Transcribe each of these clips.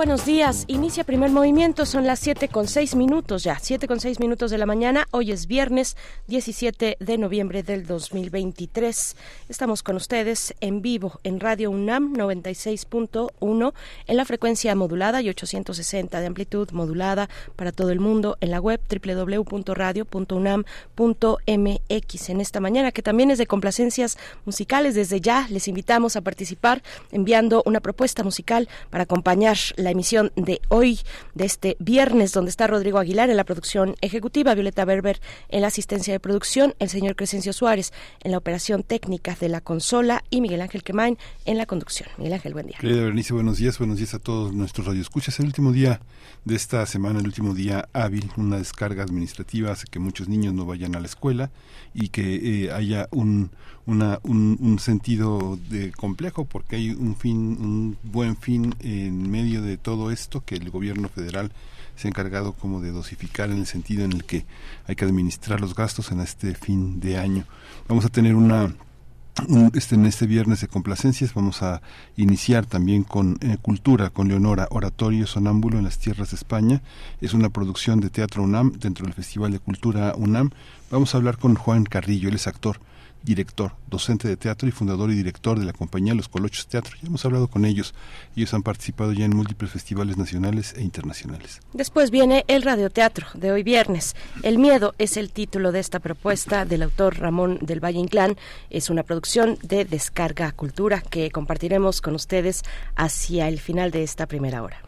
Buenos días, inicia primer movimiento, son las 7 con 6 minutos ya, 7 con 6 minutos de la mañana, hoy es viernes 17 de noviembre del 2023. Estamos con ustedes en vivo en Radio UNAM 96.1 en la frecuencia modulada y 860 de amplitud modulada para todo el mundo en la web www.radio.unam.mx en esta mañana que también es de complacencias musicales. Desde ya les invitamos a participar enviando una propuesta musical para acompañar la emisión de hoy, de este viernes, donde está Rodrigo Aguilar en la producción ejecutiva, Violeta Berber en la asistencia de producción, el señor Crescencio Suárez en la operación técnica de la consola y Miguel Ángel Quemain en la conducción. Miguel Ángel, buen día. Buenos días, buenos días a todos nuestros radioescuchas. El último día de esta semana, el último día hábil, una descarga administrativa hace que muchos niños no vayan a la escuela y que eh, haya un, una, un, un, sentido de complejo porque hay un fin, un buen fin en medio de todo esto que el gobierno federal se ha encargado como de dosificar en el sentido en el que hay que administrar los gastos en este fin de año. Vamos a tener una este, en este viernes de complacencias vamos a iniciar también con eh, cultura, con Leonora, Oratorio Sonámbulo en las Tierras de España. Es una producción de Teatro UNAM dentro del Festival de Cultura UNAM. Vamos a hablar con Juan Carrillo, él es actor director, docente de teatro y fundador y director de la compañía Los Colochos Teatro. Ya hemos hablado con ellos. Ellos han participado ya en múltiples festivales nacionales e internacionales. Después viene el radioteatro de hoy viernes. El miedo es el título de esta propuesta del autor Ramón del Valle Inclán. Es una producción de Descarga Cultura que compartiremos con ustedes hacia el final de esta primera hora.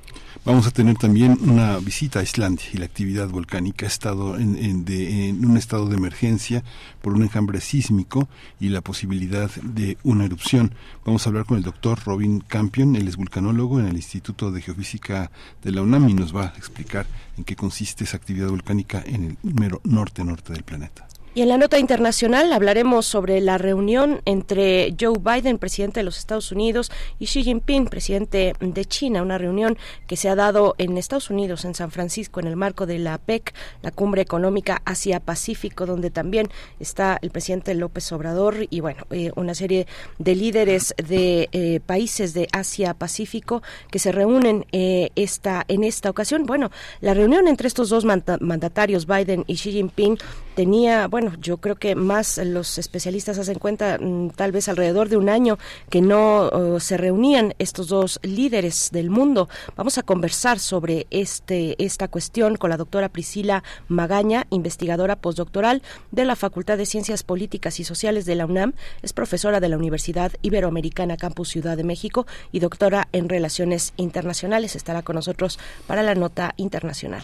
Vamos a tener también una visita a Islandia y la actividad volcánica ha estado en, en, un estado de emergencia por un enjambre sísmico y la posibilidad de una erupción. Vamos a hablar con el doctor Robin Campion, él es vulcanólogo en el Instituto de Geofísica de la UNAM y nos va a explicar en qué consiste esa actividad volcánica en el mero norte-norte del planeta. Y en la nota internacional hablaremos sobre la reunión entre Joe Biden, presidente de los Estados Unidos, y Xi Jinping, presidente de China, una reunión que se ha dado en Estados Unidos, en San Francisco, en el marco de la PEC, la Cumbre Económica Asia-Pacífico, donde también está el presidente López Obrador y, bueno, eh, una serie de líderes de eh, países de Asia-Pacífico que se reúnen eh, esta, en esta ocasión. Bueno, la reunión entre estos dos mandatarios, Biden y Xi Jinping, tenía, bueno, yo creo que más los especialistas hacen cuenta, mm, tal vez alrededor de un año, que no se reunían estos dos líderes del mundo. Vamos a conversar sobre este, esta cuestión con la doctora Priscila Magaña, investigadora postdoctoral de la Facultad de Ciencias Políticas y Sociales de la UNAM, es profesora de la Universidad Iberoamericana Campus Ciudad de México y doctora en Relaciones Internacionales. Estará con nosotros para la nota internacional.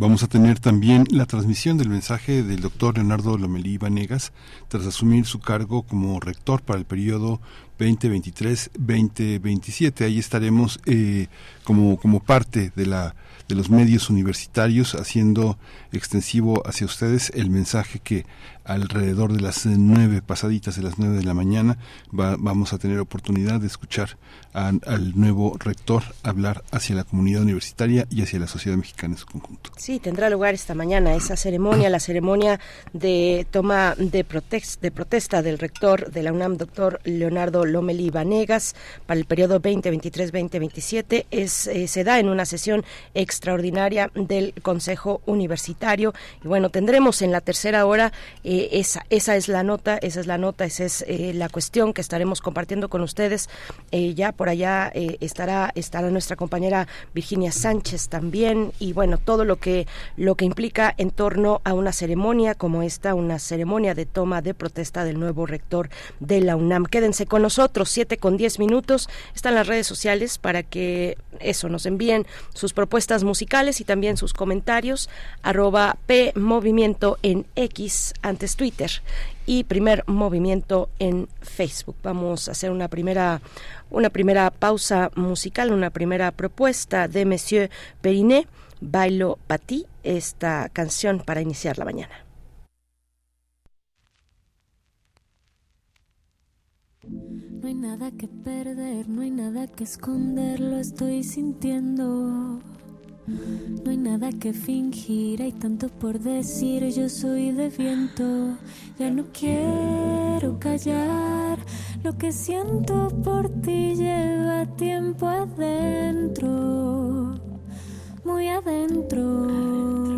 Vamos a tener también la transmisión del mensaje del doctor Leonardo Lomelí Vanegas tras asumir su cargo como rector para el periodo 2023-2027. Ahí estaremos eh, como, como parte de la de los medios universitarios haciendo extensivo hacia ustedes el mensaje que alrededor de las nueve pasaditas de las nueve de la mañana vamos a tener oportunidad de escuchar al nuevo rector hablar hacia la comunidad universitaria y hacia la sociedad mexicana en su conjunto. Sí, tendrá lugar esta mañana esa ceremonia, la ceremonia de toma de, de protesta del rector de la UNAM, doctor Leonardo Lomeli Vanegas, para el periodo 2023-2027. Es, eh, se da en una sesión extraordinaria del Consejo Universitario. Y bueno, tendremos en la tercera hora eh, esa, esa es la nota, esa es la nota, esa es eh, la cuestión que estaremos compartiendo con ustedes. Eh, ya por allá eh, estará, estará nuestra compañera Virginia Sánchez también y bueno, todo lo que, lo que implica en torno a una ceremonia como esta, una ceremonia de toma de protesta del nuevo rector de la UNAM. Quédense con nosotros, siete con diez minutos. Están las redes sociales para que eso nos envíen sus propuestas musicales y también sus comentarios. Arroba P en X antes Twitter y primer movimiento en Facebook. Vamos a hacer una primera, una primera pausa musical, una primera propuesta de Monsieur Perinet Bailo Pati, esta canción para iniciar la mañana. No hay nada que perder, no hay nada que esconder, lo estoy sintiendo. No hay nada que fingir, hay tanto por decir, yo soy de viento. Ya no quiero callar, lo que siento por ti lleva tiempo adentro, muy adentro.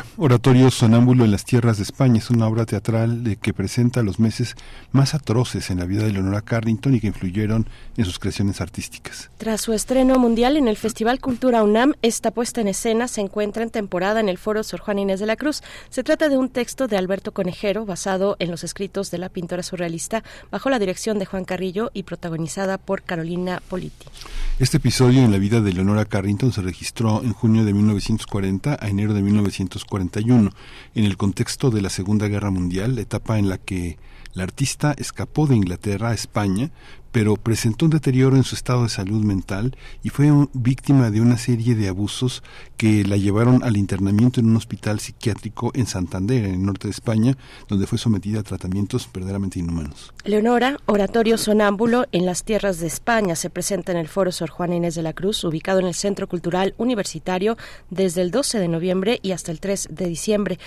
Oratorio Sonámbulo en las Tierras de España es una obra teatral de que presenta los meses más atroces en la vida de Leonora Carrington y que influyeron en sus creaciones artísticas. Tras su estreno mundial en el Festival Cultura UNAM, esta puesta en escena se encuentra en temporada en el Foro Sor Juan Inés de la Cruz. Se trata de un texto de Alberto Conejero basado en los escritos de la pintora surrealista bajo la dirección de Juan Carrillo y protagonizada por Carolina Politi. Este episodio en la vida de Leonora Carrington se registró en junio de 1940 a enero de 1941, en el contexto de la Segunda Guerra Mundial, etapa en la que la artista escapó de Inglaterra a España, pero presentó un deterioro en su estado de salud mental y fue víctima de una serie de abusos que la llevaron al internamiento en un hospital psiquiátrico en Santander, en el norte de España, donde fue sometida a tratamientos verdaderamente inhumanos. Leonora, oratorio sonámbulo en las tierras de España, se presenta en el Foro Sor Juana Inés de la Cruz, ubicado en el Centro Cultural Universitario desde el 12 de noviembre y hasta el 3 de diciembre,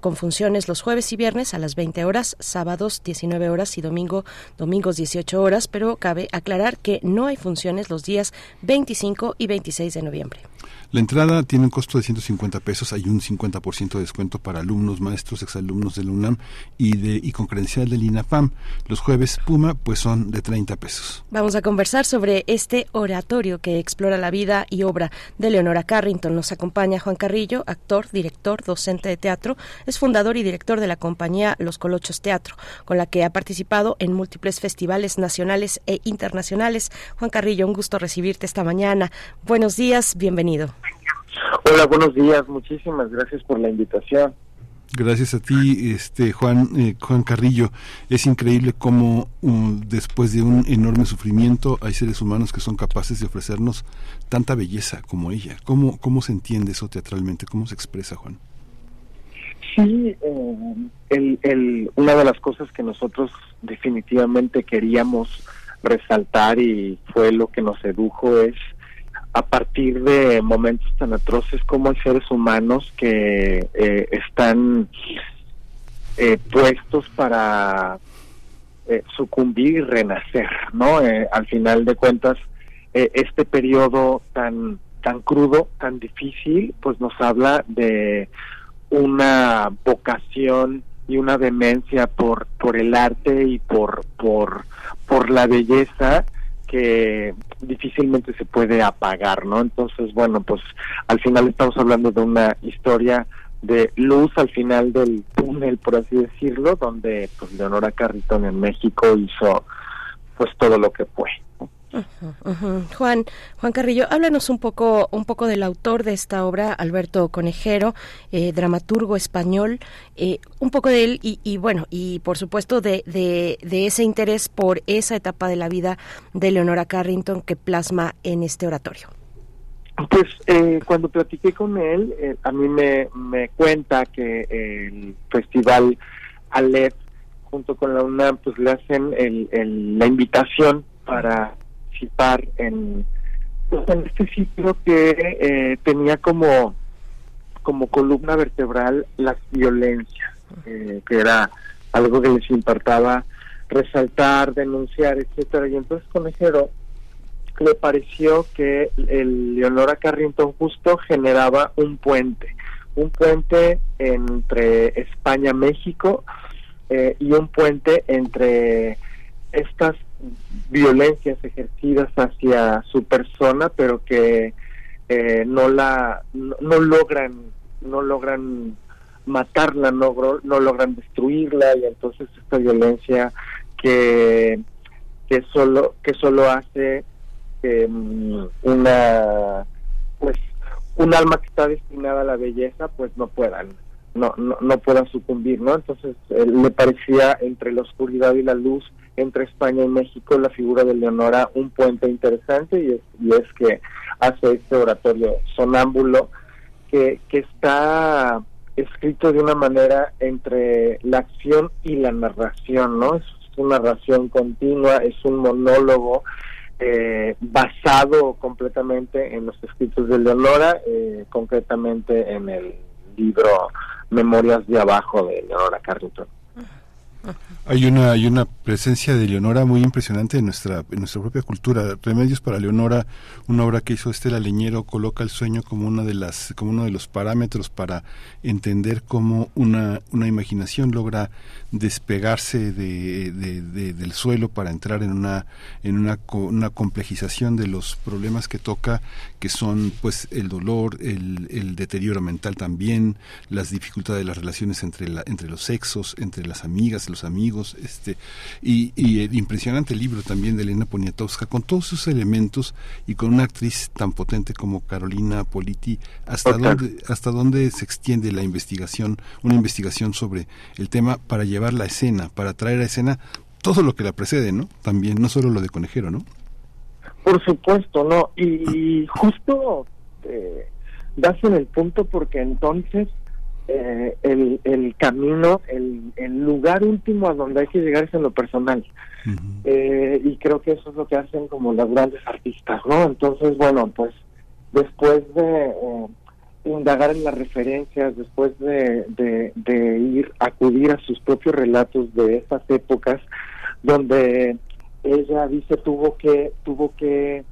con funciones los jueves y viernes a las 20 horas, sábados 19 horas y domingo, domingos 18 horas, pero cabe aclarar que no hay funciones los días 25 y 26 de noviembre. La entrada tiene un costo de 150 pesos, hay un 50% de descuento para alumnos, maestros, exalumnos del UNAM y, de, y con credencial del INAPAM. Los jueves Puma pues son de 30 pesos. Vamos a conversar sobre este oratorio que explora la vida y obra de Leonora Carrington. Nos acompaña Juan Carrillo, actor, director, docente de teatro, es fundador y director de la compañía Los Colochos Teatro, con la que ha participado en múltiples festivales nacionales e internacionales. Juan Carrillo, un gusto recibirte esta mañana. Buenos días, bienvenido. Hola, buenos días. Muchísimas gracias por la invitación. Gracias a ti, este Juan eh, Juan Carrillo. Es increíble cómo um, después de un enorme sufrimiento hay seres humanos que son capaces de ofrecernos tanta belleza como ella. ¿Cómo cómo se entiende eso teatralmente? ¿Cómo se expresa, Juan? Sí, eh, el, el, una de las cosas que nosotros definitivamente queríamos resaltar y fue lo que nos sedujo es a partir de momentos tan atroces como hay seres humanos que eh, están eh, puestos para eh, sucumbir y renacer, ¿no? al final de cuentas, este periodo tan tan crudo, tan difícil, pues nos habla de una vocación y una demencia por por el arte y por por por la belleza que difícilmente se puede apagar, ¿no? Entonces, bueno, pues al final estamos hablando de una historia de luz al final del túnel, por así decirlo, donde pues Leonora Carrington en México hizo pues todo lo que fue. Juan, Juan Carrillo, háblanos un poco, un poco del autor de esta obra, Alberto Conejero, eh, dramaturgo español, eh, un poco de él y, bueno, y por supuesto de, ese interés por esa etapa de la vida de Leonora Carrington que plasma en este oratorio. Pues eh, cuando platiqué con él, a mí me, me cuenta que el festival Aleph junto con la UNAM pues le hacen el, la invitación para participar en, pues, en este sitio que eh, tenía como, como columna vertebral las violencias, eh, que era algo que les importaba resaltar, denunciar, etcétera. Y entonces Conejero le pareció que el Leonora Carrington justo generaba un puente, un puente entre España México eh, y un puente entre estas violencias ejercidas hacia su persona, pero que eh, no la no, logran no logran matarla, no, no logran destruirla y entonces esta violencia que que solo que solo hace mm, una pues un alma que está destinada a la belleza pues no puedan no no, no puedan sucumbir no entonces eh, le parecía entre la oscuridad y la luz entre España y México la figura de Leonora un puente interesante y es, y es que hace este oratorio sonámbulo que, está escrito de una manera entre la acción y la narración, ¿no? Es una narración continua, es un monólogo eh, basado completamente en los escritos de Leonora, eh, concretamente en el libro Memorias de Abajo de Leonora Carrington. Hay una, hay una presencia de Leonora muy impresionante en nuestra, nuestra propia cultura. Remedios para Leonora, una obra que hizo Estela Leñero, coloca el sueño como una de las, como uno de los parámetros para entender cómo una, una imaginación logra despegarse de, del suelo para entrar en una, en una, una complejización de los problemas que toca, que son pues el dolor, el, el deterioro mental también, las dificultades de las relaciones entre, la, entre los sexos, entre las amigas, los amigos, este, y, el impresionante libro también de Elena Poniatowska, con todos sus elementos y con una actriz tan potente como Carolina Politi, hasta dónde, hasta dónde se extiende la investigación, una investigación sobre el tema para llevar la escena, para traer a escena todo lo que la precede, ¿no? También, no solo lo de conejero, ¿no? Por supuesto, no. Y justo eh, das en el punto porque entonces eh, el, el camino, el, el, lugar último a donde hay que llegar es en lo personal. eh, y creo que eso es lo que hacen como las grandes artistas, ¿no? Entonces, bueno, pues después de eh, indagar en las referencias, después de, de, de, ir, acudir a sus propios relatos de estas épocas, donde ella dice tuvo que tuvo que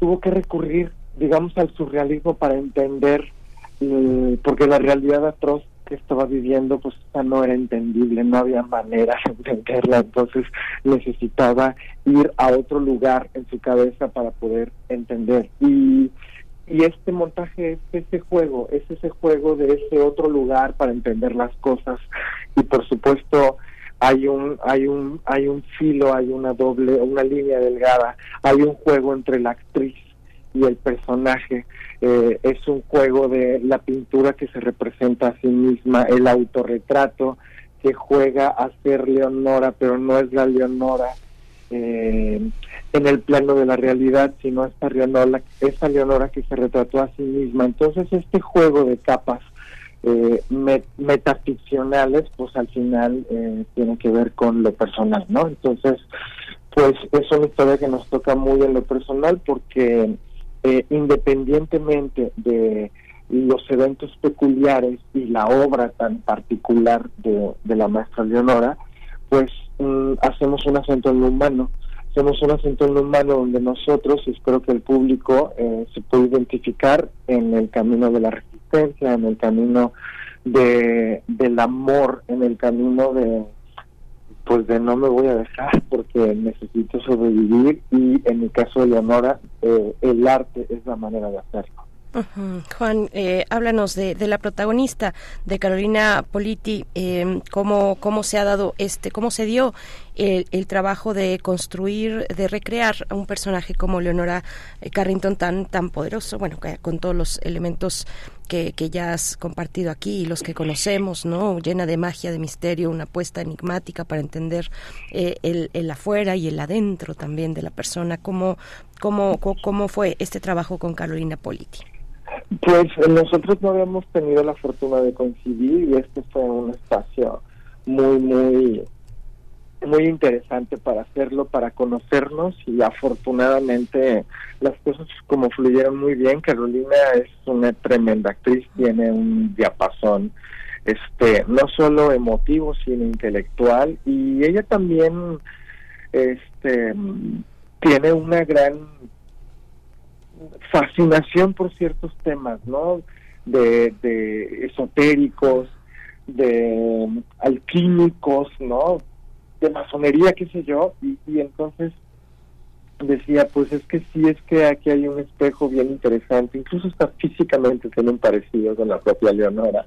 tuvo que recurrir digamos al surrealismo para entender eh, porque la realidad atroz que estaba viviendo pues no era entendible no había manera de entenderla. Entonces necesitaba ir a otro lugar en su cabeza para poder entender. Y y este montaje es ese juego, es ese juego de ese otro lugar para entender las cosas. Y por supuesto hay un hay un hay un filo, hay una doble, una línea delgada, hay un juego entre la actriz y el personaje, eh, es un juego de la pintura que se representa a sí misma, el autorretrato que juega a ser Leonora, pero no es la Leonora eh, en el plano de la realidad, sino esta Leonora, esta Leonora que se retrató a sí misma. Entonces este juego de capas eh, metaficcionales, pues al final eh, tiene que ver con lo personal, ¿no? Entonces, pues es una historia que nos toca muy en lo personal porque eh, independientemente de los eventos peculiares y la obra tan particular de, la maestra Leonora, pues mm, hacemos un acento en lo humano. Hacemos un acento en lo humano donde nosotros, espero que el público eh, se pueda identificar en el camino de la resistencia, en el camino de, del amor, en el camino de pues de no me voy a dejar porque necesito sobrevivir y en mi caso de Leonora eh, el arte es la manera de hacerlo. Juan, eh, háblanos de, la protagonista de Carolina Politi, eh, cómo, cómo se ha dado este, cómo se dio el, trabajo de construir, de recrear a un personaje como Leonora eh, Carrington tan, tan poderoso, bueno, con todos los elementos que, que, ya has compartido aquí y los que conocemos, ¿no? Llena de magia, de misterio, una apuesta enigmática para entender eh, el, el, afuera y el adentro también de la persona. ¿Cómo, cómo, cómo fue este trabajo con Carolina Politi? Pues nosotros no habíamos tenido la fortuna de coincidir y este fue un espacio muy, muy, muy interesante para hacerlo, para conocernos y afortunadamente las cosas como fluyeron muy bien. Carolina es una tremenda actriz, tiene un diapasón este no solo emotivo sino intelectual y ella también este tiene una gran fascinación por ciertos temas, ¿no? De, de esotéricos, de alquímicos, ¿no? De masonería, qué sé yo, y, y entonces decía, pues es que sí, es que aquí hay un espejo bien interesante, incluso está físicamente tiene un parecido con la propia Leonora.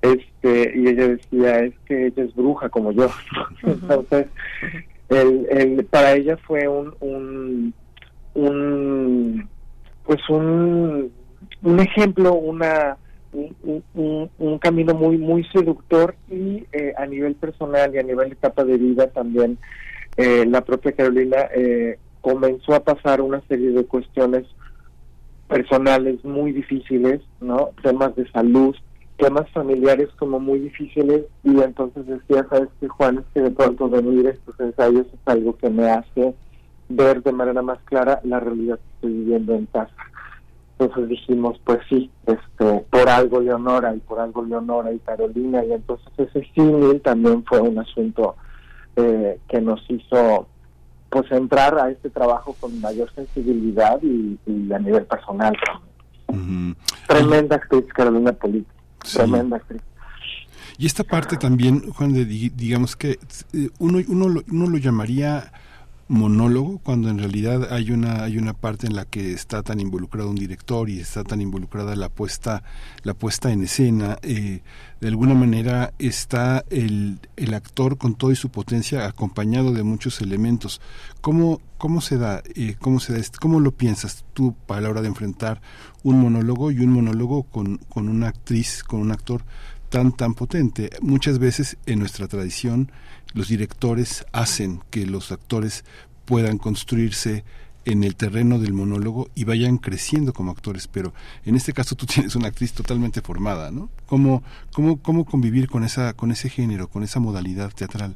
Este, y ella decía, es que ella es bruja como yo. Entonces, el, el, para ella fue un, un, un pues un, un ejemplo, una un, camino muy muy seductor y eh, a nivel personal y a nivel de etapa de vida también eh, la propia Carolina eh, comenzó a pasar una serie de cuestiones personales muy difíciles, ¿no? Temas de salud, temas familiares como muy difíciles y entonces decía, sabes que Juan, es que de pronto venir estos ensayos es algo que me hace ver de manera más clara la realidad que estoy viviendo en casa. Entonces dijimos, pues sí, este, por algo Leonora y por algo Leonora y Carolina, y entonces ese símil también fue un asunto eh, que nos hizo pues entrar a este trabajo con mayor sensibilidad y, a nivel personal. Tremenda actriz Carolina Polito, tremenda actriz. Y esta parte también, Juan, de, digamos que eh, uno, uno, uno lo llamaría monólogo cuando en realidad hay una hay una parte en la que está tan involucrado un director y está tan involucrada la puesta la puesta en escena eh, de alguna manera está el, el actor con toda su potencia acompañado de muchos elementos. Cómo cómo se da eh, cómo se da cómo lo piensas tú para la hora de enfrentar un monólogo y un monólogo con con una actriz con un actor tan tan potente muchas veces en nuestra tradición los directores hacen que los actores puedan construirse en el terreno del monólogo y vayan creciendo como actores, pero en este caso tú tienes una actriz totalmente formada, ¿no? ¿Cómo, cómo, cómo convivir con esa, con ese género, con esa modalidad teatral?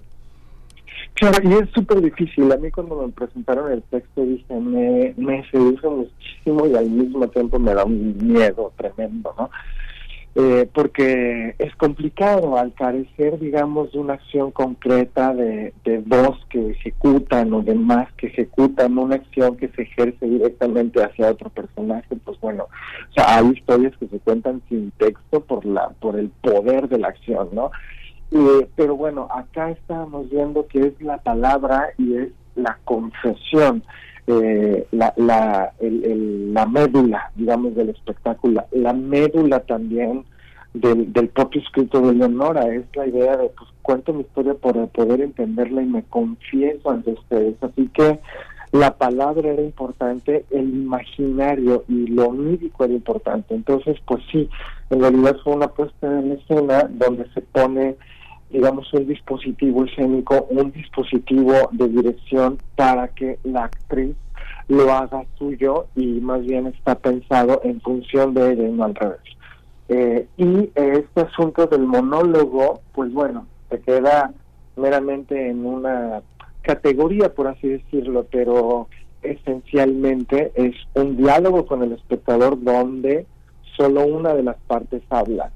Claro, y es súper difícil. A mí cuando me presentaron el texto dije, me, me seduce muchísimo y al mismo tiempo me da un miedo tremendo, ¿no? Eh, porque es complicado al carecer, digamos, de una acción concreta de, de dos que ejecutan o de más que ejecutan una acción que se ejerce directamente hacia otro personaje, pues bueno, o sea, hay historias que se cuentan sin texto por la por el poder de la acción, ¿no? Eh, pero bueno, acá estábamos viendo que es la palabra y es la confesión eh, la, la, la médula, digamos, del espectáculo, la médula también del, del propio escrito de Leonora, es la idea de, pues, cuento mi historia por poder entenderla y me confieso ante ustedes. Así que la palabra era importante, el imaginario y lo onírico era importante. Entonces, pues sí, en realidad fue una puesta en escena donde se pone digamos, un dispositivo escénico, un dispositivo de dirección para que la actriz lo haga suyo y más bien está pensado en función de ella y no al revés. Eh, y este asunto del monólogo, pues bueno, se queda meramente en una categoría, por así decirlo, pero esencialmente es un diálogo con el espectador donde solo una de las partes habla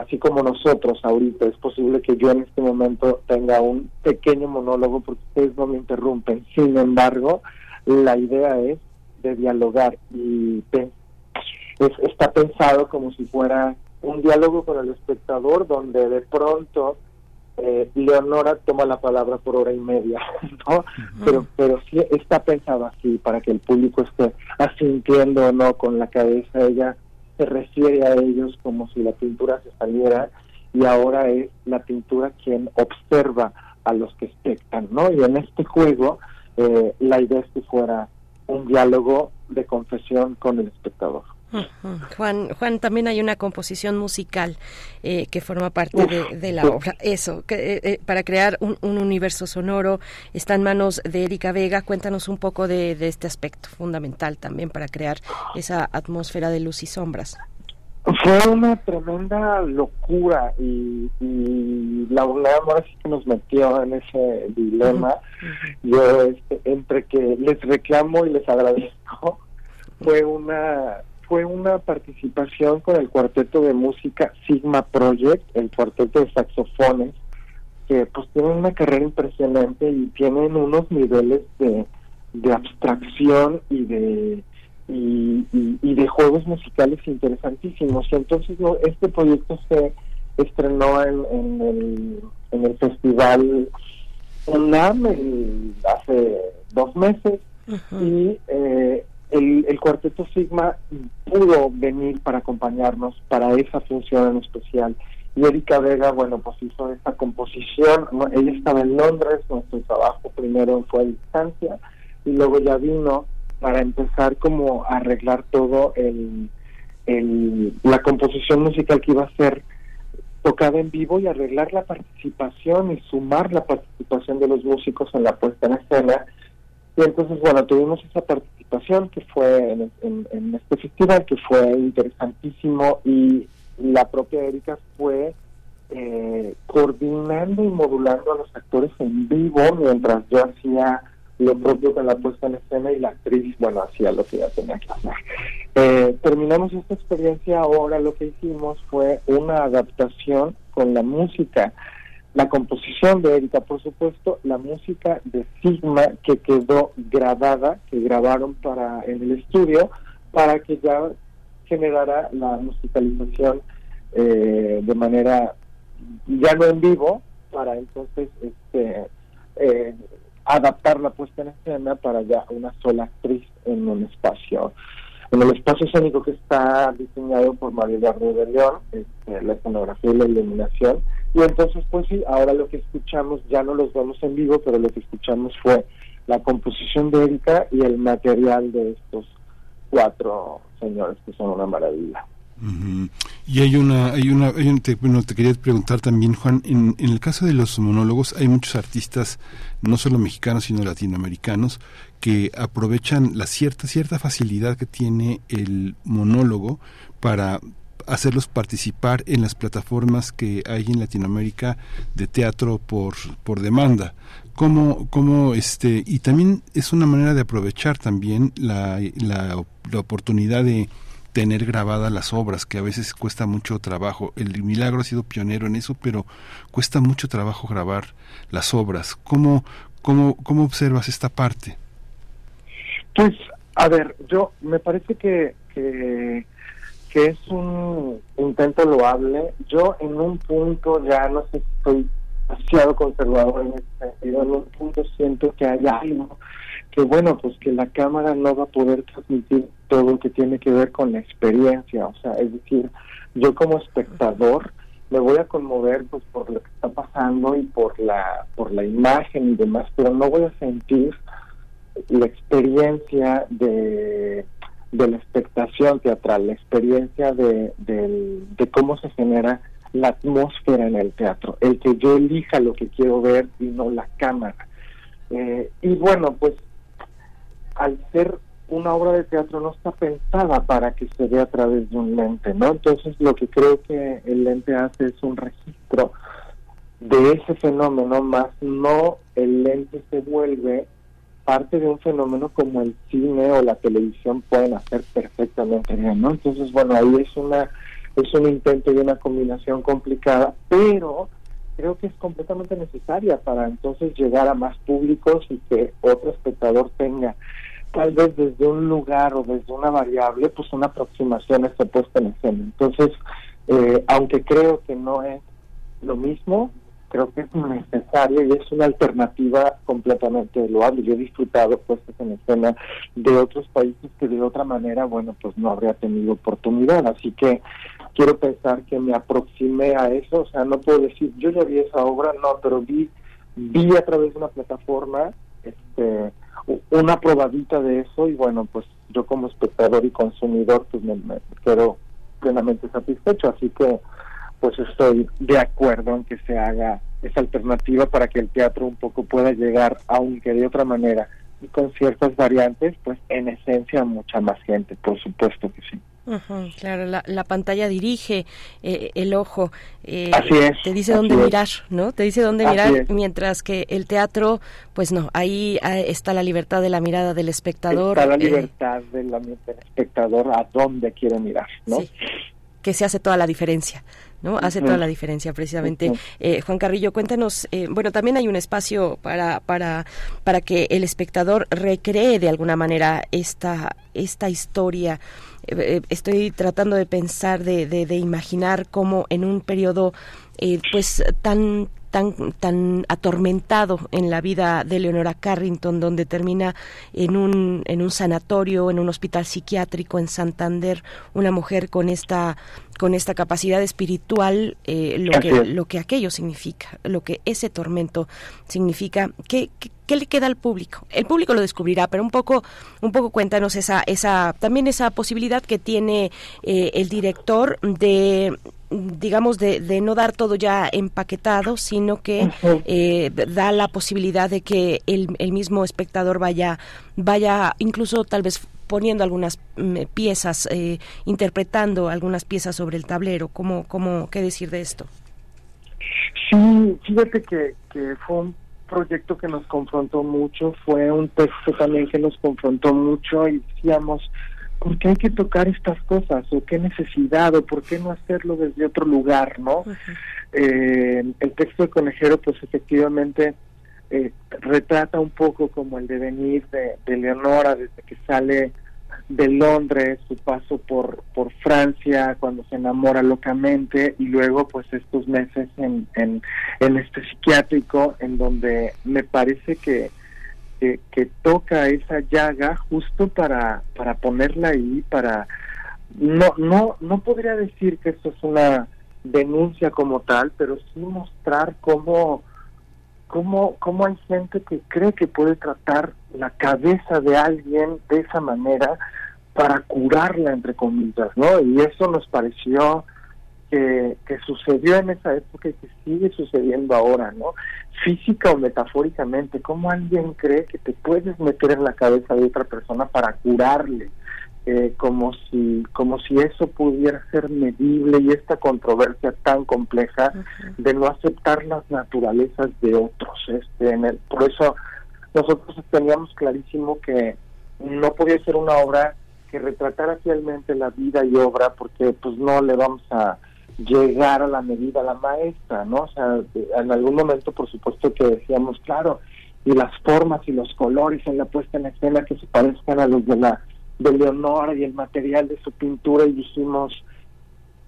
así como nosotros ahorita, es posible que yo en este momento tenga un pequeño monólogo porque ustedes no me interrumpen. Sin embargo, la idea es de dialogar y está pensado como si fuera un diálogo con el espectador donde de pronto eh, Leonora toma la palabra por hora y media, ¿no? Pero, pero sí está pensado así para que el público esté asintiendo o no con la cabeza. Ella se refiere a ellos como si la pintura se saliera y ahora es la pintura quien observa a los que espectan, ¿no? Y en este juego eh, la idea es que fuera un diálogo de confesión con el espectador. Juan, Juan, también hay una composición musical eh, que forma parte de, la obra. Eso, que, eh, eh, para crear un, universo sonoro está en manos de Erika Vega. Cuéntanos un poco de, este aspecto fundamental también para crear esa atmósfera de luz y sombras. Fue una tremenda locura y, la UNAM ahora sí que nos metió en ese dilema. Yo, este, entre que les reclamo y les agradezco, fue una fue una participación con el cuarteto de música Sigma Project, el cuarteto de saxofones, que pues tienen una carrera impresionante y tienen unos niveles de, de abstracción y de y, de juegos musicales interesantísimos. Y entonces no, este proyecto se estrenó en, en, el, en el festival UNAM hace dos meses y eh, el, cuarteto Sigma pudo venir para acompañarnos para esa función en especial. Y Erika Vega, bueno, pues hizo esta composición. Ella estaba en Londres, nuestro trabajo primero fue a distancia y luego ya vino para empezar como a arreglar todo el, la composición musical que iba a ser tocada en vivo y arreglar la participación y sumar la participación de los músicos en la puesta en escena y entonces, bueno, tuvimos esa participación que fue en, este festival, que fue interesantísimo y la propia Erika fue eh, coordinando y modulando a los actores en vivo mientras yo hacía lo propio con la puesta en escena y la actriz, bueno, hacía lo que ya tenía que hacer. Eh, terminamos esta experiencia, ahora lo que hicimos fue una adaptación con la música la composición de Erika, por supuesto, la música de Sigma que quedó grabada, que grabaron para en el estudio, para que ya generara la musicalización eh, de manera ya no en vivo, para entonces este eh, adaptar la puesta en escena para ya una sola actriz en un espacio en el espacio escénico que está diseñado por María de León, este, la escenografía y la iluminación, y entonces, pues sí, ahora lo que escuchamos, ya no los vemos en vivo, pero lo que escuchamos fue la composición de Erika y el material de estos cuatro señores que son una maravilla. Y hay una, hay una, te, bueno, te quería preguntar también, Juan, en, en, el caso de los monólogos hay muchos artistas, no solo mexicanos, sino latinoamericanos, que aprovechan la cierta, cierta facilidad que tiene el monólogo para hacerlos participar en las plataformas que hay en Latinoamérica de teatro por, por demanda. Como, como este, y también es una manera de aprovechar también la, la, la oportunidad de tener grabadas las obras, que a veces cuesta mucho trabajo. El Milagro ha sido pionero en eso, pero cuesta mucho trabajo grabar las obras. ¿Cómo, cómo, cómo observas esta parte? Pues, a ver, yo me parece que, que, que es un intento loable. Yo en un punto ya no sé si estoy demasiado conservador en ese sentido, en un punto siento que hay algo que bueno, pues que la cámara no va a poder transmitir todo lo que tiene que ver con la experiencia, o sea, es decir, yo como espectador me voy a conmover pues por lo que está pasando y por la por la imagen y demás, pero no voy a sentir la experiencia de, de la expectación teatral, la experiencia de, de cómo se genera la atmósfera en el teatro, el que yo elija lo que quiero ver y no la cámara. Eh, y bueno, pues al ser una obra de teatro no está pensada para que se vea a través de un lente, ¿no? Entonces lo que creo que el lente hace es un registro de ese fenómeno, más no el lente se vuelve parte de un fenómeno como el cine o la televisión pueden hacer perfectamente bien, ¿no? Entonces, bueno, ahí es una es un intento y una combinación complicada, pero creo que es completamente necesaria para entonces llegar a más públicos y que otro espectador tenga tal vez desde un lugar o desde una variable, pues una aproximación a esta puesta en escena. Entonces, eh, aunque creo que no es lo mismo, creo que es necesario y es una alternativa completamente loable. Yo he disfrutado puestas en escena de otros países que de otra manera, bueno, pues no habría tenido oportunidad. Así que quiero pensar que me aproximé a eso, o sea, no puedo decir, yo ya vi esa obra, no, pero vi, vi a través de una plataforma este, una probadita de eso y bueno, pues yo como espectador y consumidor pues me, me quedo plenamente satisfecho, así que pues estoy de acuerdo en que se haga esa alternativa para que el teatro un poco pueda llegar, aunque de otra manera y con ciertas variantes, pues en esencia mucha más gente, por supuesto que sí claro, la, la, pantalla dirige eh, el ojo, eh, te dice dónde mirar, ¿no? Te dice dónde mirar, mientras que el teatro, pues no, ahí ah, está la libertad de la mirada del espectador. Está la eh, libertad del, espectador a dónde quiere mirar, ¿no? que se hace toda la diferencia. ¿No? Hace toda la diferencia precisamente. Juan Carrillo, cuéntanos, bueno, también hay un espacio para, para, para que el espectador recree de alguna manera esta, esta historia eh, estoy tratando de pensar, de, de, imaginar cómo en un periodo eh, pues tan tan, tan atormentado en la vida de Leonora Carrington, donde termina en un, en un sanatorio, en un hospital psiquiátrico en Santander, una mujer con esta con esta capacidad espiritual, eh, lo, que, lo que aquello significa, lo que ese tormento significa, ¿qué, qué, le queda al público? El público lo descubrirá, pero un poco, un poco cuéntanos esa, esa, también esa posibilidad que tiene eh, el director de digamos, de, de, no dar todo ya empaquetado, sino que eh, da la posibilidad de que el, el, mismo espectador vaya, vaya incluso tal vez poniendo algunas mm, piezas, eh, interpretando algunas piezas sobre el tablero. ¿Cómo, cómo, ¿Qué decir de esto? Sí, fíjate que, que fue un proyecto que nos confrontó mucho, fue un texto también que nos confrontó mucho y decíamos, ¿por qué hay que tocar estas cosas? ¿O qué necesidad? ¿O por qué no hacerlo desde otro lugar? ¿no? eh, el texto de Conejero, pues efectivamente eh, retrata un poco como el devenir de, de Leonora desde que sale de Londres, su paso por, por Francia, cuando se enamora locamente, y luego pues estos meses en, en, en este psiquiátrico, en donde me parece que toca esa llaga justo para, para ponerla ahí, para... No, no, no podría decir que esto es una denuncia como tal, pero sí mostrar cómo, cómo, cómo hay gente que cree que puede tratar la cabeza de alguien de esa manera para curarla, entre comillas, ¿no? Y eso nos pareció que, que sucedió en esa época y que sigue sucediendo ahora, ¿no? Física o metafóricamente, ¿cómo alguien cree que te puedes meter en la cabeza de otra persona para curarle? Eh, como si como si eso pudiera ser medible y esta controversia tan compleja de no aceptar las naturalezas de otros este en el, por eso nosotros teníamos clarísimo que no podía ser una obra que retratara fielmente la vida y obra, porque pues no le vamos a llegar a la medida a la maestra, ¿no? O sea, en algún momento, por supuesto que decíamos, claro, y las formas y los colores en la puesta en escena que se parezcan a los de la de Leonora y el material de su pintura y dijimos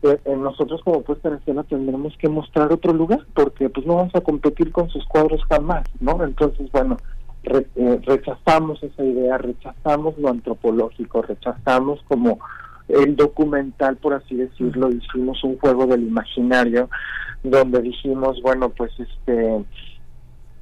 eh, nosotros como puesta en escena tendremos que mostrar otro lugar porque pues no vamos a competir con sus cuadros jamás no entonces bueno eh, rechazamos esa idea rechazamos lo antropológico rechazamos como el documental por así decirlo hicimos un juego del imaginario donde dijimos bueno pues este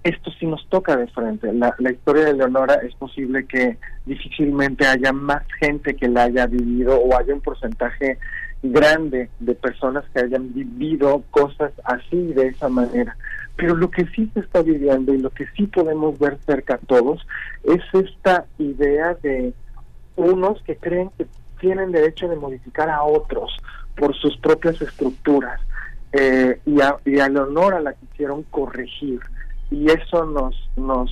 esto sí nos toca de frente. La, historia de Leonora es posible que difícilmente haya más gente que la haya vivido o haya un porcentaje grande de personas que hayan vivido cosas así de esa manera. Pero lo que sí se está viviendo y lo que sí podemos ver cerca a todos es esta idea de unos que creen que tienen derecho de modificar a otros por sus propias estructuras eh, y, a, y a Leonora la quisieron corregir y eso nos, nos,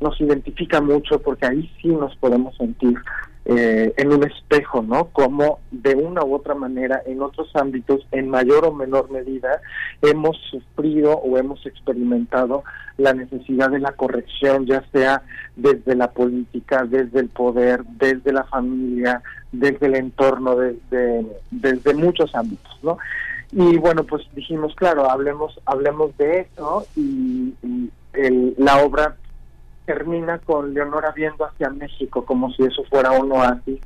nos identifica mucho porque ahí sí nos podemos sentir eh, en un espejo, ¿no? Como de una u otra manera en otros ámbitos, en mayor o menor medida, hemos sufrido o hemos experimentado la necesidad de la corrección, ya sea desde la política, desde el poder, desde la familia, desde el entorno, desde, desde muchos ámbitos, ¿no? Y bueno, pues dijimos, claro, hablemos, hablemos de eso y, la obra termina con Leonora viendo hacia México como si eso fuera un oasis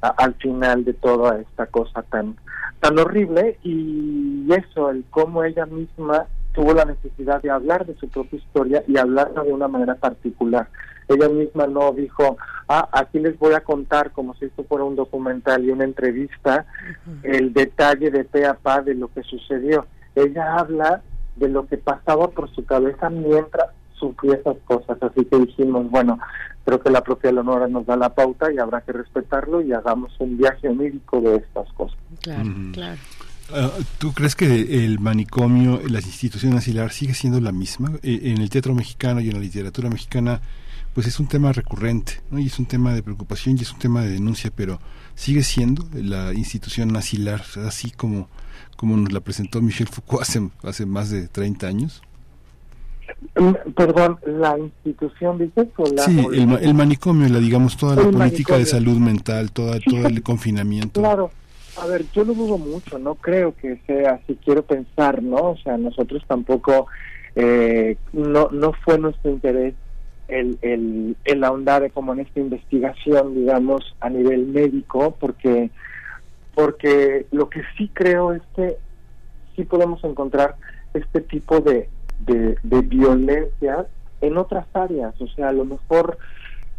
al final de toda esta cosa tan tan horrible y eso, el cómo ella misma tuvo la necesidad de hablar de su propia historia y hablarla de una manera particular. Ella misma no dijo, ah, aquí les voy a contar como si esto fuera un documental y una entrevista, el detalle de pe a pa de lo que sucedió. Ella habla de lo que pasaba por su cabeza mientras sufría esas cosas. Así que dijimos, bueno, creo que la propia Leonora nos da la pauta y habrá que respetarlo y hagamos un viaje onírico de estas cosas. Claro, claro. Ah, ¿Tú crees que el manicomio, la institución asilar sigue siendo la misma? Eh, en el teatro mexicano y en la literatura mexicana, pues es un tema recurrente, ¿no? Y es un tema de preocupación y es un tema de denuncia, pero sigue siendo la institución asilar así como, como nos la presentó Michel Foucault hace, hace más de 30 años. Perdón, la institución, dices, o la, sí, el, manicomio, la digamos toda la política de salud mental, toda, todo el confinamiento. Claro, a ver, yo lo dudo mucho, no creo que sea así, quiero pensar, ¿no? O sea, nosotros tampoco, eh, no, no fue nuestro interés el, el, el ahondar como en esta investigación, digamos, a nivel médico, porque, porque lo que sí creo es que sí podemos encontrar este tipo de, de, de violencia en otras áreas, o sea, a lo mejor,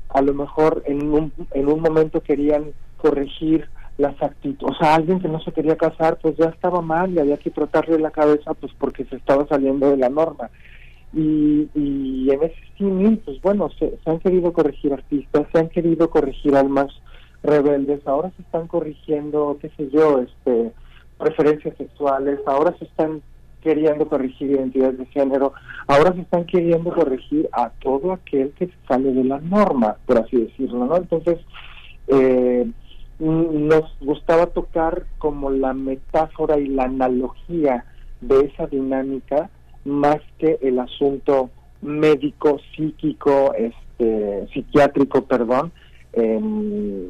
a lo mejor en un, en un momento querían corregir las actitudes, o sea, alguien que no se quería casar, pues ya estaba mal y había que tratarle la cabeza, pues porque se estaba saliendo de la norma. Y, y en ese sí, pues bueno, se, han querido corregir artistas, se han querido corregir almas rebeldes, ahora se están corrigiendo, qué sé yo, este preferencias sexuales, ahora se están queriendo corregir identidades de género, ahora se están queriendo corregir a todo aquel que sale de la norma, por así decirlo, ¿no? Entonces, eh, nos gustaba tocar como la metáfora y la analogía de esa dinámica más que el asunto médico, psíquico, este, psiquiátrico, perdón, em,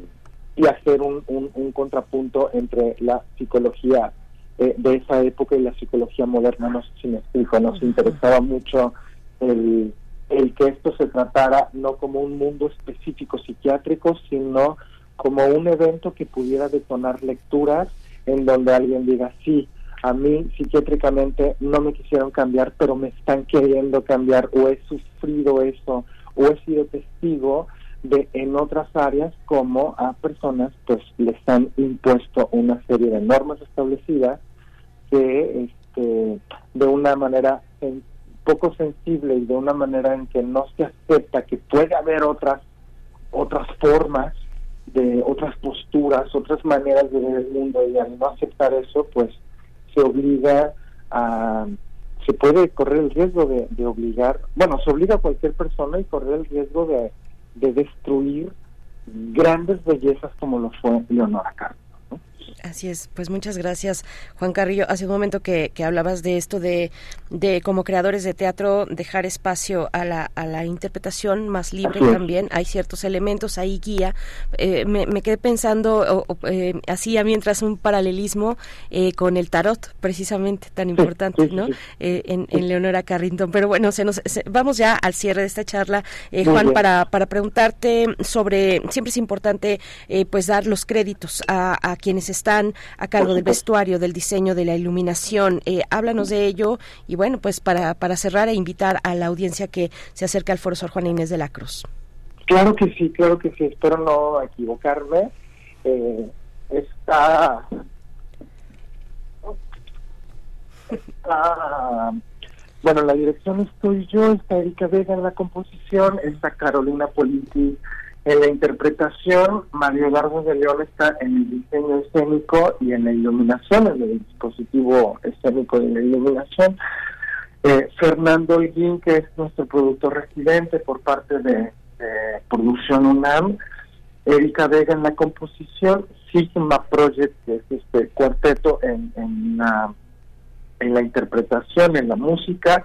y hacer un, un, contrapunto entre la psicología eh, de esa época y la psicología moderna, no sé si me explico, nos interesaba mucho el, el que esto se tratara no como un mundo específico psiquiátrico, sino como un evento que pudiera detonar lecturas en donde alguien diga, sí, a mí psiquiátricamente no me quisieron cambiar, pero me están queriendo cambiar o he sufrido eso o he sido testigo de en otras áreas como a personas pues les han impuesto una serie de normas establecidas que este, de una manera poco sensible y de una manera en que no se acepta que puede haber otras otras formas de otras posturas, otras maneras de ver el mundo y al no aceptar eso, pues se obliga a, se puede correr el riesgo de, obligar, bueno, se obliga a cualquier persona y correr el riesgo de, de destruir grandes bellezas como lo fue Leonora Carlos. Así es, pues muchas gracias Juan Carrillo. Hace un momento que, hablabas de esto de, de, como creadores de teatro dejar espacio a la, a la interpretación más libre también. Hay ciertos elementos ahí guía. Eh, me, quedé pensando eh, así mientras un paralelismo eh, con el tarot precisamente tan importante ¿no? en, en, Leonora Carrington. Pero bueno, se nos, vamos ya al cierre de esta charla. Juan, para, para preguntarte sobre, siempre es importante pues dar los créditos a, a quienes están están a cargo del vestuario, del diseño, de la iluminación. Eh, háblanos de ello y bueno, pues para, para cerrar e invitar a la audiencia que se acerque al Foro Sor Juana Inés de la Cruz. Claro que sí, claro que sí, espero no equivocarme. Eh, está, está, bueno, la dirección estoy yo, está Erika Vega en la composición, está Carolina Politi en la interpretación, Mario Eduardo de León está en el diseño escénico y en la iluminación, en el dispositivo escénico y la iluminación. Eh, Fernando Holguín, que es nuestro productor residente por parte de, Producción UNAM, Erika Vega en la composición, Sigma Project, que es este cuarteto en, en la interpretación, en la música,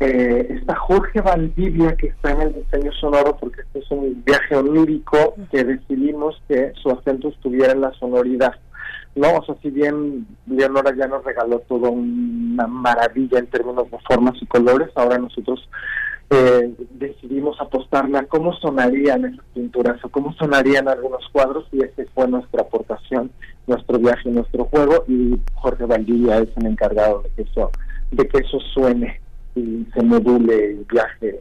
eh, está Jorge Valdivia, que está en el diseño sonoro, porque este es un viaje onírico que decidimos que su acento estuviera en la sonoridad. ¿no? O sea, si bien Leonora ya nos regaló toda una maravilla en términos de formas y colores, ahora nosotros eh, decidimos apostarle a cómo sonarían esas pinturas o cómo sonarían algunos cuadros y esa fue nuestra aportación, nuestro viaje, nuestro juego y Jorge Valdivia es el encargado de que eso, de que eso suene y se module el viaje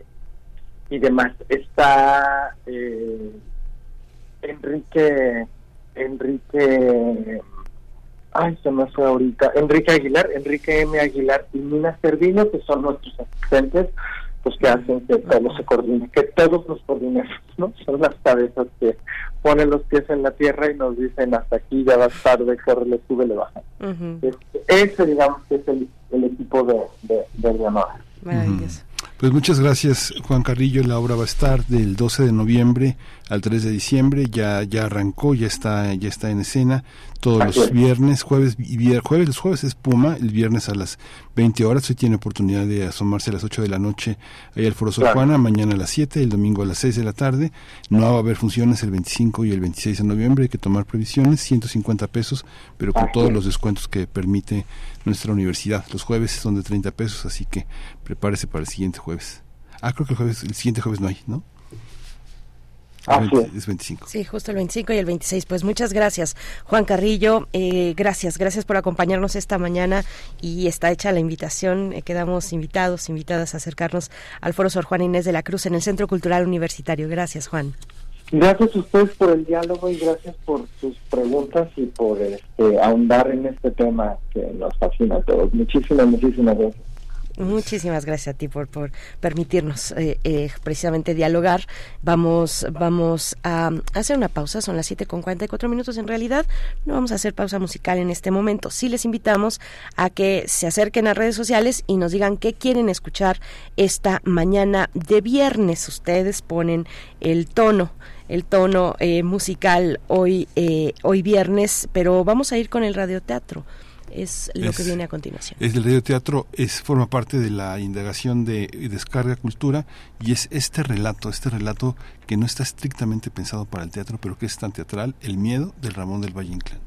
y demás. Está eh, Enrique, Enrique, ay, se me fue ahorita, Enrique Aguilar, Enrique M. Aguilar y Nina Servino, que son nuestros asistentes, pues que hacen que todo se coordine, que todos nos coordinemos, ¿no? Son las cabezas que ponen los pies en la tierra y nos dicen hasta aquí, ya vas tarde, corre, sube, le baja. Ese, digamos, que es el, equipo de, de, de Maravilloso. Pues muchas gracias, Juan Carrillo. La obra va a estar del 12 de noviembre al 3 de diciembre. Ya ya arrancó, ya está ya está en escena todos los viernes, jueves y viernes, jueves, los jueves es Puma, el viernes a las 20 horas. Hoy tiene oportunidad de asomarse a las 8 de la noche ahí al Foro Sor Juana, mañana a las 7, el domingo a las 6 de la tarde. No va a haber funciones el 25 y el 26 de noviembre, hay que tomar previsiones, 150 pesos, pero con todos los descuentos que permite nuestra universidad. Los jueves son de 30 pesos, así que prepárese para el siguiente jueves. Ah, creo que el jueves, el siguiente jueves no hay, ¿no? Es 25. Sí, justo el 25 y el 26. Pues muchas gracias, Juan Carrillo. Eh, gracias, gracias por acompañarnos esta mañana y está hecha la invitación. Eh, quedamos invitados, invitadas a acercarnos al Foro Sor Juan Inés de la Cruz en el Centro Cultural Universitario. Gracias, Juan. Gracias a ustedes por el diálogo y gracias por sus preguntas y por este, ahondar en este tema que nos fascina a todos. Muchísimas, muchísimas gracias. Muchísimas gracias a ti por, por permitirnos eh, eh, precisamente dialogar. Vamos, vamos a hacer una pausa, son las 7 con 44 minutos en realidad. No vamos a hacer pausa musical en este momento. Sí les invitamos a que se acerquen a redes sociales y nos digan qué quieren escuchar esta mañana de viernes. Ustedes ponen el tono el tono eh, musical hoy, hoy viernes, pero vamos a ir con el radioteatro es lo que viene a continuación. Es el radioteatro, es forma parte de la indagación de descarga cultura y es este relato, este relato que no está estrictamente pensado para el teatro, pero que es tan teatral, El miedo del Ramón del Valle Inclán.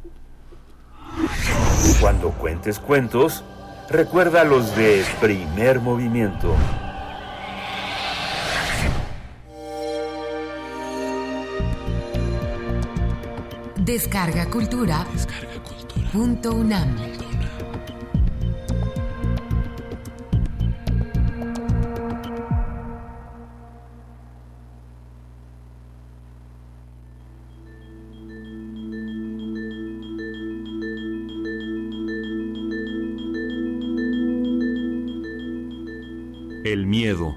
Cuando cuentes cuentos, recuerda los de primer movimiento. Descarga cultura. Descarga Punto. El miedo.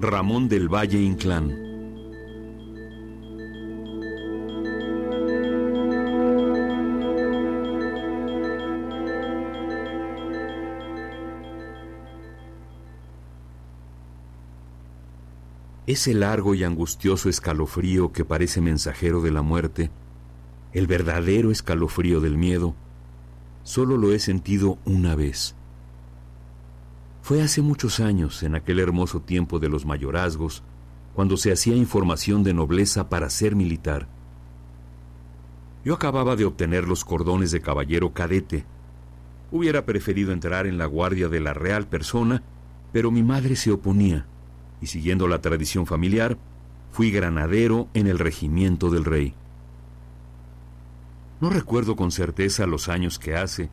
Ramón del Valle Inclán. Ese largo y angustioso escalofrío que parece mensajero de la muerte, el verdadero escalofrío del miedo, solo lo he sentido una vez. Fue hace muchos años, en aquel hermoso tiempo de los mayorazgos, cuando se hacía información de nobleza para ser militar. Yo acababa de obtener los cordones de caballero cadete. Hubiera preferido entrar en la guardia de la real persona, pero mi madre se oponía, y siguiendo la tradición familiar, fui granadero en el regimiento del rey. No recuerdo con certeza los años que hace,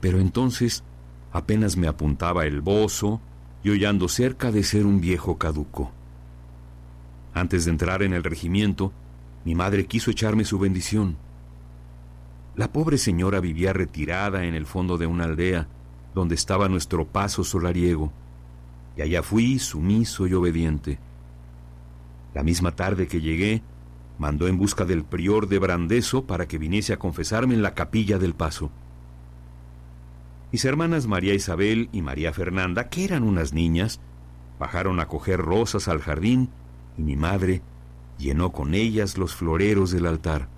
pero entonces apenas me apuntaba el bozo y hollando cerca de ser un viejo caduco. Antes de entrar en el regimiento, mi madre quiso echarme su bendición. La pobre señora vivía retirada en el fondo de una aldea donde estaba nuestro paso solariego, allá fui sumiso y obediente. La misma tarde que llegué, mandó en busca del prior de Brandeso para que viniese a confesarme en la capilla del paso. Mis hermanas María Isabel y María Fernanda, que eran unas niñas, bajaron a coger rosas al jardín y mi madre llenó con ellas los floreros del altar.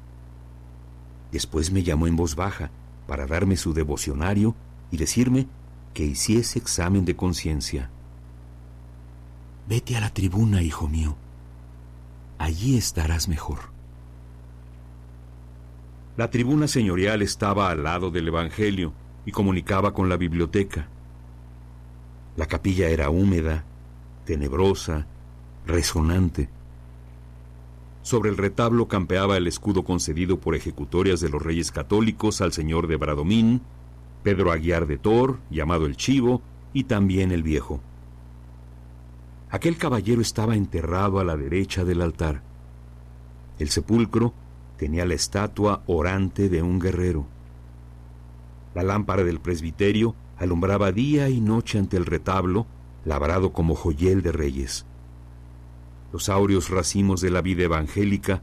Después me llamó en voz baja para darme su devocionario y decirme que hiciese examen de conciencia. Vete a la tribuna, hijo mío, allí estarás mejor. La tribuna señorial estaba al lado del Evangelio y comunicaba con la biblioteca. La capilla era húmeda, tenebrosa, resonante. Sobre el retablo campeaba el escudo concedido por ejecutorias de los reyes católicos al señor de Bradomín, Pedro Aguiar de Tor, llamado el Chivo, y también el Viejo. Aquel caballero estaba enterrado a la derecha del altar. El sepulcro tenía la estatua orante de un guerrero. La lámpara del presbiterio alumbraba día y noche ante el retablo, labrado como joyel de reyes. Los áureos racimos de la vida evangélica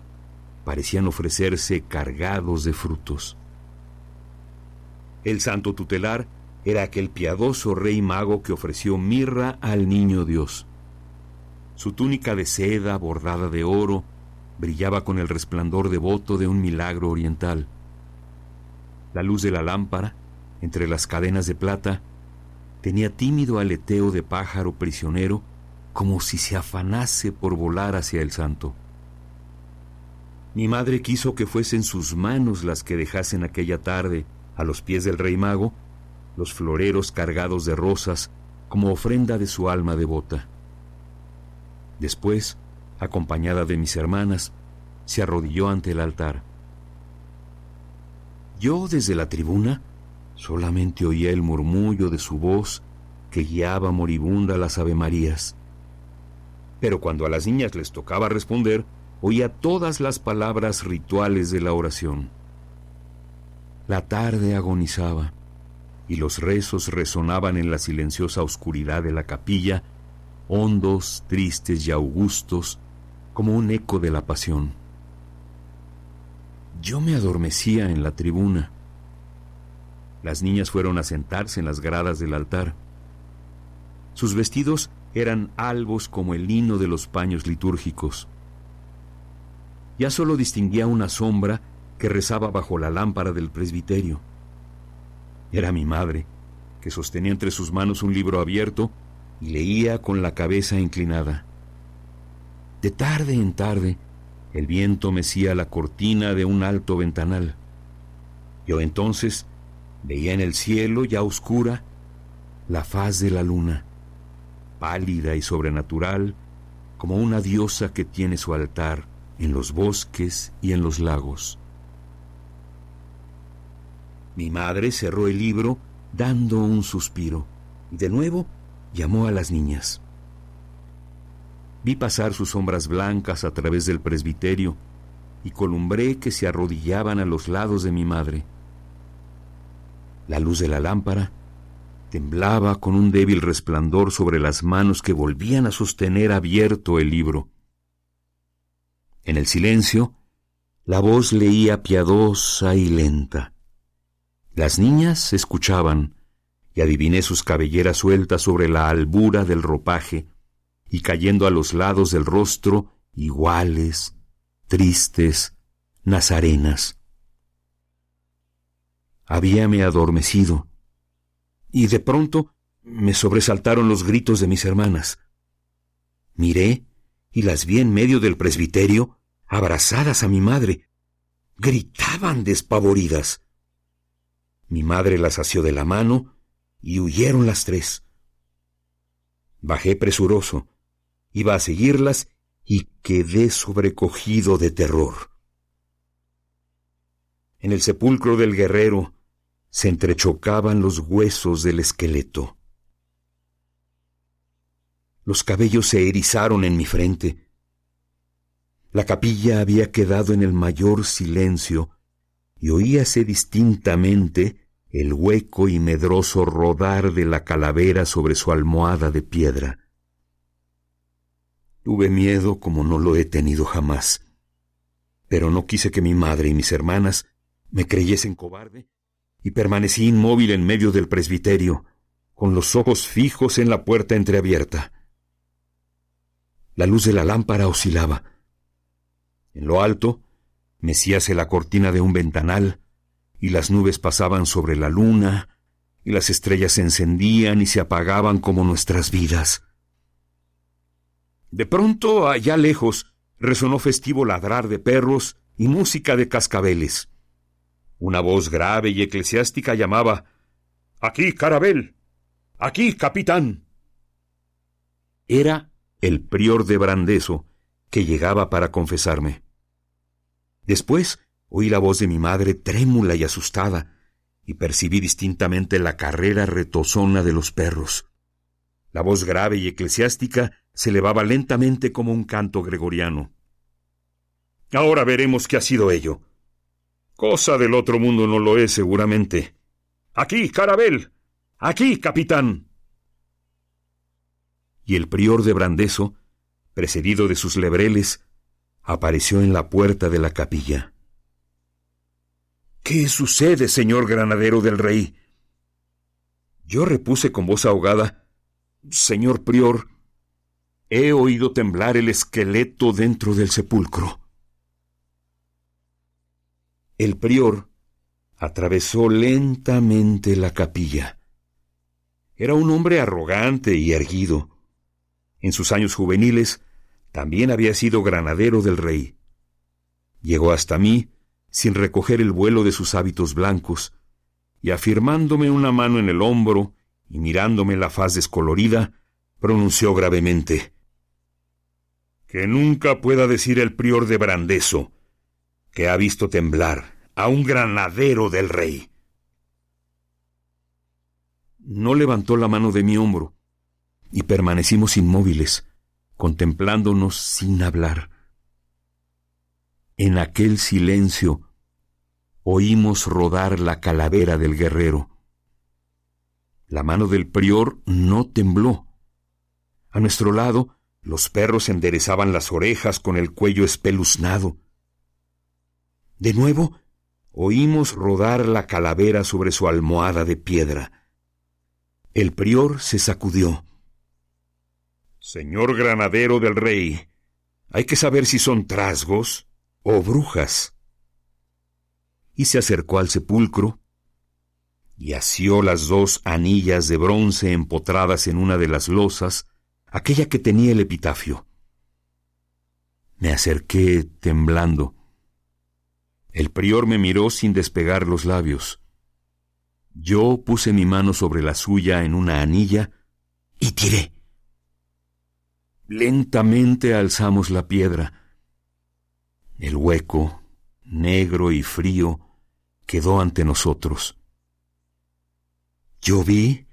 parecían ofrecerse cargados de frutos. El santo tutelar era aquel piadoso rey mago que ofreció mirra al niño Dios. Su túnica de seda bordada de oro brillaba con el resplandor devoto de un milagro oriental. La luz de la lámpara, entre las cadenas de plata, tenía tímido aleteo de pájaro prisionero, como si se afanase por volar hacia el santo. Mi madre quiso que fuesen sus manos las que dejasen aquella tarde, a los pies del rey mago, los floreros cargados de rosas, como ofrenda de su alma devota. Después, acompañada de mis hermanas, se arrodilló ante el altar. Yo desde la tribuna solamente oía el murmullo de su voz que guiaba moribunda las Avemarías. Pero cuando a las niñas les tocaba responder, oía todas las palabras rituales de la oración. La tarde agonizaba y los rezos resonaban en la silenciosa oscuridad de la capilla hondos, tristes y augustos, como un eco de la pasión. Yo me adormecía en la tribuna. Las niñas fueron a sentarse en las gradas del altar. Sus vestidos eran albos como el lino de los paños litúrgicos. Ya solo distinguía una sombra que rezaba bajo la lámpara del presbiterio. Era mi madre, que sostenía entre sus manos un libro abierto y leía con la cabeza inclinada. De tarde en tarde, el viento mecía la cortina de un alto ventanal. Yo entonces veía en el cielo ya oscura la faz de la luna, pálida y sobrenatural, como una diosa que tiene su altar en los bosques y en los lagos. Mi madre cerró el libro dando un suspiro y de nuevo llamó a las niñas. Vi pasar sus sombras blancas a través del presbiterio y columbré que se arrodillaban a los lados de mi madre. La luz de la lámpara temblaba con un débil resplandor sobre las manos que volvían a sostener abierto el libro. En el silencio, la voz leía piadosa y lenta. Las niñas escuchaban, y adiviné sus cabelleras sueltas sobre la albura del ropaje y cayendo a los lados del rostro iguales, tristes, nazarenas. Habíame adormecido, y de pronto me sobresaltaron los gritos de mis hermanas. Miré y las vi en medio del presbiterio, abrazadas a mi madre. Gritaban despavoridas. Mi madre las asió de la mano y huyeron las tres. Bajé presuroso, iba a seguirlas y quedé sobrecogido de terror. En el sepulcro del guerrero se entrechocaban los huesos del esqueleto. Los cabellos se erizaron en mi frente. La capilla había quedado en el mayor silencio y oíase distintamente el hueco y medroso rodar de la calavera sobre su almohada de piedra. Tuve miedo como no lo he tenido jamás, pero no quise que mi madre y mis hermanas me creyesen cobarde y permanecí inmóvil en medio del presbiterio, con los ojos fijos en la puerta entreabierta. La luz de la lámpara oscilaba. En lo alto, mecíase la cortina de un ventanal, y las nubes pasaban sobre la luna, y las estrellas se encendían y se apagaban como nuestras vidas. De pronto, allá lejos, resonó festivo ladrar de perros y música de cascabeles. Una voz grave y eclesiástica llamaba Aquí, Carabel. Aquí, capitán. Era el prior de Brandeso, que llegaba para confesarme. Después oí la voz de mi madre trémula y asustada, y percibí distintamente la carrera retozona de los perros. La voz grave y eclesiástica se elevaba lentamente como un canto gregoriano. Ahora veremos qué ha sido ello. Cosa del otro mundo no lo es seguramente. Aquí, Carabel. Aquí, capitán. Y el prior de Brandeso, precedido de sus lebreles, apareció en la puerta de la capilla. ¿Qué sucede, señor granadero del rey? Yo repuse con voz ahogada, Señor prior, he oído temblar el esqueleto dentro del sepulcro. El prior atravesó lentamente la capilla. Era un hombre arrogante y erguido. En sus años juveniles también había sido granadero del rey. Llegó hasta mí sin recoger el vuelo de sus hábitos blancos, y afirmándome una mano en el hombro y mirándome la faz descolorida, pronunció gravemente Que nunca pueda decir el prior de Brandeso que ha visto temblar a un granadero del rey. No levantó la mano de mi hombro, y permanecimos inmóviles, contemplándonos sin hablar. En aquel silencio oímos rodar la calavera del guerrero. La mano del prior no tembló. A nuestro lado, los perros enderezaban las orejas con el cuello espeluznado. De nuevo, oímos rodar la calavera sobre su almohada de piedra. El prior se sacudió. Señor granadero del rey, hay que saber si son trasgos o brujas. Y se acercó al sepulcro y asió las dos anillas de bronce empotradas en una de las losas, aquella que tenía el epitafio. Me acerqué temblando. El prior me miró sin despegar los labios. Yo puse mi mano sobre la suya en una anilla y tiré. Lentamente alzamos la piedra. El hueco, negro y frío, quedó ante nosotros. Yo vi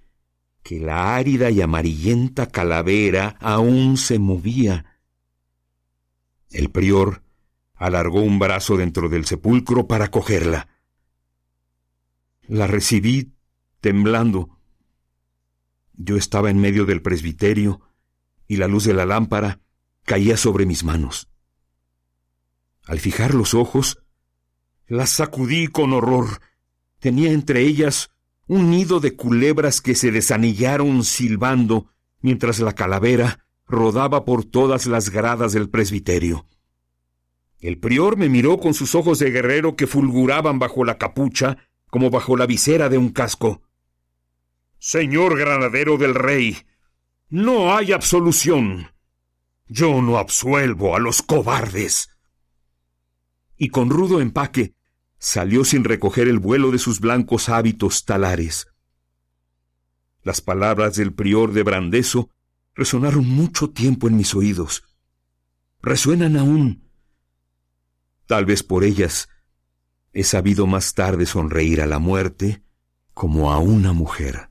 que la árida y amarillenta calavera aún se movía. El prior alargó un brazo dentro del sepulcro para cogerla. La recibí temblando. Yo estaba en medio del presbiterio y la luz de la lámpara caía sobre mis manos. Al fijar los ojos, la sacudí con horror. Tenía entre ellas un nido de culebras que se desanillaron silbando mientras la calavera rodaba por todas las gradas del presbiterio. El prior me miró con sus ojos de guerrero que fulguraban bajo la capucha como bajo la visera de un casco. Señor granadero del rey, no hay absolución. Yo no absuelvo a los cobardes. Y con rudo empaque salió sin recoger el vuelo de sus blancos hábitos talares. Las palabras del prior de Brandeso resonaron mucho tiempo en mis oídos. Resuenan aún. Tal vez por ellas he sabido más tarde sonreír a la muerte como a una mujer.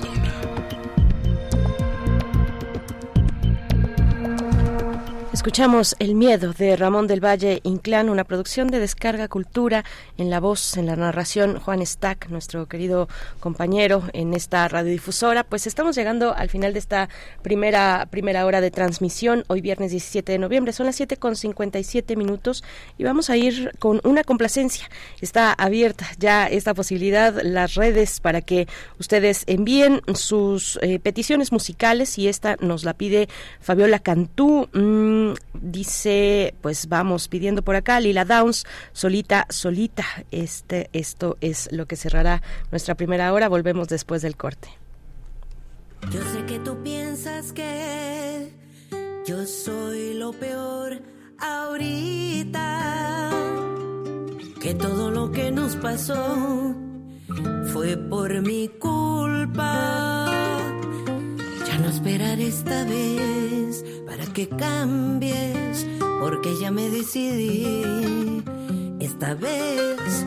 Escuchamos El miedo de Ramón del Valle Inclán, una producción de Descarga Cultura, en la voz, en la narración, Juan Stack, nuestro querido compañero en esta radiodifusora. Pues estamos llegando al final de esta primera, primera hora de transmisión, hoy viernes 17 de noviembre, son las 7 con 57 minutos y vamos a ir con una complacencia. Está abierta ya esta posibilidad, las redes para que ustedes envíen sus eh, peticiones musicales y esta nos la pide Fabiola Cantú. Mm, dice, pues vamos pidiendo por acá, Lila Downs, solita, solita. Este, esto es lo que cerrará nuestra primera hora. Volvemos después del corte. Yo sé que tú piensas que yo soy lo peor ahorita. Que todo lo que nos pasó fue por mi culpa. No esperar esta vez para que cambies, porque ya me decidí. Esta vez,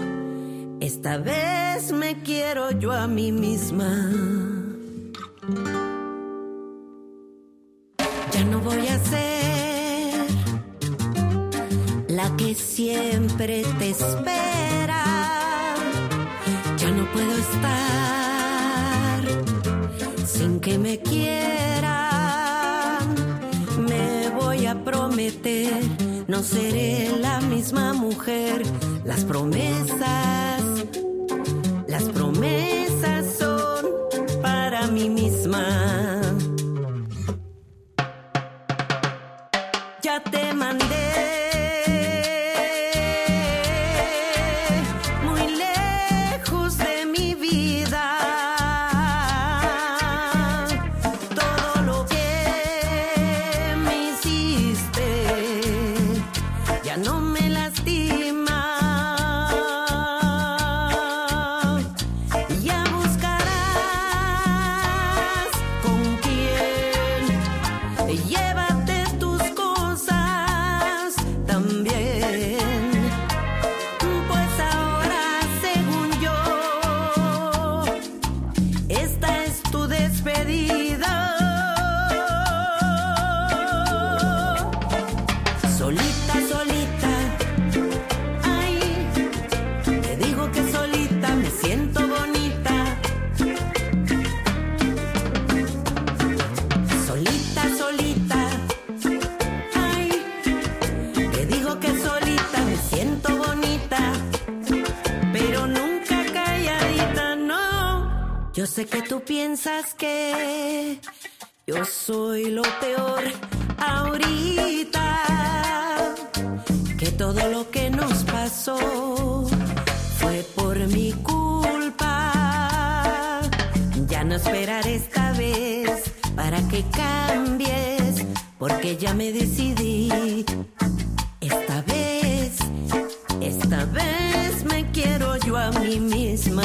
esta vez me quiero yo a mí misma. Ya no voy a ser la que siempre te espera. Ya no puedo estar sin que me quieras prometer, no seré la misma mujer. Las promesas, las promesas son para mí misma. Ya te mandé sé que tú piensas que yo soy lo peor ahorita, que todo lo que nos pasó fue por mi culpa. Ya no esperar esta vez para que cambies, porque ya me decidí. Esta vez, esta vez me quiero yo a mí misma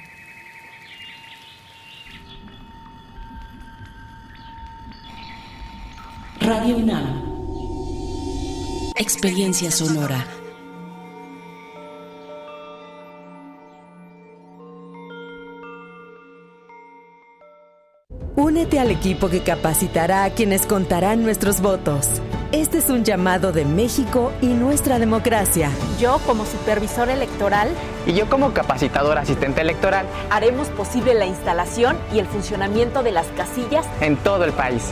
Radio UNAM. Experiencia sonora. Únete al equipo que capacitará a quienes contarán nuestros votos. Este es un llamado de México y nuestra democracia. Yo, como supervisor electoral, y yo, como capacitador asistente electoral, haremos posible la instalación y el funcionamiento de las casillas en todo el país.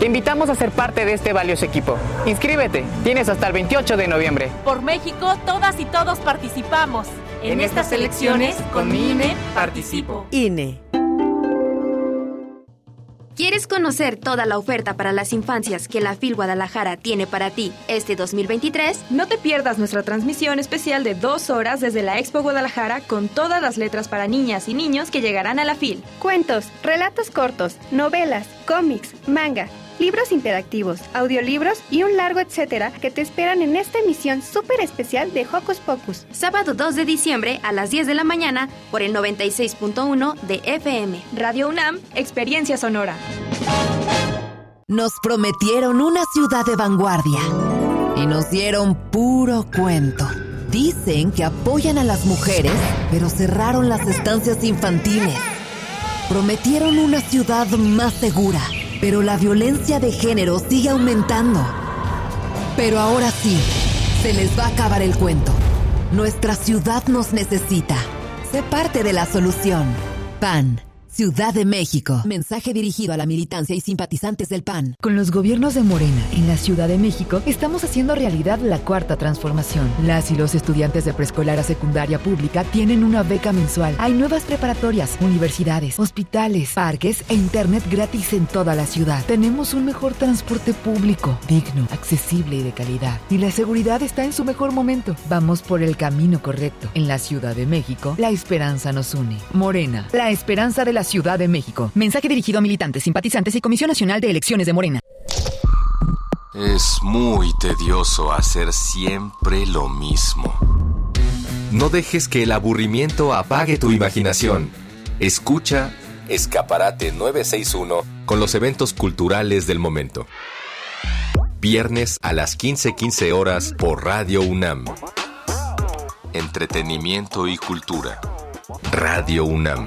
Te invitamos a ser parte de este valioso equipo. Inscríbete, tienes hasta el 28 de noviembre. Por México, todas y todos participamos. En, estas elecciones, con mi INE, participo. INE. ¿Quieres conocer toda la oferta para las infancias que la FIL Guadalajara tiene para ti este 2023? No te pierdas nuestra transmisión especial de dos horas desde la Expo Guadalajara con todas las letras para niñas y niños que llegarán a la FIL. Cuentos, relatos cortos, novelas, cómics, manga libros interactivos, audiolibros y un largo etcétera que te esperan en esta emisión súper especial de Hocus Pocus. Sábado 2 de diciembre a las 10 de la mañana por el 96.1 de FM. Radio UNAM, Experiencia Sonora. Nos prometieron una ciudad de vanguardia y nos dieron puro cuento. Dicen que apoyan a las mujeres, pero cerraron las estancias infantiles. Prometieron una ciudad más segura pero la violencia de género sigue aumentando. Pero ahora sí, se les va a acabar el cuento. Nuestra ciudad nos necesita. Sé parte de la solución. PAN. Ciudad de México. Mensaje dirigido a la militancia y simpatizantes del PAN. Con los gobiernos de Morena en la Ciudad de México estamos haciendo realidad la cuarta transformación. Las y los estudiantes de preescolar a secundaria pública tienen una beca mensual. Hay nuevas preparatorias, universidades, hospitales, parques e internet gratis en toda la ciudad. Tenemos un mejor transporte público, digno, accesible y de calidad. Y la seguridad está en su mejor momento. Vamos por el camino correcto. En la Ciudad de México, la esperanza nos une. Morena, la esperanza de la Ciudad de México. Mensaje dirigido a militantes, simpatizantes y Comisión Nacional de Elecciones de Morena. Es muy tedioso hacer siempre lo mismo. No dejes que el aburrimiento apague tu imaginación. Escucha Escaparate 961 con los eventos culturales del momento. Viernes a las 15:15 horas por Radio UNAM. Entretenimiento y cultura. Radio UNAM.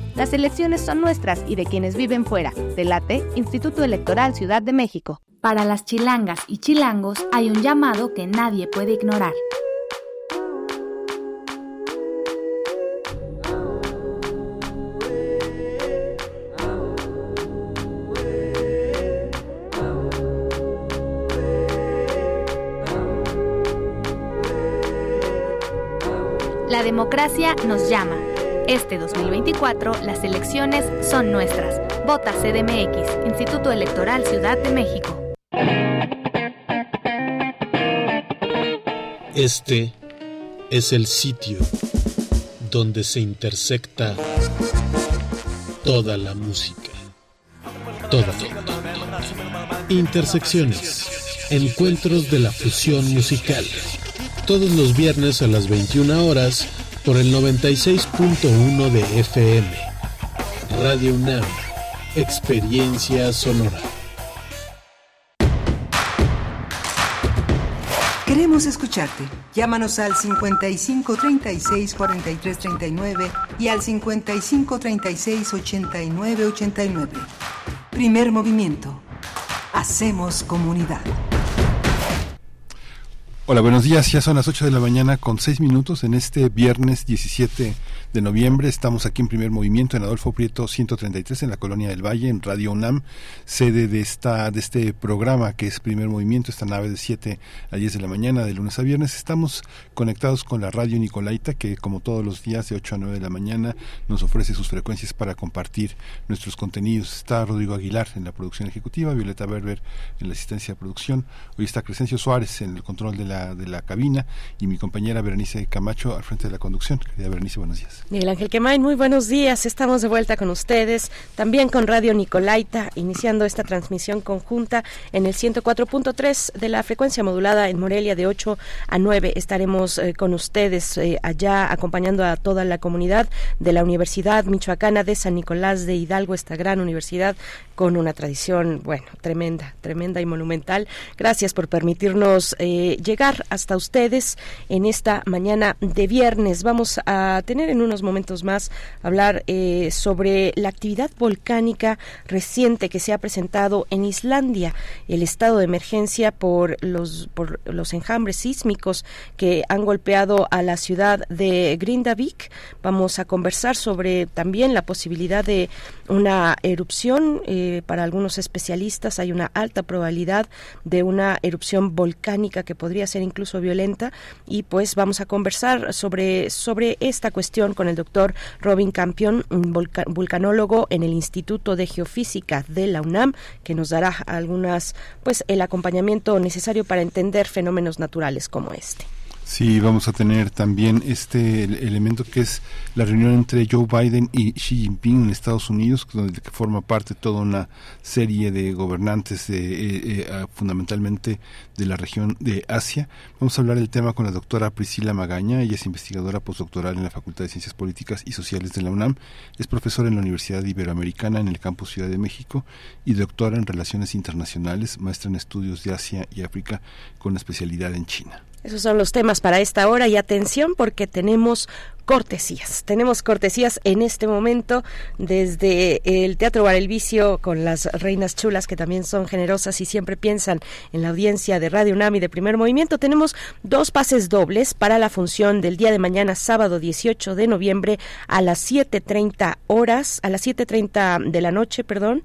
Las elecciones son nuestras y de quienes viven fuera. Delate, Instituto Electoral Ciudad de México. Para las chilangas y chilangos hay un llamado que nadie puede ignorar. La democracia nos llama. Este 2024 las elecciones son nuestras. Vota CDMX, Instituto Electoral Ciudad de México. Este es el sitio donde se intersecta toda la música. toda. Intersecciones. Encuentros de la fusión musical. Todos los viernes a las 21 horas por el 96.1 de FM. Radio UNAM. Experiencia sonora. Queremos escucharte. Llámanos al 55 36 43 39 y al 55 36 89 89. Primer movimiento. Hacemos comunidad. Hola, buenos días. Ya son las 8 de la mañana con 6 minutos en este viernes 17 de noviembre. Estamos aquí en primer movimiento en Adolfo Prieto 133 en la Colonia del Valle, en Radio UNAM, sede de, esta, de este programa que es primer movimiento, esta nave de 7 a 10 de la mañana, de lunes a viernes. Estamos conectados con la Radio Nicolaita, que como todos los días de 8 a 9 de la mañana nos ofrece sus frecuencias para compartir nuestros contenidos. Está Rodrigo Aguilar en la producción ejecutiva, Violeta Berber en la asistencia de producción. Hoy está Crescencio Suárez en el control de la, de la cabina y mi compañera Berenice Camacho al frente de la conducción. Querida Berenice, buenos días. Miguel Ángel Quemain, muy buenos días. Estamos de vuelta con ustedes, también con Radio Nicolaita, iniciando esta transmisión conjunta en el 104.3 de la frecuencia modulada en Morelia de 8 a 9. Estaremos eh, con ustedes eh, allá acompañando a toda la comunidad de la Universidad Michoacana de San Nicolás de Hidalgo, esta gran universidad con una tradición, bueno, tremenda, tremenda y monumental. Gracias por permitirnos eh, llegar hasta ustedes en esta mañana de viernes. Vamos a tener en unos momentos más hablar eh, sobre la actividad volcánica reciente que se ha presentado en Islandia, el estado de emergencia por los, por los enjambres sísmicos que han golpeado a la ciudad de Grindavik. Vamos a conversar sobre también la posibilidad de una erupción. Eh, para algunos especialistas hay una alta probabilidad de una erupción volcánica que podría ser incluso violenta y pues vamos a conversar sobre, sobre esta cuestión con el doctor Robin Campion, un vulcanólogo en el Instituto de Geofísica de la UNAM, que nos dará algunas, pues el acompañamiento necesario para entender fenómenos naturales como este. Sí, vamos a tener también este elemento que es la reunión entre Joe Biden y Xi Jinping en Estados Unidos, donde forma parte toda una serie de gobernantes de, eh, eh, fundamentalmente de la región de Asia. Vamos a hablar del tema con la doctora Priscila Magaña, ella es investigadora postdoctoral en la Facultad de Ciencias Políticas y Sociales de la UNAM, es profesora en la Universidad Iberoamericana en el campus Ciudad de México y doctora en Relaciones Internacionales, maestra en Estudios de Asia y África con especialidad en China. Esos son los temas para esta hora y atención porque tenemos cortesías. Tenemos cortesías en este momento desde el Teatro Bar El Vicio con las reinas chulas que también son generosas y siempre piensan en la audiencia de Radio UNAM y de Primer Movimiento. Tenemos dos pases dobles para la función del día de mañana, sábado 18 de noviembre a las 7.30 horas, a las 7.30 de la noche, perdón,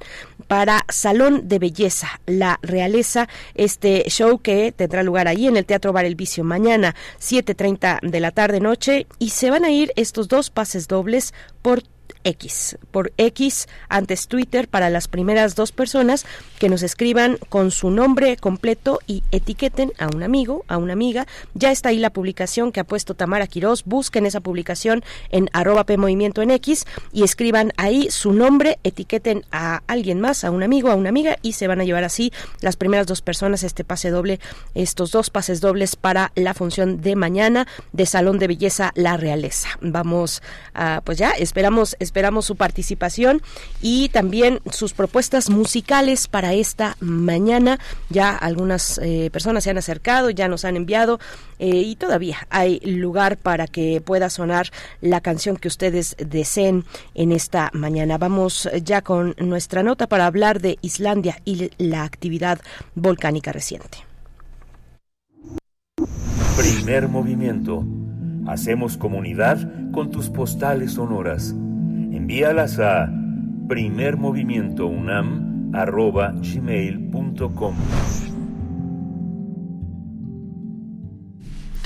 para Salón de Belleza, La Realeza, este show que tendrá lugar ahí en el Teatro Bar El Vicio mañana, 7.30 de la tarde noche y se van a ir estos dos pases dobles por X, por X antes Twitter para las primeras dos personas que nos escriban con su nombre completo y etiqueten a un amigo, a una amiga. Ya está ahí la publicación que ha puesto Tamara Quirós. Busquen esa publicación en arroba P Movimiento en X y escriban ahí su nombre, etiqueten a alguien más, a un amigo, a una amiga y se van a llevar así las primeras dos personas este pase doble, estos dos pases dobles para la función de mañana de Salón de Belleza La Realeza. Vamos a, pues ya, esperamos Esperamos su participación y también sus propuestas musicales para esta mañana. Ya algunas eh, personas se han acercado, ya nos han enviado eh, y todavía hay lugar para que pueda sonar la canción que ustedes deseen en esta mañana. Vamos ya con nuestra nota para hablar de Islandia y la actividad volcánica reciente. Primer movimiento. Hacemos comunidad con tus postales sonoras envíalas a primermovimientounam.gmail.com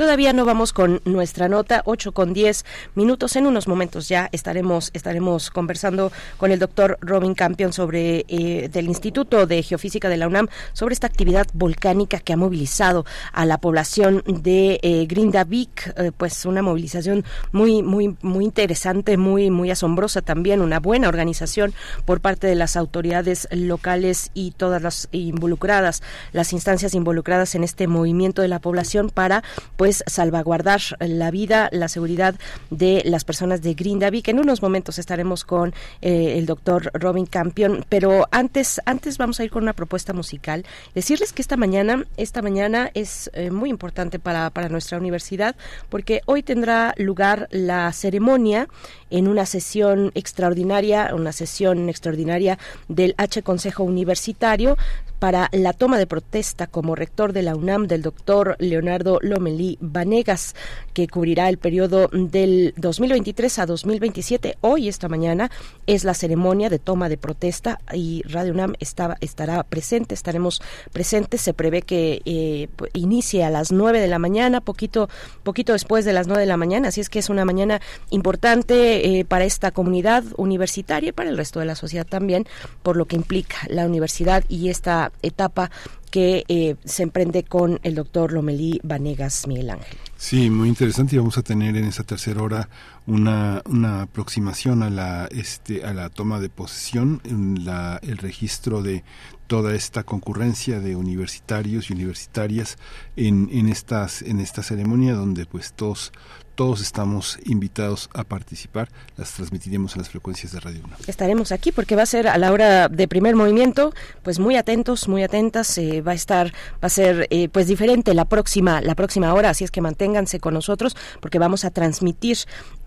Todavía no vamos con nuestra nota, 8 con 10 minutos. En unos momentos ya estaremos, estaremos conversando con el doctor Robin Campion sobre eh, del Instituto de Geofísica de la UNAM sobre esta actividad volcánica que ha movilizado a la población de eh, Grindavik, eh, pues una movilización muy, muy, muy interesante, muy, muy asombrosa también, una buena organización por parte de las autoridades locales y todas las involucradas, las instancias involucradas en este movimiento de la población para pues salvaguardar la vida, la seguridad de las personas de Grindavik. En unos momentos estaremos con eh, el doctor Robin Campion, pero antes, antes vamos a ir con una propuesta musical. Decirles que esta mañana, esta mañana es eh, muy importante para, para nuestra universidad porque hoy tendrá lugar la ceremonia en una sesión extraordinaria, una sesión extraordinaria del H Consejo Universitario para la toma de protesta como rector de la UNAM del doctor Leonardo Lomelí Vanegas, que cubrirá el periodo del 2023 a 2027. Hoy, esta mañana, es la ceremonia de toma de protesta y Radio UNAM está, estará presente, estaremos presentes. Se prevé que eh, inicie a las 9 de la mañana, poquito, poquito después de las 9 de la mañana, así es que es una mañana importante eh, para esta comunidad universitaria y para el resto de la sociedad también, por lo que implica la universidad y esta etapa que eh, se emprende con el doctor Lomelí Vanegas Miguel Ángel. Sí, muy interesante y vamos a tener en esa tercera hora una, una aproximación a la este a la toma de posesión, en la, el registro de toda esta concurrencia de universitarios y universitarias en, en estas en esta ceremonia donde pues todos todos estamos invitados a participar. Las transmitiremos en las frecuencias de Radio 1. Estaremos aquí porque va a ser a la hora de primer movimiento, pues muy atentos, muy atentas. Eh, va a estar, va a ser eh, pues diferente la próxima, la próxima hora, así es que manténganse con nosotros porque vamos a transmitir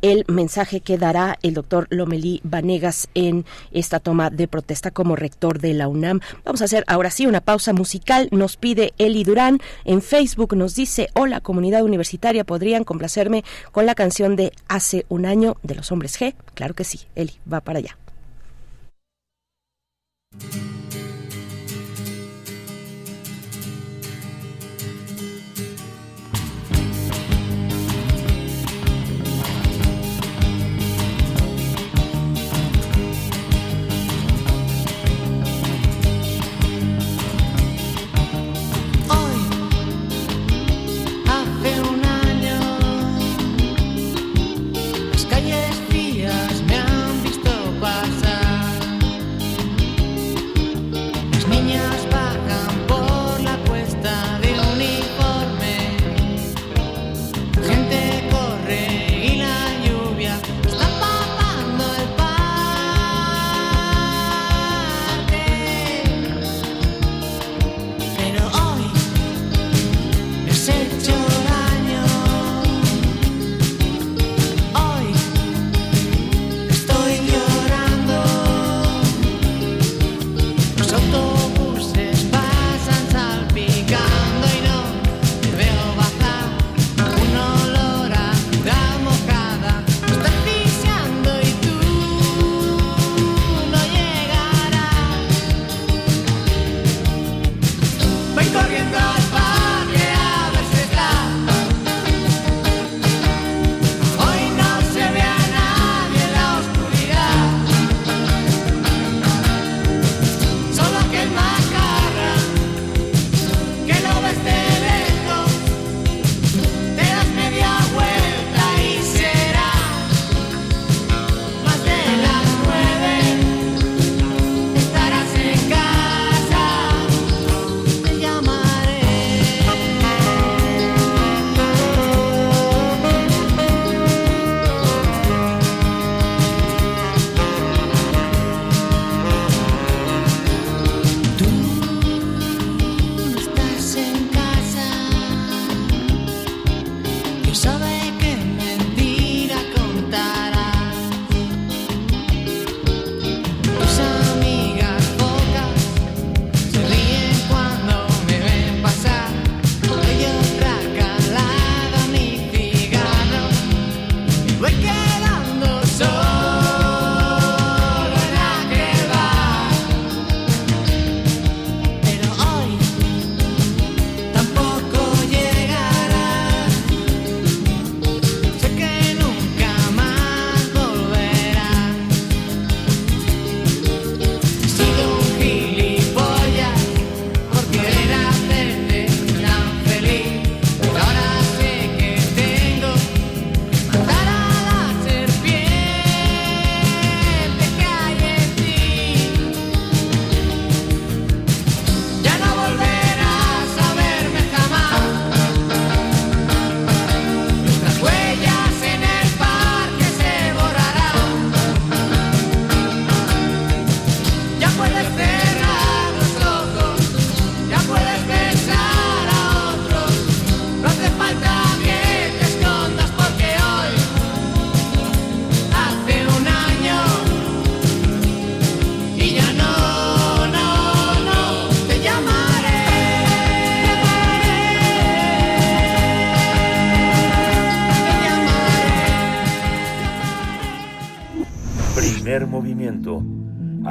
el mensaje que dará el doctor Lomelí Vanegas en esta toma de protesta como rector de la UNAM. Vamos a hacer ahora sí una pausa musical. Nos pide Eli Durán en Facebook, nos dice, hola comunidad universitaria, ¿podrían complacerme con la canción de Hace un año de los hombres G. Claro que sí, Eli, va para allá.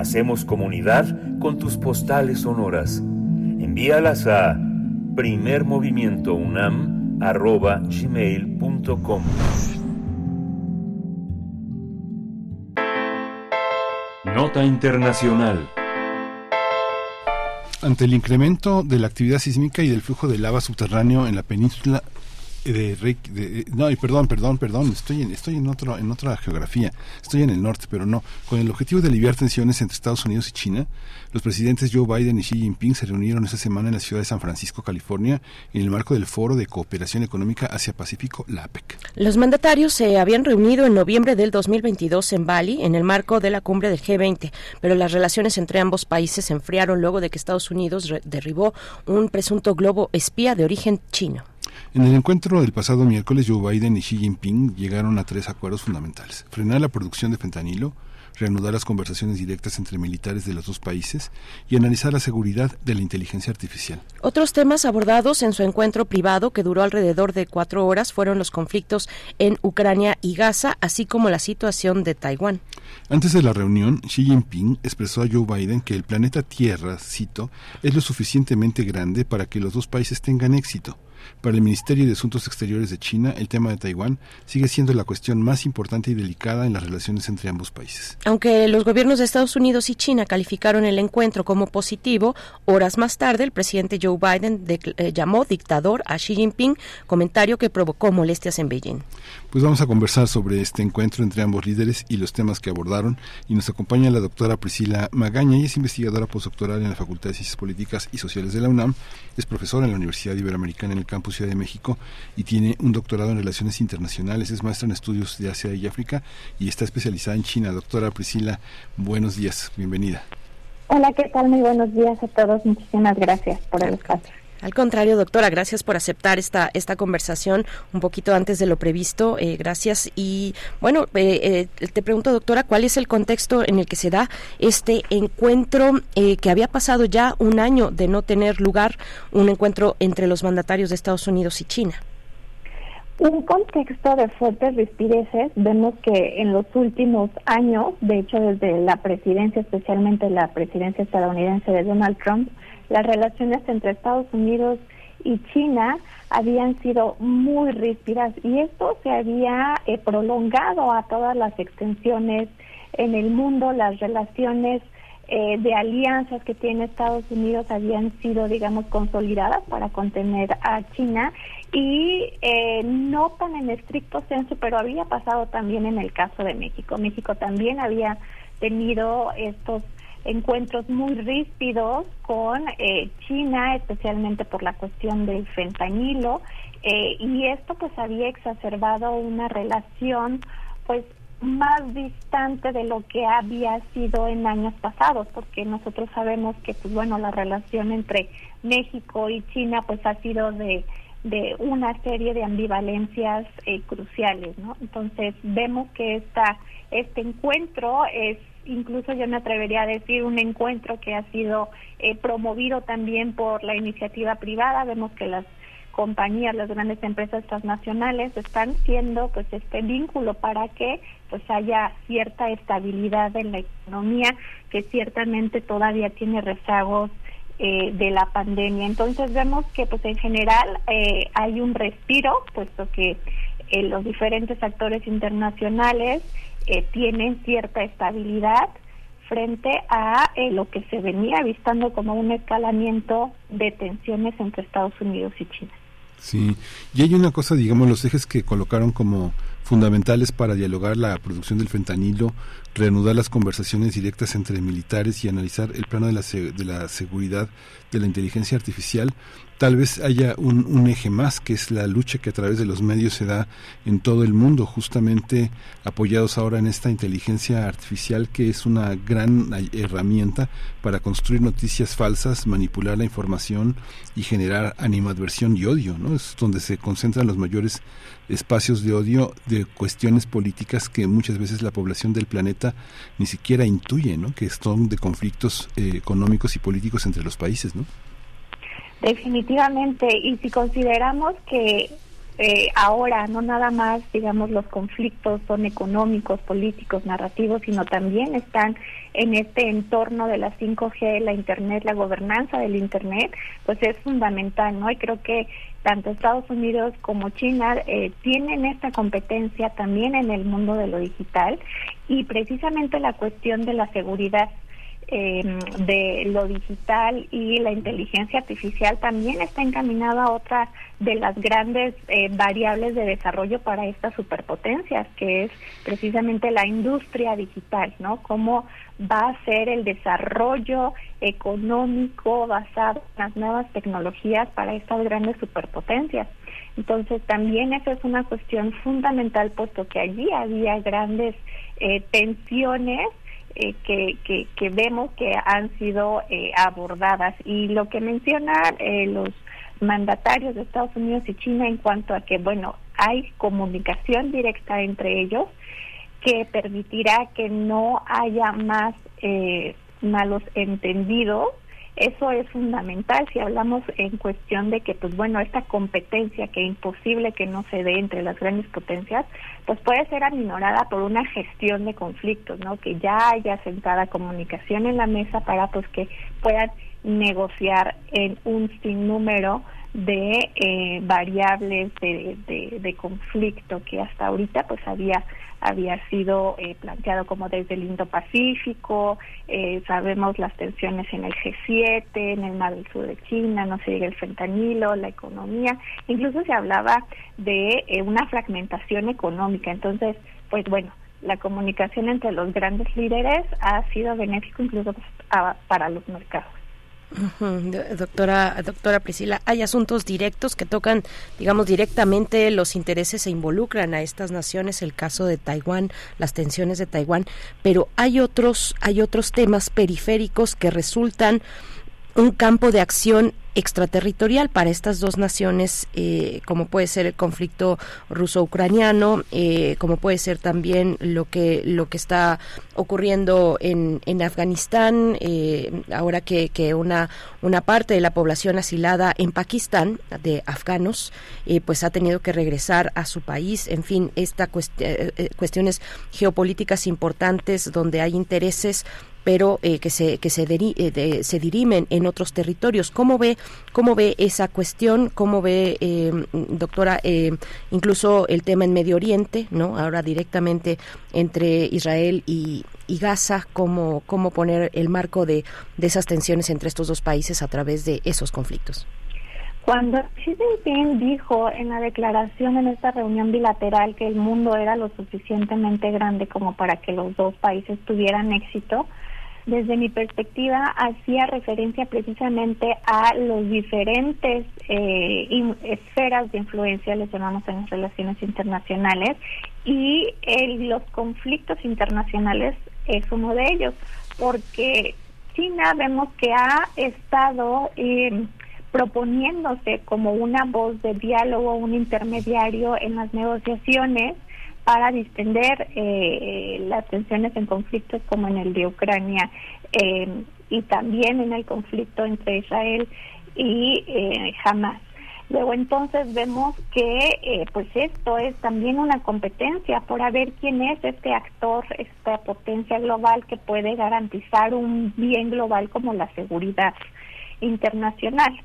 Hacemos comunidad con tus postales sonoras. Envíalas a primermovimientounam.gmail.com Nota Internacional ante el incremento de la actividad sísmica y del flujo de lava subterráneo en la península de, de, no perdón perdón perdón estoy en estoy en otro en otra geografía estoy en el norte pero no. Con el objetivo de aliviar tensiones entre Estados Unidos y China los presidentes Joe Biden y Xi Jinping se reunieron esta semana en la ciudad de San Francisco California en el marco del Foro de Cooperación Económica Asia Pacífico la APEC. Los mandatarios se habían reunido en noviembre del 2022 en Bali en el marco de la cumbre del G20 pero las relaciones entre ambos países se enfriaron luego de que Estados Unidos derribó un presunto globo espía de origen chino en el encuentro del pasado miércoles, Joe Biden y Xi Jinping llegaron a tres acuerdos fundamentales. Frenar la producción de fentanilo, reanudar las conversaciones directas entre militares de los dos países y analizar la seguridad de la inteligencia artificial. Otros temas abordados en su encuentro privado, que duró alrededor de cuatro horas, fueron los conflictos en Ucrania y Gaza, así como la situación de Taiwán. Antes de la reunión, Xi Jinping expresó a Joe Biden que el planeta Tierra, cito, es lo suficientemente grande para que los dos países tengan éxito. Para el Ministerio de Asuntos Exteriores de China, el tema de Taiwán sigue siendo la cuestión más importante y delicada en las relaciones entre ambos países. Aunque los gobiernos de Estados Unidos y China calificaron el encuentro como positivo, horas más tarde el presidente Joe Biden eh, llamó dictador a Xi Jinping, comentario que provocó molestias en Beijing. Pues vamos a conversar sobre este encuentro entre ambos líderes y los temas que abordaron y nos acompaña la doctora Priscila Magaña, y es investigadora postdoctoral en la Facultad de Ciencias Políticas y Sociales de la UNAM, es profesora en la Universidad Iberoamericana en el campus Ciudad de México y tiene un doctorado en Relaciones Internacionales, es maestra en estudios de Asia y África y está especializada en China. Doctora Priscila, buenos días, bienvenida. Hola, ¿qué tal? Muy buenos días a todos. Muchísimas gracias por el espacio. Al contrario, doctora, gracias por aceptar esta, esta conversación un poquito antes de lo previsto. Eh, gracias. Y bueno, eh, eh, te pregunto, doctora, ¿cuál es el contexto en el que se da este encuentro que había pasado ya un año de no tener lugar, un encuentro entre los mandatarios de Estados Unidos y China? Un contexto de fuertes respireces, vemos que en los últimos años, de hecho desde la presidencia, especialmente la presidencia estadounidense de Donald Trump, las relaciones entre Estados Unidos y China habían sido muy ríspidas y esto se había eh, prolongado a todas las extensiones en el mundo, las relaciones eh, de alianzas que tiene Estados Unidos habían sido, digamos, consolidadas para contener a China y eh, no tan en estricto senso, pero había pasado también en el caso de México. México también había tenido estos encuentros muy ríspidos con eh, China, especialmente por la cuestión del fentanilo, eh, y esto pues había exacerbado una relación pues más distante de lo que había sido en años pasados, porque nosotros sabemos que pues bueno la relación entre México y China pues ha sido de de una serie de ambivalencias eh, cruciales, ¿no? Entonces vemos que esta este encuentro es incluso yo me atrevería a decir un encuentro que ha sido eh, promovido también por la iniciativa privada. Vemos que las compañías, las grandes empresas transnacionales están siendo pues este vínculo para que pues haya cierta estabilidad en la economía que ciertamente todavía tiene rezagos eh, de la pandemia. Entonces vemos que pues en general eh, hay un respiro, puesto que los diferentes actores internacionales eh, tienen cierta estabilidad frente a eh, lo que se venía avistando como un escalamiento de tensiones entre Estados Unidos y China. Sí, y hay una cosa, digamos, los ejes que colocaron como fundamentales para dialogar la producción del fentanilo, reanudar las conversaciones directas entre militares y analizar el plano de la, de la seguridad de la inteligencia artificial tal vez haya un, eje más, que es la lucha que a través de los medios se da en todo el mundo, justamente apoyados ahora en esta inteligencia artificial, que es una gran herramienta para construir noticias falsas, manipular la información y generar animadversión y odio, ¿no? Es donde se concentran los mayores espacios de odio de cuestiones políticas que muchas veces la población del planeta ni siquiera intuye, ¿no? Que son de conflictos eh, económicos y políticos entre los países, ¿no? Definitivamente, y si consideramos que eh, ahora no nada más, digamos, los conflictos son económicos, políticos, narrativos, sino también están en este entorno de la 5G, la Internet, la gobernanza del Internet, pues es fundamental, ¿no? Y creo que tanto Estados Unidos como China eh, tienen esta competencia también en el mundo de lo digital y precisamente la cuestión de la seguridad eh, de lo digital y la inteligencia artificial también está encaminada a otra de las grandes eh, variables de desarrollo para estas superpotencias, que es precisamente la industria digital, ¿no? Cómo va a ser el desarrollo económico basado en las nuevas tecnologías para estas grandes superpotencias. Entonces también esa es una cuestión fundamental, puesto que allí había grandes eh, tensiones eh, que, que, que, vemos que han sido eh, abordadas. Y lo que mencionan eh, los mandatarios de Estados Unidos y China en cuanto a que, bueno, hay comunicación directa entre ellos que permitirá que no haya más malos entendidos eso es fundamental si hablamos en cuestión de que, pues bueno, esta competencia que es imposible que no se dé entre las grandes potencias, pues puede ser aminorada por una gestión de conflictos, ¿no? Que ya haya sentada comunicación en la mesa para pues que puedan negociar en un sinnúmero de eh, variables de, de, de conflicto que hasta ahorita pues había había sido eh, planteado como desde el Indo-Pacífico, eh, sabemos las tensiones en el G7, en el mar del sur de China, no se llega el fentanilo, la economía, incluso se hablaba de eh, una fragmentación económica. Entonces, pues bueno, la comunicación entre los grandes líderes ha sido benéfico incluso para los mercados. Doctora, doctora Priscila, hay asuntos directos que tocan, digamos, directamente los intereses e involucran a estas naciones, el caso de Taiwán, las tensiones de Taiwán, pero hay otros, hay otros temas periféricos que resultan un campo de acción extraterritorial para estas dos naciones, eh, como puede ser el conflicto ruso-ucraniano, eh, como puede ser también lo que lo que está ocurriendo en, en Afganistán, eh, ahora que, que, una una parte de la población asilada en Pakistán de afganos, pues ha tenido que regresar a su país. En fin, esta cuestiones geopolíticas importantes donde hay intereses pero eh, que se que se, eh, se dirimen en otros territorios. ¿Cómo ve cómo ve esa cuestión? ¿Cómo ve, eh, doctora, incluso el tema en Medio Oriente, no? Ahora directamente entre Israel y, y Gaza, cómo cómo poner el marco de, de esas tensiones entre estos dos países a través de esos conflictos. Cuando Xi Jinping dijo en la declaración en esta reunión bilateral que el mundo era lo suficientemente grande como para que los dos países tuvieran éxito, desde mi perspectiva hacía referencia precisamente a los diferentes eh, esferas de influencia, les llamamos en las relaciones internacionales, y los conflictos internacionales es uno de ellos, porque China vemos que ha estado eh, proponiéndose como una voz de diálogo, un intermediario en las negociaciones, para distender eh, las tensiones en conflictos como en el de Ucrania eh, y también en el conflicto entre Israel y eh, Hamas. Luego entonces vemos que eh, pues esto es también una competencia por ver quién es este actor, esta potencia global que puede garantizar un bien global como la seguridad internacional.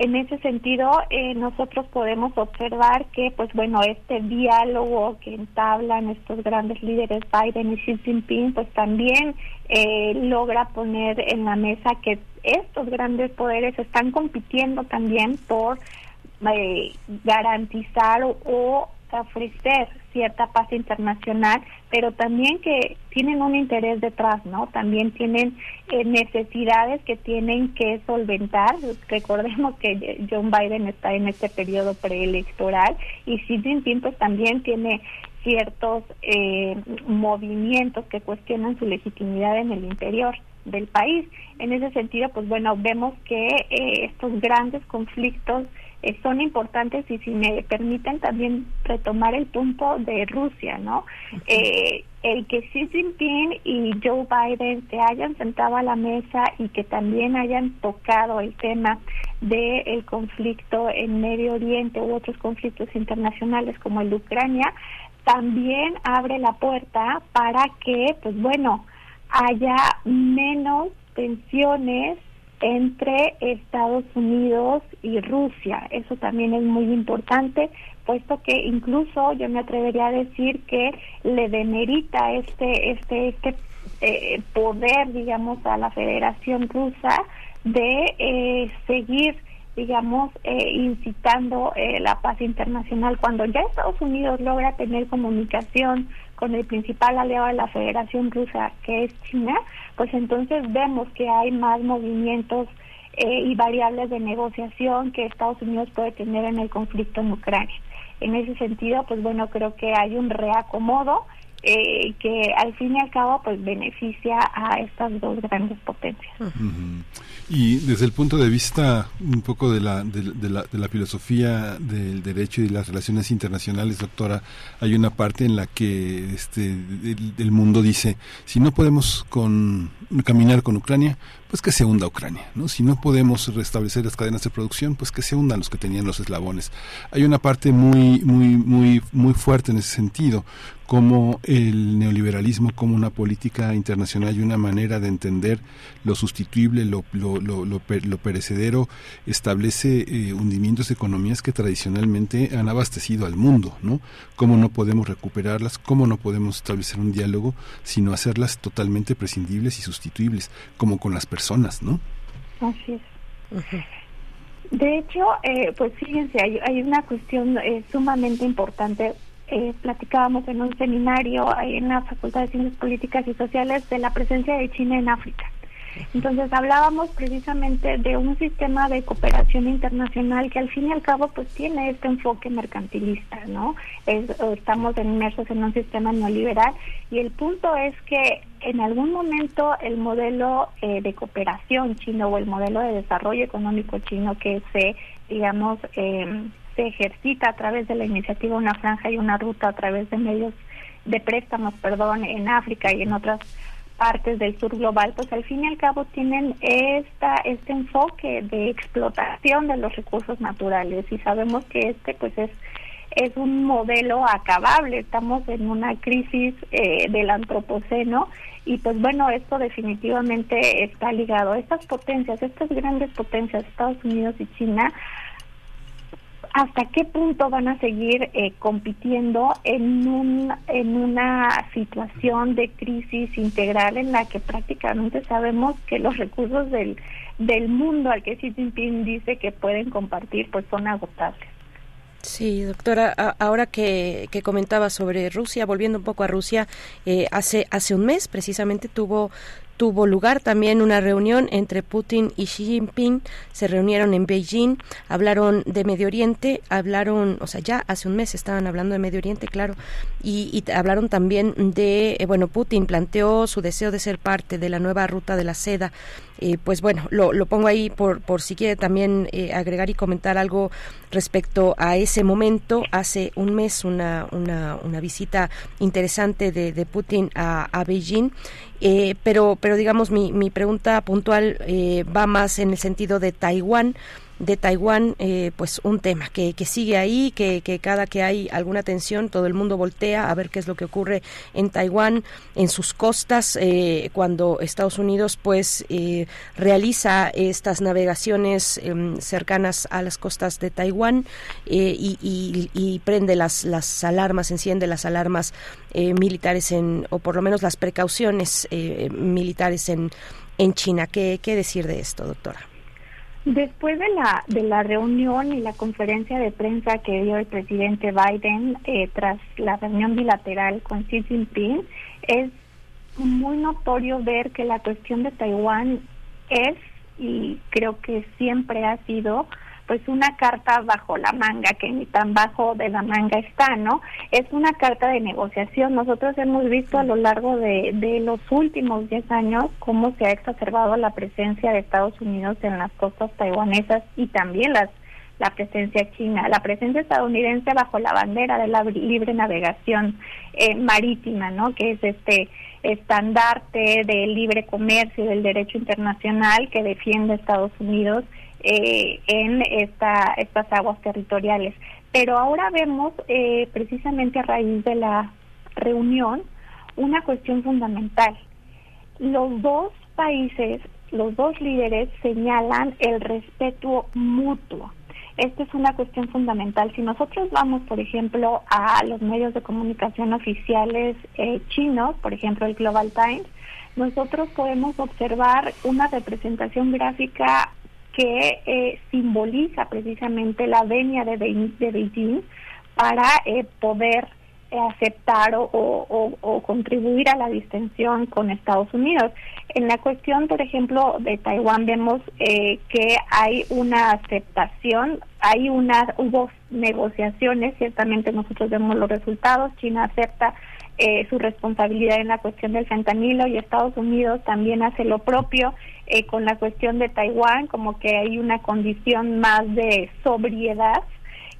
En ese sentido, eh, nosotros podemos observar que, pues bueno, este diálogo que entablan estos grandes líderes Biden y Xi Jinping, pues también eh, logra poner en la mesa que estos grandes poderes están compitiendo también por eh, garantizar o ofrecer cierta paz internacional, pero también que tienen un interés detrás, ¿no? También tienen eh, necesidades que tienen que solventar. Recordemos que John Biden está en este periodo preelectoral y Xi Jinping pues también tiene ciertos eh, movimientos que cuestionan su legitimidad en el interior del país. En ese sentido, pues bueno, vemos que eh, estos grandes conflictos eh, son importantes y si me permiten también retomar el punto de Rusia, ¿no? Eh, el que Xi Jinping y Joe Biden se hayan sentado a la mesa y que también hayan tocado el tema del conflicto en Medio Oriente u otros conflictos internacionales como el de Ucrania, también abre la puerta para que, pues bueno, haya menos tensiones entre Estados Unidos y Rusia. Eso también es muy importante, puesto que incluso yo me atrevería a decir que le demerita este este este eh, poder, digamos, a la Federación Rusa de eh, seguir digamos, eh, incitando eh, la paz internacional. Cuando ya Estados Unidos logra tener comunicación con el principal aliado de la Federación Rusa, que es China, pues entonces vemos que hay más movimientos eh, y variables de negociación que Estados Unidos puede tener en el conflicto en Ucrania. En ese sentido, pues bueno, creo que hay un reacomodo eh, que al fin y al cabo pues beneficia a estas dos grandes potencias. Y desde el punto de vista un poco de la, de, la, de la filosofía del derecho y las relaciones internacionales, doctora, hay una parte en la que este, el, mundo dice, si no podemos con, caminar con Ucrania, pues que se hunda Ucrania, ¿no? Si no podemos restablecer las cadenas de producción, pues que se hundan los que tenían los eslabones. Hay una parte muy, muy, muy, muy fuerte en ese sentido, como el neoliberalismo como una política internacional y una manera de entender lo sustituible, lo, lo, lo, lo, perecedero, establece eh, hundimientos de economías que tradicionalmente han abastecido al mundo, ¿no? Cómo no podemos recuperarlas, cómo no podemos establecer un diálogo, sino hacerlas totalmente prescindibles y sustituibles, como con las personas, ¿no? Así es. De hecho, eh, pues fíjense, hay, hay una cuestión eh, sumamente importante eh, platicábamos en un seminario en la Facultad de Ciencias Políticas y Sociales de la presencia de China en África. Entonces hablábamos precisamente de un sistema de cooperación internacional que al fin y al cabo pues tiene este enfoque mercantilista, ¿no? estamos inmersos en un sistema neoliberal y el punto es que en algún momento el modelo eh, de cooperación chino o el modelo de desarrollo económico chino que se, digamos, eh, se ejercita a través de la iniciativa Una Franja y una Ruta a través de medios de préstamos, perdón, en África y en otras partes del sur global, pues al fin y al cabo tienen esta este enfoque de explotación de los recursos naturales. Y sabemos que este pues es es un modelo acabable, estamos en una crisis eh, del antropoceno y pues bueno, esto definitivamente está ligado. Estas potencias, estas grandes potencias, Estados Unidos y China, hasta qué punto van a seguir eh, compitiendo en, un, en una situación de crisis integral en la que prácticamente sabemos que los recursos del, del mundo al que Xi Jinping dice que pueden compartir pues son agotables. Sí, doctora, ahora que, que, comentaba sobre Rusia, volviendo un poco a Rusia, eh, hace, hace un mes precisamente tuvo tuvo lugar también una reunión entre Putin y Xi Jinping. Se reunieron en Beijing, hablaron de Medio Oriente, hablaron, o sea, ya hace un mes estaban hablando de Medio Oriente, claro, y, hablaron también de, eh, bueno, Putin planteó su deseo de ser parte de la nueva ruta de la seda. Eh, pues bueno, lo, lo, pongo ahí por, por si quiere también eh, agregar y comentar algo respecto a ese momento. Hace un mes una, una, una visita interesante de, de Putin a, a Beijing eh, pero, pero digamos, mi, mi pregunta puntual eh, va más en el sentido de Taiwán de Taiwán, eh, pues un tema que, que sigue ahí, que, que, cada que hay alguna tensión todo el mundo voltea a ver qué es lo que ocurre en Taiwán, en sus costas, eh, cuando Estados Unidos pues eh, realiza estas navegaciones em, cercanas a las costas de Taiwán y, y, y, prende las, las alarmas, enciende las alarmas militares en, o por lo menos las precauciones militares en, en China. ¿Qué, ¿Qué decir de esto, doctora? Después de la, de la reunión y la conferencia de prensa que dio el presidente Biden eh, tras la reunión bilateral con Xi Jinping, es muy notorio ver que la cuestión de Taiwán es, y creo que siempre ha sido, pues una carta bajo la manga, que ni tan bajo de la manga está, ¿no? Es una carta de negociación. Nosotros hemos visto a lo largo de, de los últimos 10 años cómo se ha exacerbado la presencia de Estados Unidos en las costas taiwanesas y también las la presencia china, la presencia estadounidense bajo la bandera de la libre navegación eh, marítima, ¿no? Que es este estandarte del libre comercio y del derecho internacional que defiende Estados Unidos eh, en esta, estas aguas territoriales. Pero ahora vemos, eh, precisamente a raíz de la reunión, una cuestión fundamental. Los dos países, los dos líderes señalan el respeto mutuo. Esta es una cuestión fundamental. Si nosotros vamos, por ejemplo, a los medios de comunicación oficiales eh, chinos, por ejemplo el Global Times, nosotros podemos observar una representación gráfica que eh, simboliza precisamente la venia de, Beijing para eh, poder eh, aceptar o, contribuir a la distensión con Estados Unidos. En la cuestión, por ejemplo, de Taiwán vemos que hay una aceptación, hay una hubo negociaciones, ciertamente nosotros vemos los resultados, China acepta eh, su responsabilidad en la cuestión del fentanilo y Estados Unidos también hace lo propio eh, con la cuestión de Taiwán, como que hay una condición más de sobriedad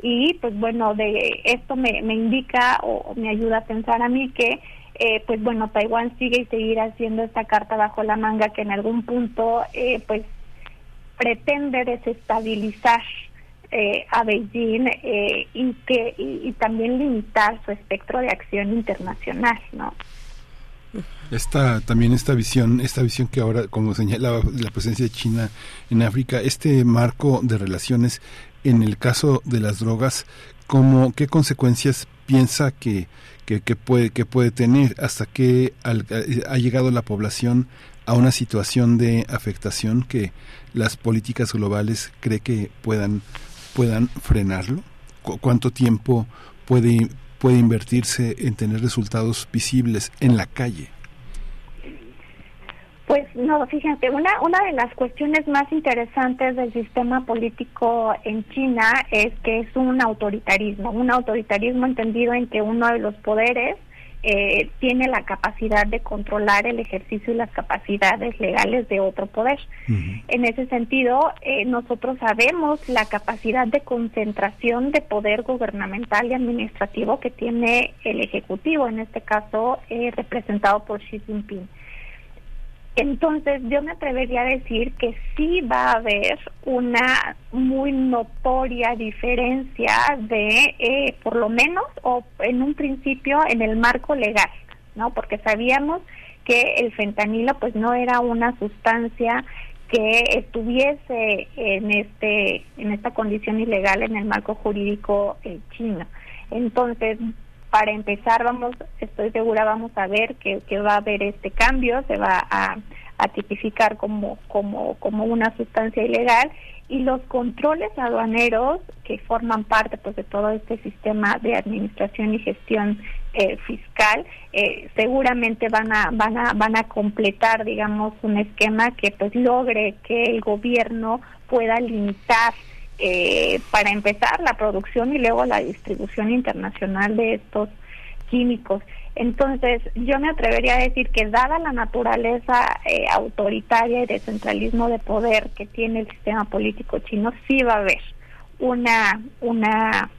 y pues bueno, de esto me, me indica o me ayuda a pensar a mí que eh, pues bueno, Taiwán sigue y seguirá haciendo esta carta bajo la manga que en algún punto pues pretende desestabilizar eh, a Beijing eh, y que y, también limitar su espectro de acción internacional, ¿no? Esta también esta visión, esta visión que ahora, como señala la presencia de China en África, este marco de relaciones en el caso de las drogas, ¿cómo, qué consecuencias piensa que, que, puede que puede tener hasta que ha llegado la población a una situación de afectación que las políticas globales cree que puedan puedan frenarlo? ¿Cuánto tiempo puede, puede invertirse en tener resultados visibles en la calle? Pues no, fíjate, una, una de las cuestiones más interesantes del sistema político en China es que es un autoritarismo, un autoritarismo entendido en que uno de los poderes eh, tiene la capacidad de controlar el ejercicio y las capacidades legales de otro poder. En ese sentido, eh, nosotros sabemos la capacidad de concentración de poder gubernamental y administrativo que tiene el Ejecutivo, en este caso eh, representado por Xi Jinping. Entonces yo me atrevería a decir que sí va a haber una muy notoria diferencia de, eh, por lo menos, o en un principio, en el marco legal, ¿no? Porque sabíamos que el fentanilo pues no era una sustancia que estuviese en este en esta condición ilegal en el marco jurídico eh, chino. Entonces, para empezar vamos estoy segura vamos a ver que, va a haber este cambio se va a, a, tipificar como como como una sustancia ilegal. Y los controles aduaneros que forman parte pues de todo este sistema de administración y gestión eh, fiscal eh, seguramente van a van a van a completar digamos un esquema que pues logre que el gobierno pueda limitar eh, para empezar la producción y luego la distribución internacional de estos químicos. Entonces, yo me atrevería a decir que dada la naturaleza eh, autoritaria y de centralismo de poder que tiene el sistema político chino, sí va a haber una una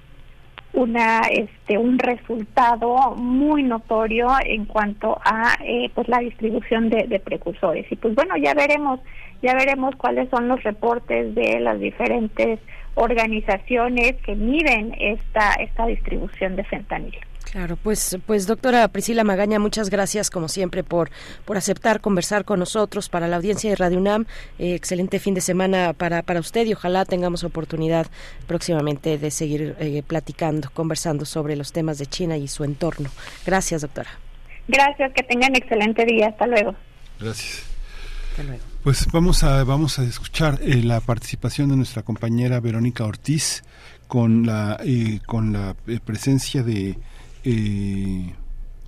una este un resultado muy notorio en cuanto a eh, pues la distribución de, de precursores y pues bueno ya veremos ya veremos cuáles son los reportes de las diferentes organizaciones que miden esta, esta distribución de fentanilo. Claro, pues, pues doctora Priscila Magaña, muchas gracias como siempre por, por aceptar conversar con nosotros para la audiencia de Radio UNAM. Eh, excelente fin de semana para, para usted y ojalá tengamos oportunidad próximamente de seguir eh, platicando, conversando sobre los temas de China y su entorno. Gracias, doctora. Gracias, que tengan excelente día. Hasta luego. Gracias. Pues vamos a, vamos a escuchar eh, la participación de nuestra compañera Verónica Ortiz con la, eh, con la eh, presencia de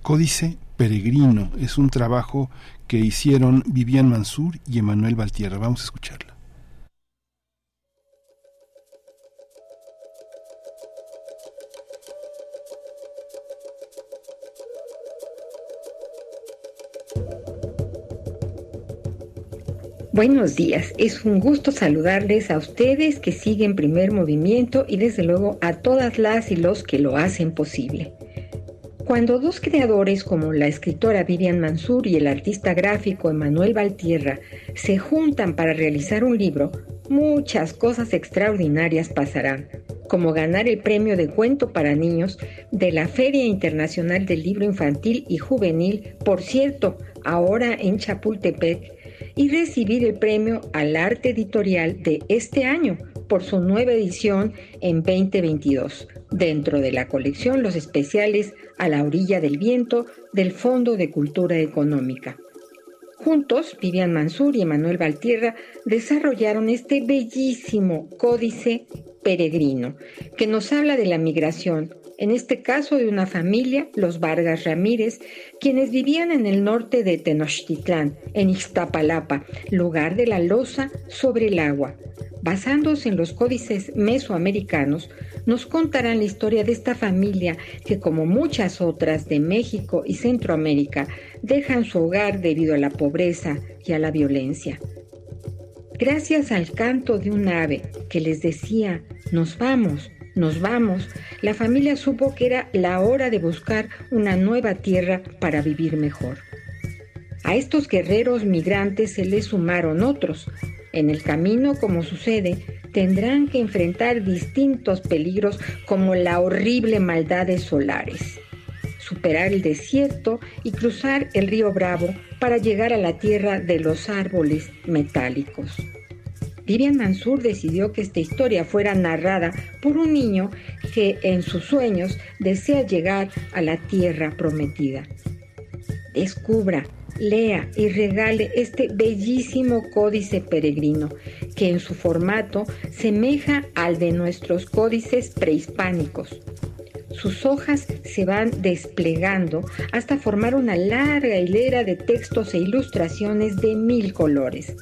Códice Peregrino. Es un trabajo que hicieron Vivian Mansur y Emanuel Valtierra. Vamos a escucharla. Buenos días, es un gusto saludarles a ustedes que siguen primer movimiento y desde luego a todas las y los que lo hacen posible. Cuando dos creadores como la escritora Vivian Mansur y el artista gráfico Emanuel Valtierra se juntan para realizar un libro, muchas cosas extraordinarias pasarán, como ganar el premio de cuento para niños de la Feria Internacional del Libro Infantil y Juvenil, por cierto, ahora en Chapultepec, y recibir el premio al arte editorial de este año por su nueva edición en 2022, dentro de la colección Los Especiales a la Orilla del Viento del Fondo de Cultura Económica. Juntos, Vivian Mansur y Emanuel Valtierra desarrollaron este bellísimo códice peregrino que nos habla de la migración, en este caso de una familia, los Vargas Ramírez, quienes vivían en el norte de Tenochtitlán, en Ixtapalapa, lugar de la losa sobre el agua. Basándose en los códices mesoamericanos, nos contarán la historia de esta familia que, como muchas otras de México y Centroamérica, dejan su hogar debido a la pobreza y a la violencia. Gracias al canto de un ave que les decía, nos vamos, nos vamos, la familia supo que era la hora de buscar una nueva tierra para vivir mejor. A estos guerreros migrantes se les sumaron otros. En el camino, como sucede, tendrán que enfrentar distintos peligros como la horrible maldad de solares, superar el desierto y cruzar el río Bravo para llegar a la tierra de los árboles metálicos. Vivian Mansur decidió que esta historia fuera narrada por un niño que en sus sueños desea llegar a la tierra prometida. Descubra lea y regale este bellísimo códice peregrino, que en su formato semeja al de nuestros códices prehispánicos. Sus hojas se van desplegando hasta formar una larga hilera de textos e ilustraciones de mil colores.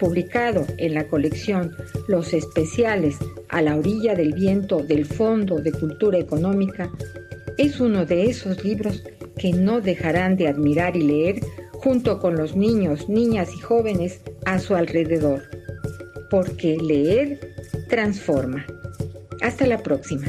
Publicado en la colección Los Especiales a la orilla del viento del Fondo de Cultura Económica, es uno de esos libros que no dejarán de admirar y leer junto con los niños, niñas y jóvenes a su alrededor, porque leer transforma. Hasta la próxima.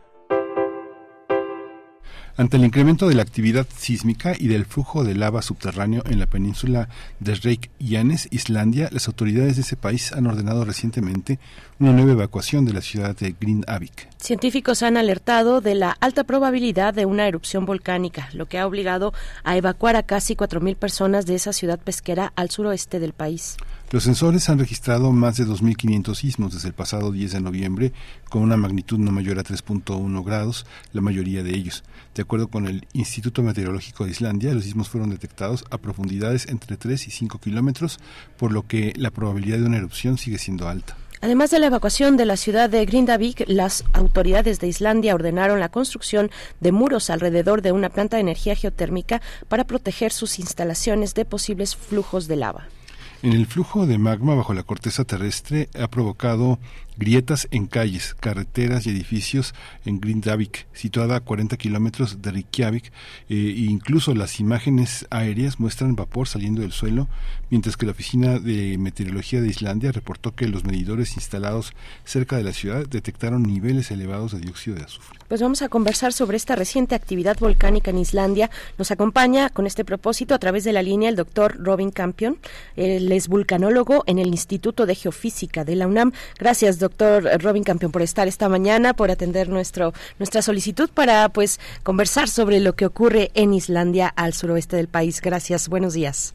Ante el incremento de la actividad sísmica y del flujo de lava subterráneo en la península de Reykjanes, Islandia, las autoridades de ese país han ordenado recientemente una nueva evacuación de la ciudad de Grindavik. Científicos han alertado de la alta probabilidad de una erupción volcánica, lo que ha obligado a evacuar a casi 4.000 personas de esa ciudad pesquera al suroeste del país. Los sensores han registrado más de 2.500 sismos desde el pasado 10 de noviembre, con una magnitud no mayor a 3.1 grados, la mayoría de ellos. De acuerdo con el Instituto Meteorológico de Islandia, los sismos fueron detectados a profundidades entre 3 y 5 kilómetros, por lo que la probabilidad de una erupción sigue siendo alta. Además de la evacuación de la ciudad de Grindavik, las autoridades de Islandia ordenaron la construcción de muros alrededor de una planta de energía geotérmica para proteger sus instalaciones de posibles flujos de lava. En el flujo de magma bajo la corteza terrestre ha provocado grietas en calles, carreteras y edificios en Grindavik, situada a 40 kilómetros de Reykjavik. e incluso las imágenes aéreas muestran vapor saliendo del suelo, mientras que la Oficina de Meteorología de Islandia reportó que los medidores instalados cerca de la ciudad detectaron niveles elevados de dióxido de azufre. Pues vamos a conversar sobre esta reciente actividad volcánica en Islandia. Nos acompaña con este propósito a través de la línea el doctor Robin Campion. Él es vulcanólogo en el Instituto de Geofísica de la UNAM. Gracias, doctor doctor Robin Campeón, por estar esta mañana, por atender nuestro, nuestra solicitud para pues conversar sobre lo que ocurre en Islandia al suroeste del país. Gracias, buenos días.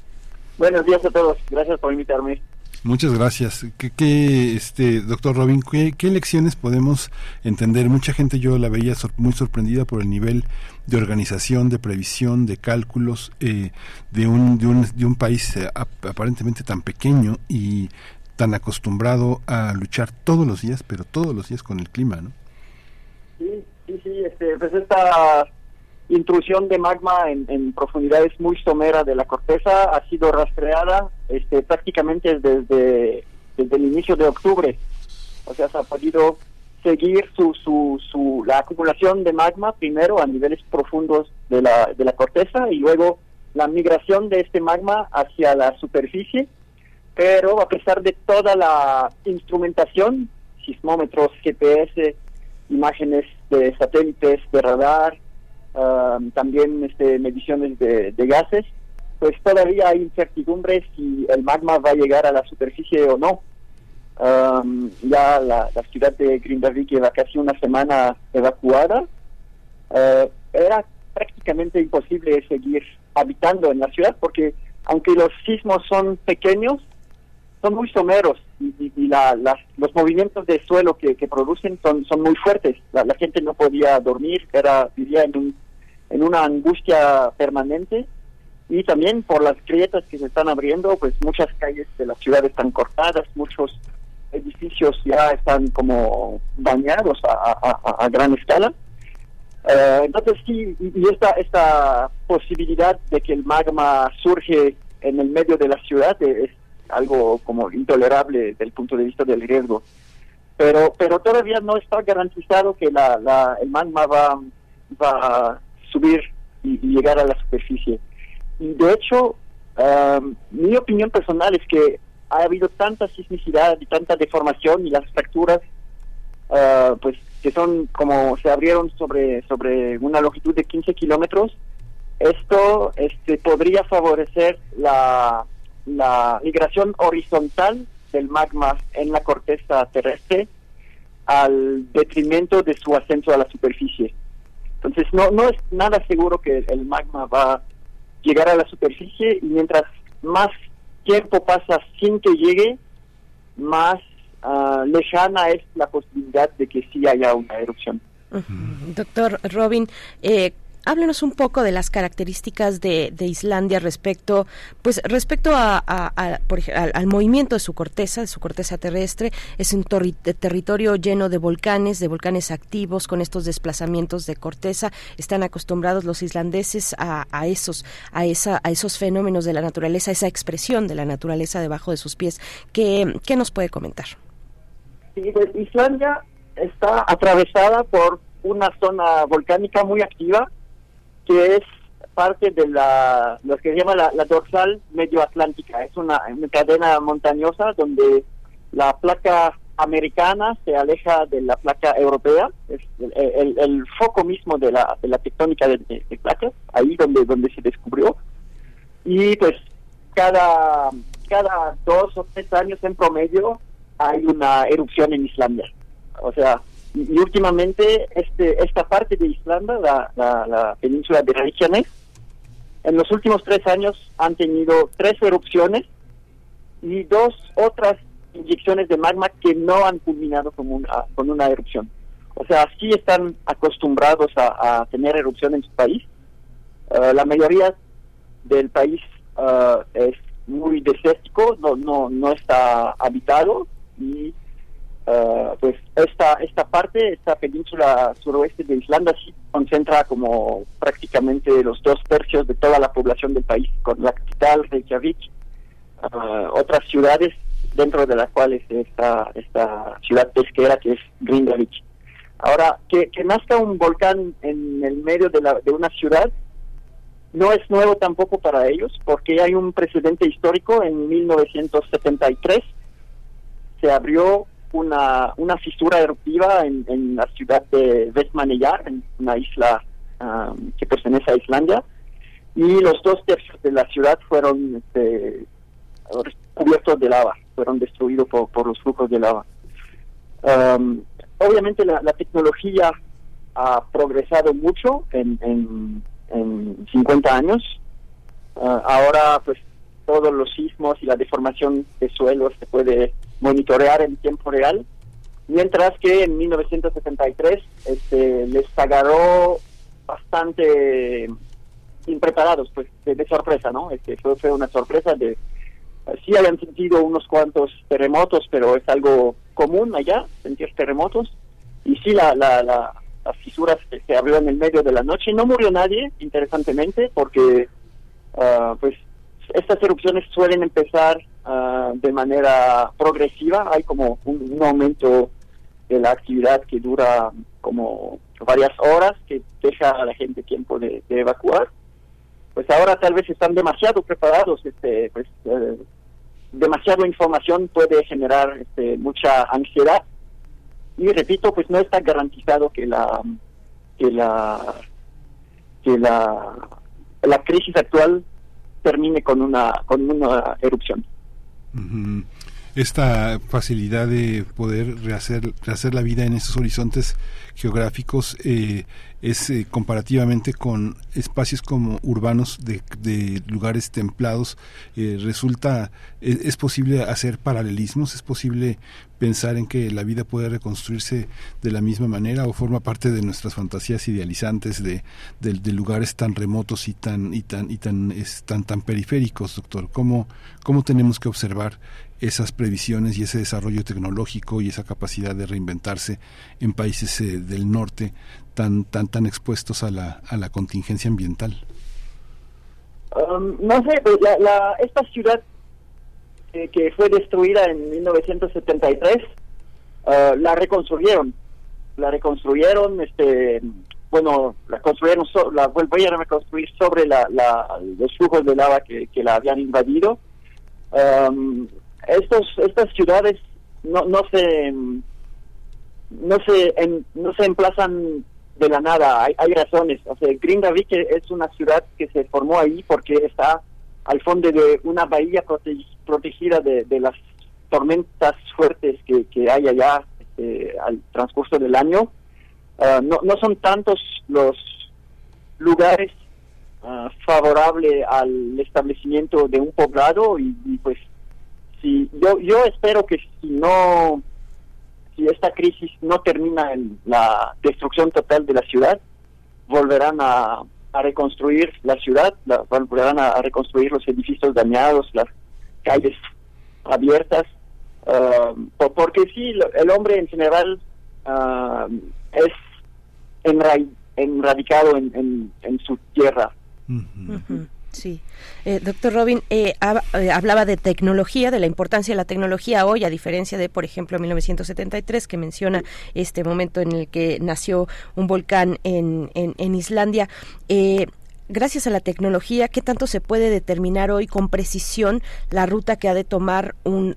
Buenos días a todos, gracias por invitarme. Muchas gracias. ¿Qué, este, doctor Robin, ¿qué, lecciones podemos entender? Mucha gente yo la veía muy sorprendida por el nivel de organización, de previsión, de cálculos eh, de, un, de, un, de un país eh, aparentemente tan pequeño y tan acostumbrado a luchar todos los días, pero todos los días con el clima, ¿no? Sí, sí, sí, este, pues esta intrusión de magma en, profundidades muy someras de la corteza ha sido rastreada este, prácticamente desde, desde el inicio de octubre. O sea, se ha podido seguir su, su, su, la acumulación de magma primero a niveles profundos de la, de la corteza y luego la migración de este magma hacia la superficie, pero a pesar de toda la instrumentación, sismómetros, GPS, imágenes de satélites, de radar, um, también este, mediciones de, gases, pues todavía hay incertidumbre si el magma va a llegar a la superficie o no. Um, ya la, la, ciudad de Grindavik lleva casi una semana evacuada. Uh, era prácticamente imposible seguir habitando en la ciudad porque aunque los sismos son pequeños, son muy someros y, y la, las, los movimientos de suelo que, producen son, son muy fuertes. La, gente no podía dormir, era vivía en, un, en una angustia permanente y también por las grietas que se están abriendo, pues muchas calles de la ciudad están cortadas, muchos edificios ya están como dañados a, gran escala. Uh, entonces sí, y esta, esta posibilidad de que el magma surge en el medio de la ciudad es algo como intolerable desde el punto de vista del riesgo. Pero, pero todavía no está garantizado que la, el magma va, va a subir y, llegar a la superficie. De hecho, um, mi opinión personal es que ha habido tanta sismicidad y tanta deformación y las fracturas, uh, pues que son como se abrieron sobre sobre una longitud de 15 kilómetros, esto este podría favorecer la, la migración horizontal del magma en la corteza terrestre al detrimento de su ascenso a la superficie. Entonces no no es nada seguro que el magma va a llegar a la superficie y mientras más tiempo pasa sin que llegue, más uh, lejana es la posibilidad de que sí haya una erupción. Doctor Robin, eh, háblenos un poco de las características de, Islandia respecto, pues respecto a, por, al, al, movimiento de su corteza, de su corteza terrestre. Es un territorio lleno de volcanes, de volcanes activos con estos desplazamientos de corteza. Están acostumbrados los islandeses a, a esos, a esa, a esos fenómenos de la naturaleza, esa expresión de la naturaleza debajo de sus pies. ¿Qué, qué nos puede comentar? Sí, pues Islandia está atravesada por una zona volcánica muy activa que es parte de la lo que se llama la, dorsal medio atlántica. Es una, cadena montañosa donde la placa americana se aleja de la placa europea. Es el, el, foco mismo de la, de la tectónica de, de, de, placas, ahí donde, donde se descubrió. Y pues cada, cada dos o tres años en promedio hay una erupción en Islandia. O sea, y últimamente este esta parte de Islanda, la, la, la, península de Reykjanes, en los últimos tres años han tenido tres erupciones y dos otras inyecciones de magma que no han culminado con una, con una erupción. O sea, sí están acostumbrados a, tener erupción en su país. Uh, la mayoría del país uh, es muy desértico, no, no, no está habitado y Uh, pues esta esta parte, esta península suroeste de Islanda sí concentra como prácticamente los dos tercios de toda la población del país, con la capital Reykjavik, uh, otras ciudades dentro de las cuales está esta ciudad pesquera que es Grindavik. Ahora, que, que nazca un volcán en el medio de, la, de una ciudad no es nuevo tampoco para ellos, porque hay un precedente histórico en 1973 se abrió una, una fisura eruptiva en, la ciudad de Vestmannaeyjar, en una isla um, que pertenece a Islandia, y los dos tercios de la ciudad fueron este, cubiertos de lava, fueron destruidos por, por los flujos de lava. Um, obviamente la, la, tecnología ha progresado mucho en, en, en 50 años. Uh, ahora pues todos los sismos y la deformación de suelos se puede monitorear en tiempo real, mientras que en 1973 este, les agarró bastante impreparados, pues de, de sorpresa, ¿no? Este, fue, fue una sorpresa de sí hayan sentido unos cuantos terremotos, pero es algo común allá, sentir terremotos. Y sí, la, la, la, las fisuras se abrió en el medio de la noche. No murió nadie, interesantemente, porque uh, pues estas erupciones suelen empezar uh, de manera progresiva, hay como un, un, aumento de la actividad que dura como varias horas, que deja a la gente tiempo de, evacuar, pues ahora tal vez están demasiado preparados, este, pues eh, demasiada información puede generar este, mucha ansiedad. Y repito, pues no está garantizado que la que la que la, la crisis actual termine con una con una erupción esta facilidad de poder rehacer, rehacer la vida en esos horizontes geográficos eh, es eh, comparativamente con espacios como urbanos de, de lugares templados eh, resulta e, es, posible hacer paralelismos es posible pensar en que la vida puede reconstruirse de la misma manera o forma parte de nuestras fantasías idealizantes de, de, lugares tan remotos y tan y tan y tan tan, tan periféricos doctor. Cómo cómo tenemos que observar esas previsiones y ese desarrollo tecnológico y esa capacidad de reinventarse en países eh, del norte tan tan tan expuestos a la, a la contingencia ambiental? Um, no sé, pues, la, esta ciudad eh, que fue destruida en 1973 uh, la reconstruyeron, la reconstruyeron, este, bueno, la construyeron, la volvieron a reconstruir sobre la, los flujos de lava que, que la habían invadido. Um, estos estas ciudades no no se no se no se emplazan de la nada hay, hay razones. O sea Grindavik es una ciudad que se formó ahí porque está al fondo de una bahía protegida de, las tormentas fuertes que, que hay allá este, al transcurso del año. Ah, no, no son tantos los lugares uh, favorables al establecimiento de un poblado y pues si yo yo espero que si no si esta crisis no termina en la destrucción total de la ciudad volverán a, reconstruir la ciudad volverán a, reconstruir los edificios dañados las calles abiertas uh, porque sí el hombre en general uh, es enradicado en, en, su tierra Sí. Eh, doctor Robin, eh, eh, hablaba de tecnología, de la importancia de la tecnología hoy, a diferencia de, por ejemplo, 1973, que menciona este momento en el que nació un volcán en, en, Islandia. gracias a la tecnología, ¿qué tanto se puede determinar hoy con precisión la ruta que ha de tomar un,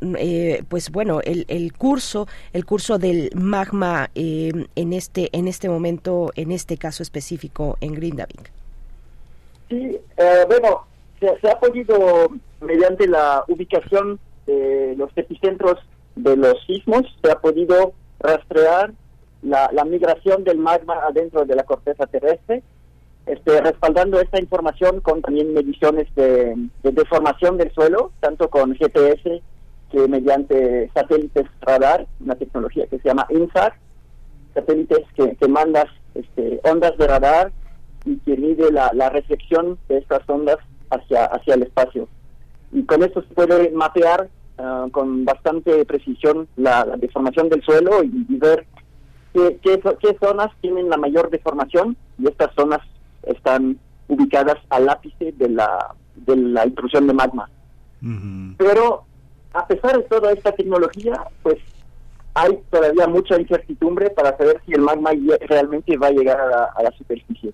pues bueno, el, el, curso, el curso del magma en este, en este momento, en este caso específico en Grindavik? Sí, eh, bueno, se, ha podido, mediante la ubicación de los epicentros de los sismos, se ha podido rastrear la, migración del magma adentro de la corteza terrestre, este, respaldando esta información con también mediciones de, deformación del suelo, tanto con GPS que mediante satélites radar, una tecnología que se llama INSAR, satélites que, que mandas este, ondas de radar y que mide la, la reflexión de estas ondas hacia, hacia el espacio. Y con esto se puede mapear ah, con bastante precisión la, deformación del suelo y, ver qué, qué, zonas tienen la mayor deformación y estas zonas están ubicadas al ápice de la, de la intrusión de magma. Pero a pesar de toda esta tecnología, pues hay todavía mucha incertidumbre para saber si el magma realmente va a llegar a la superficie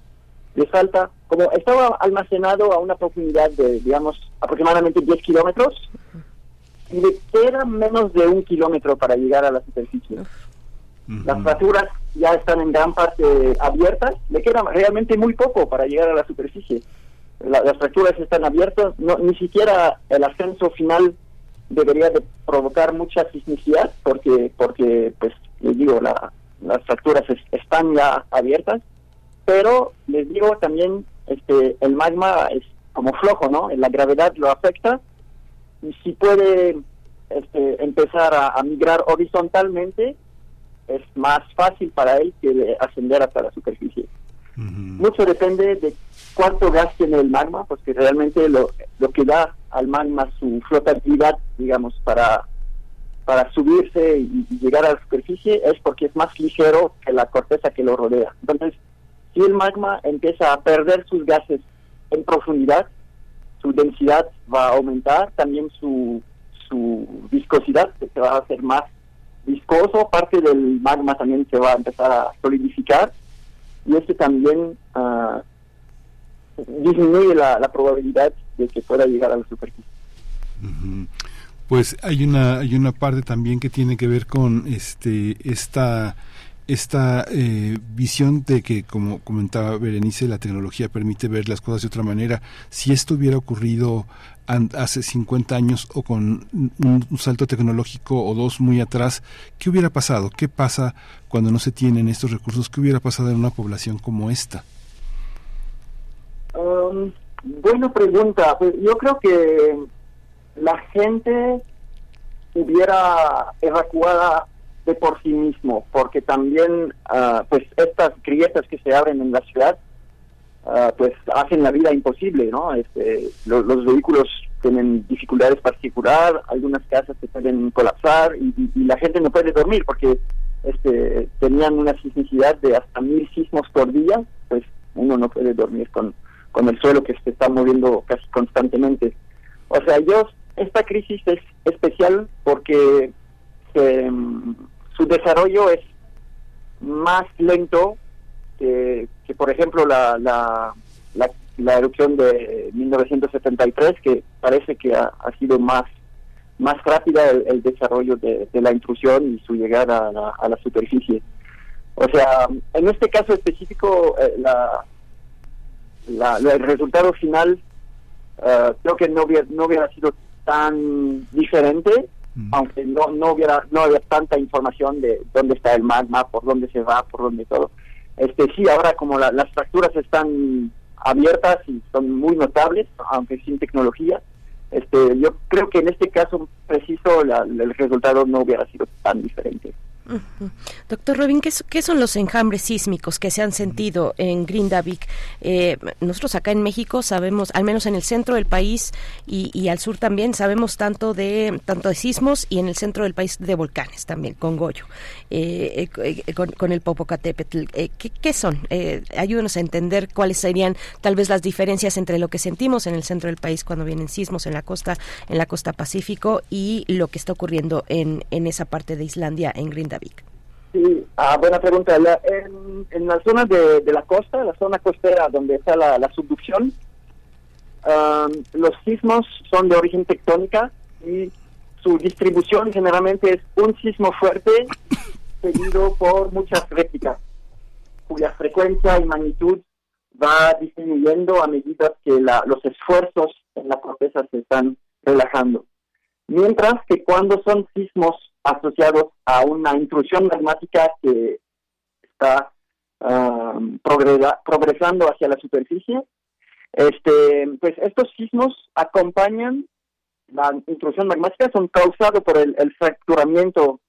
le falta, como estaba almacenado a una profundidad de, digamos, aproximadamente 10 kilómetros, y le queda menos de un kilómetro para llegar a la superficie. Las fracturas ya están en gran parte abiertas, le queda realmente muy poco para llegar a la superficie. las fracturas están abiertas, no, ni siquiera el ascenso final debería de provocar mucha sismicidad, porque, porque pues, les digo, la, las fracturas están ya abiertas pero les digo también, este, el magma es como flojo, ¿no? La gravedad lo afecta y si puede este, empezar a, migrar horizontalmente, es más fácil para él que ascender hasta la superficie. Mucho depende de cuánto gas tiene el magma, porque realmente lo, lo que da al magma su flotabilidad, digamos, para, para subirse y, y llegar a la superficie es porque es más ligero que la corteza que lo rodea. Entonces, si el magma empieza a perder sus gases en profundidad, su densidad va a aumentar, también su, su viscosidad se va a hacer más viscoso, parte del magma también se va a empezar a solidificar y este también ah, disminuye la, la probabilidad de que pueda llegar a la superficie. Pues hay una hay una parte también que tiene que ver con este esta esta eh, visión de que, como comentaba Berenice, la tecnología permite ver las cosas de otra manera. Si esto hubiera ocurrido hace 50 años o con un, salto tecnológico o dos muy atrás, ¿qué hubiera pasado? ¿Qué pasa cuando no se tienen estos recursos? ¿Qué hubiera pasado en una población como esta? Um, buena pregunta. Pues yo creo que la gente hubiera evacuado de por sí mismo, porque también ah, pues estas grietas que se abren en la ciudad ah, pues hacen la vida imposible, ¿no? Este, los vehículos tienen dificultades para circular, algunas casas se pueden colapsar y, la gente no puede dormir porque este, tenían una sismicidad de hasta mil sismos por día, pues uno no puede dormir con, con el suelo que se está moviendo casi constantemente. O sea, yo, esta crisis es especial porque em, su desarrollo es más lento que, por ejemplo, la, la, la, erupción de 1973, que parece que ha, sido más más rápida el, desarrollo de, la intrusión y su llegada a la, superficie. O sea, en este caso específico, eh, la, el resultado final eh, creo que no hubiera, no hubiera sido tan diferente aunque no, no hubiera no había tanta información de dónde está el magma, por dónde se va, por dónde todo. Este sí, ahora como las fracturas están abiertas y son muy notables, aunque sin tecnología, este yo creo que en este caso preciso el resultado no hubiera sido tan diferente. Doctor Robin, ¿qué, son los enjambres sísmicos que se han sentido en Grindavik? Eh, nosotros acá en México sabemos, al menos en el centro del país y, al sur también, sabemos tanto de tanto de sismos y en el centro del país de volcanes también, con Goyo, eh, eh, con, el Popocatépetl. ¿qué, ¿qué, son? ayúdenos a entender cuáles serían tal vez las diferencias entre lo que sentimos en el centro del país cuando vienen sismos en la costa, en la costa Pacífico y lo que está ocurriendo en, en esa parte de Islandia, en Grindavik. Sí, ah, buena pregunta. en, en la zona de, la costa, la zona costera donde está la, subducción, los sismos son de origen tectónica y su distribución generalmente es un sismo fuerte seguido por muchas réplicas, cuya frecuencia y magnitud va disminuyendo a medida que los esfuerzos en la corteza se están relajando. Mientras que cuando son sismos asociados a una intrusión magmática que está um, progresando hacia la superficie. Este, pues estos sismos acompañan la intrusión magmática, son causados por el, fracturamiento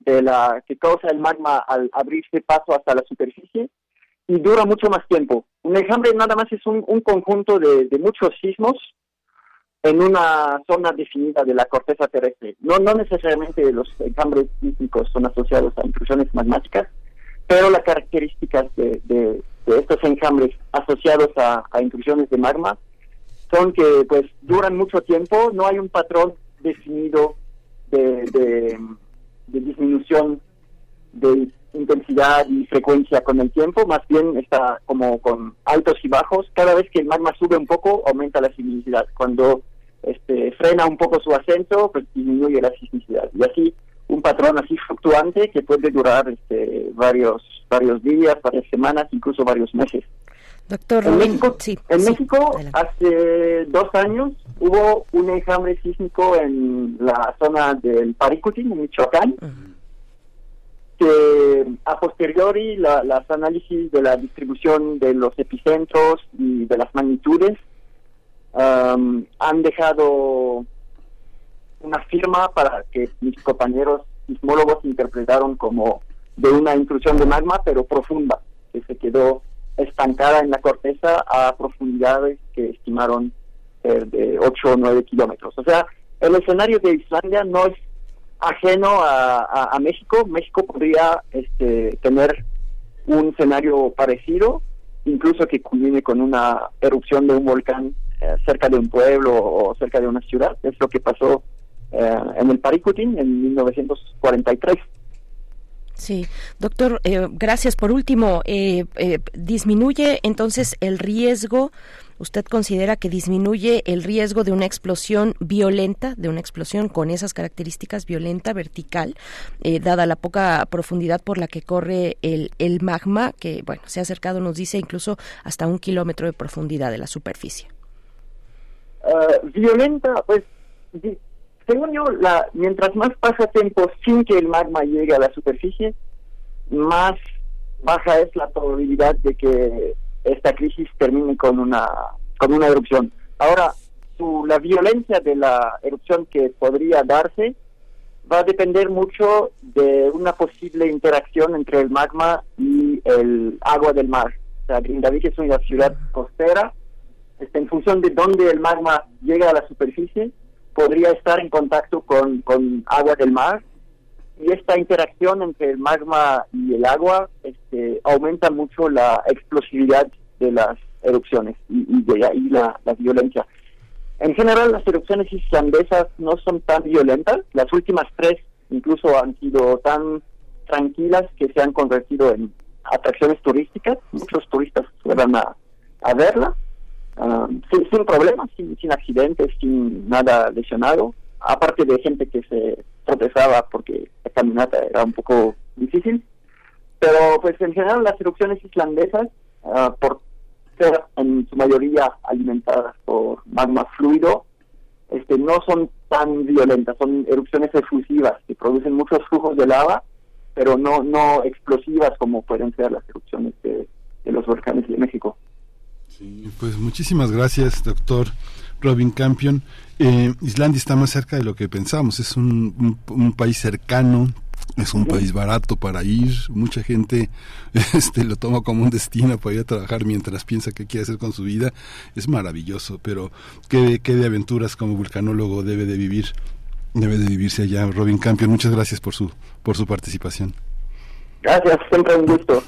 de la que causa el magma al abrirse paso hasta la superficie y dura mucho más tiempo. Un enjambre nada más es un, conjunto de, de muchos sismos en una zona definida de la corteza terrestre. No, no necesariamente los enjambres sísmicos son asociados a intrusiones magmáticas, pero las características de, estos enjambres asociados a, intrusiones de magma son que pues duran mucho tiempo, no hay un patrón definido de, de, disminución de intensidad y frecuencia con el tiempo, más bien está como con altos y bajos. Cada vez que el magma sube un poco, aumenta la sismicidad. Cuando este, frena un poco su ascenso, pues disminuye la sismicidad. Y así, un patrón así fluctuante que puede durar este, varios, varios días, varias semanas, incluso varios meses. Doctor en México, en México hace dos años hubo un enjambre sísmico en la zona del Paricutín, en Michoacán, que a posteriori la, las análisis de la distribución de los epicentros y de las magnitudes han dejado una firma para que mis compañeros sismólogos interpretaron como de una intrusión de magma, pero profunda, que se quedó estancada en la corteza a profundidades que estimaron de 8 o 9 kilómetros. O sea, el escenario de Islandia no es ajeno a, México. México podría este, tener un escenario parecido, incluso que culmine con una erupción de un volcán eh, cerca de un pueblo o cerca de una ciudad. Es lo que pasó eh, en el Paricutín en 1943. Sí, doctor, eh, gracias. Por último, eh, ¿disminuye entonces el riesgo? ¿Usted considera que disminuye el riesgo de una explosión violenta, de una explosión con esas características violenta, vertical, dada la poca profundidad por la que corre el, el magma, que bueno, se ha acercado, nos dice, incluso hasta un kilómetro de profundidad de la superficie? violenta, pues según yo, la, mientras más pasa tiempo sin que el magma llegue a la superficie, más baja es la probabilidad de que esta crisis termine con una con una erupción. Ahora, su, la violencia de la erupción que podría darse va a depender mucho de una posible interacción entre el magma y el agua del mar. O sea, es una ciudad costera. En función de dónde el magma llega a la superficie, podría estar en contacto con, con agua del mar y esta interacción entre el magma y el agua este, aumenta mucho la explosividad de las erupciones y, de ahí la, violencia. En general, las erupciones islandesas no son tan violentas. Las últimas tres incluso han sido tan tranquilas que se han convertido en atracciones turísticas. Muchos turistas van a, a verla Ah, sin, problemas, sin, accidentes, sin nada lesionado, aparte de gente que se tropezaba porque la caminata era un poco difícil. Pero pues en general las erupciones islandesas, ah, por ser en su mayoría alimentadas por magma fluido, este, no son tan violentas, son erupciones efusivas que producen muchos flujos de lava, pero no, no explosivas como pueden ser las erupciones de los volcanes de México pues muchísimas gracias, doctor Robin Campion. Eh, Islandia está más cerca de lo que pensamos, es un, país cercano, es un país barato para ir, mucha gente este lo toma como un destino para ir a trabajar mientras piensa qué quiere hacer con su vida, es maravilloso, pero qué, qué de aventuras como vulcanólogo debe de vivir, debe de vivirse allá Robin Campion, muchas gracias por su por su participación. Gracias, siempre un gusto.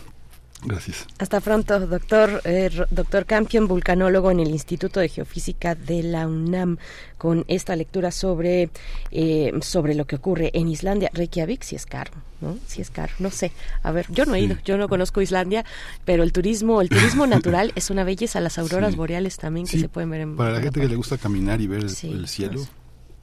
Gracias. Hasta pronto, doctor, eh, doctor Campion, vulcanólogo en el Instituto de Geofísica de la UNAM, con esta lectura sobre, eh, sobre lo que ocurre en Islandia. Reykjavik, si es caro, ¿no? Si es caro, no sé. A ver, yo no he ido, yo no conozco Islandia, pero el turismo, el turismo natural es una belleza. Las auroras boreales también que se pueden ver en Para la gente que le gusta caminar y ver el, cielo.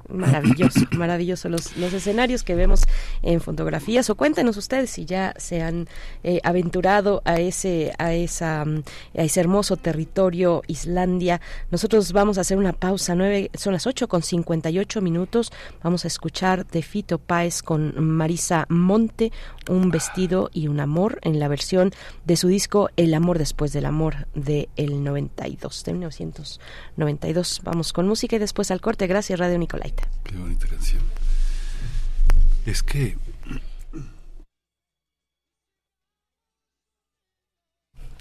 Maravilloso, maravilloso los, los escenarios que vemos en fotografías o cuéntenos ustedes si ya se han eh, aventurado a ese a esa mm, a ese hermoso territorio Islandia. Nosotros vamos a hacer una pausa nueve, son las ocho con 58 minutos. Vamos a escuchar de Fito Páez con Marisa Monte, un vestido y un amor en la versión de su disco El amor después del amor de el 92 de 1992. Vamos con música y después al corte. Gracias Radio Nicolai. Qué bonita canción. Es que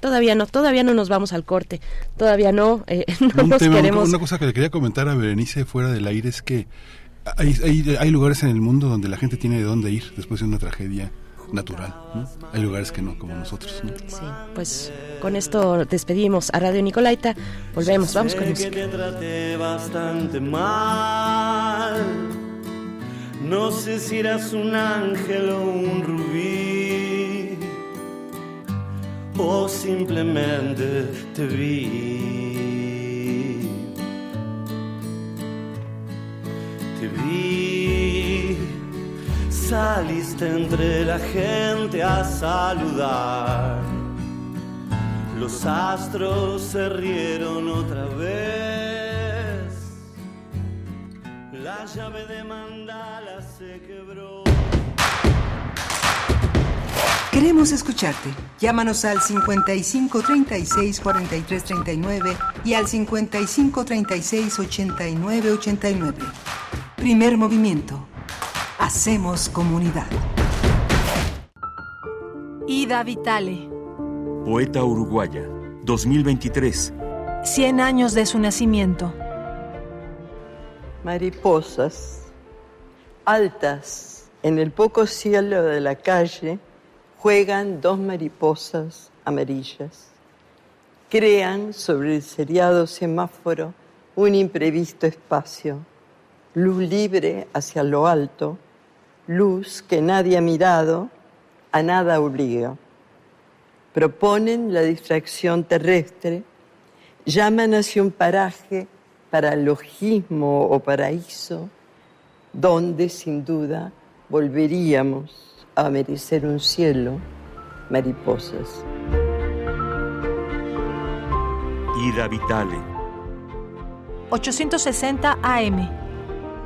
Todavía no, todavía no nos vamos al corte, todavía no, eh, no nos queremos... Una cosa que le quería comentar a Berenice fuera del aire es que hay, hay, hay, lugares en el mundo donde la gente tiene de dónde ir después de una tragedia natural. Hay lugares que no, como nosotros. Sí, pues con esto despedimos a Radio Nicolaita. Volvemos, vamos con música. Que traté bastante mal. No sé si eras un ángel o un rubí. O simplemente te vi. Te vi saliste entre la gente a saludar. Los astros se rieron otra vez. La llave de mandala se quebró. Queremos escucharte. Llámanos al 55 36 43 39 y al 55 36 89 89. Primer movimiento Hacemos comunidad. Ida Vitale. Poeta uruguaya, 2023. 100 años de su nacimiento. Mariposas, altas, en el poco cielo de la calle, juegan dos mariposas amarillas. Crean sobre el seriado semáforo un imprevisto espacio luz libre hacia lo alto, luz que nadie ha mirado, a nada obliga. Proponen la distracción terrestre, llaman hacia un paraje para logismo o paraíso, donde sin duda volveríamos a merecer un cielo, mariposas. Ida Vitale, 860 AM.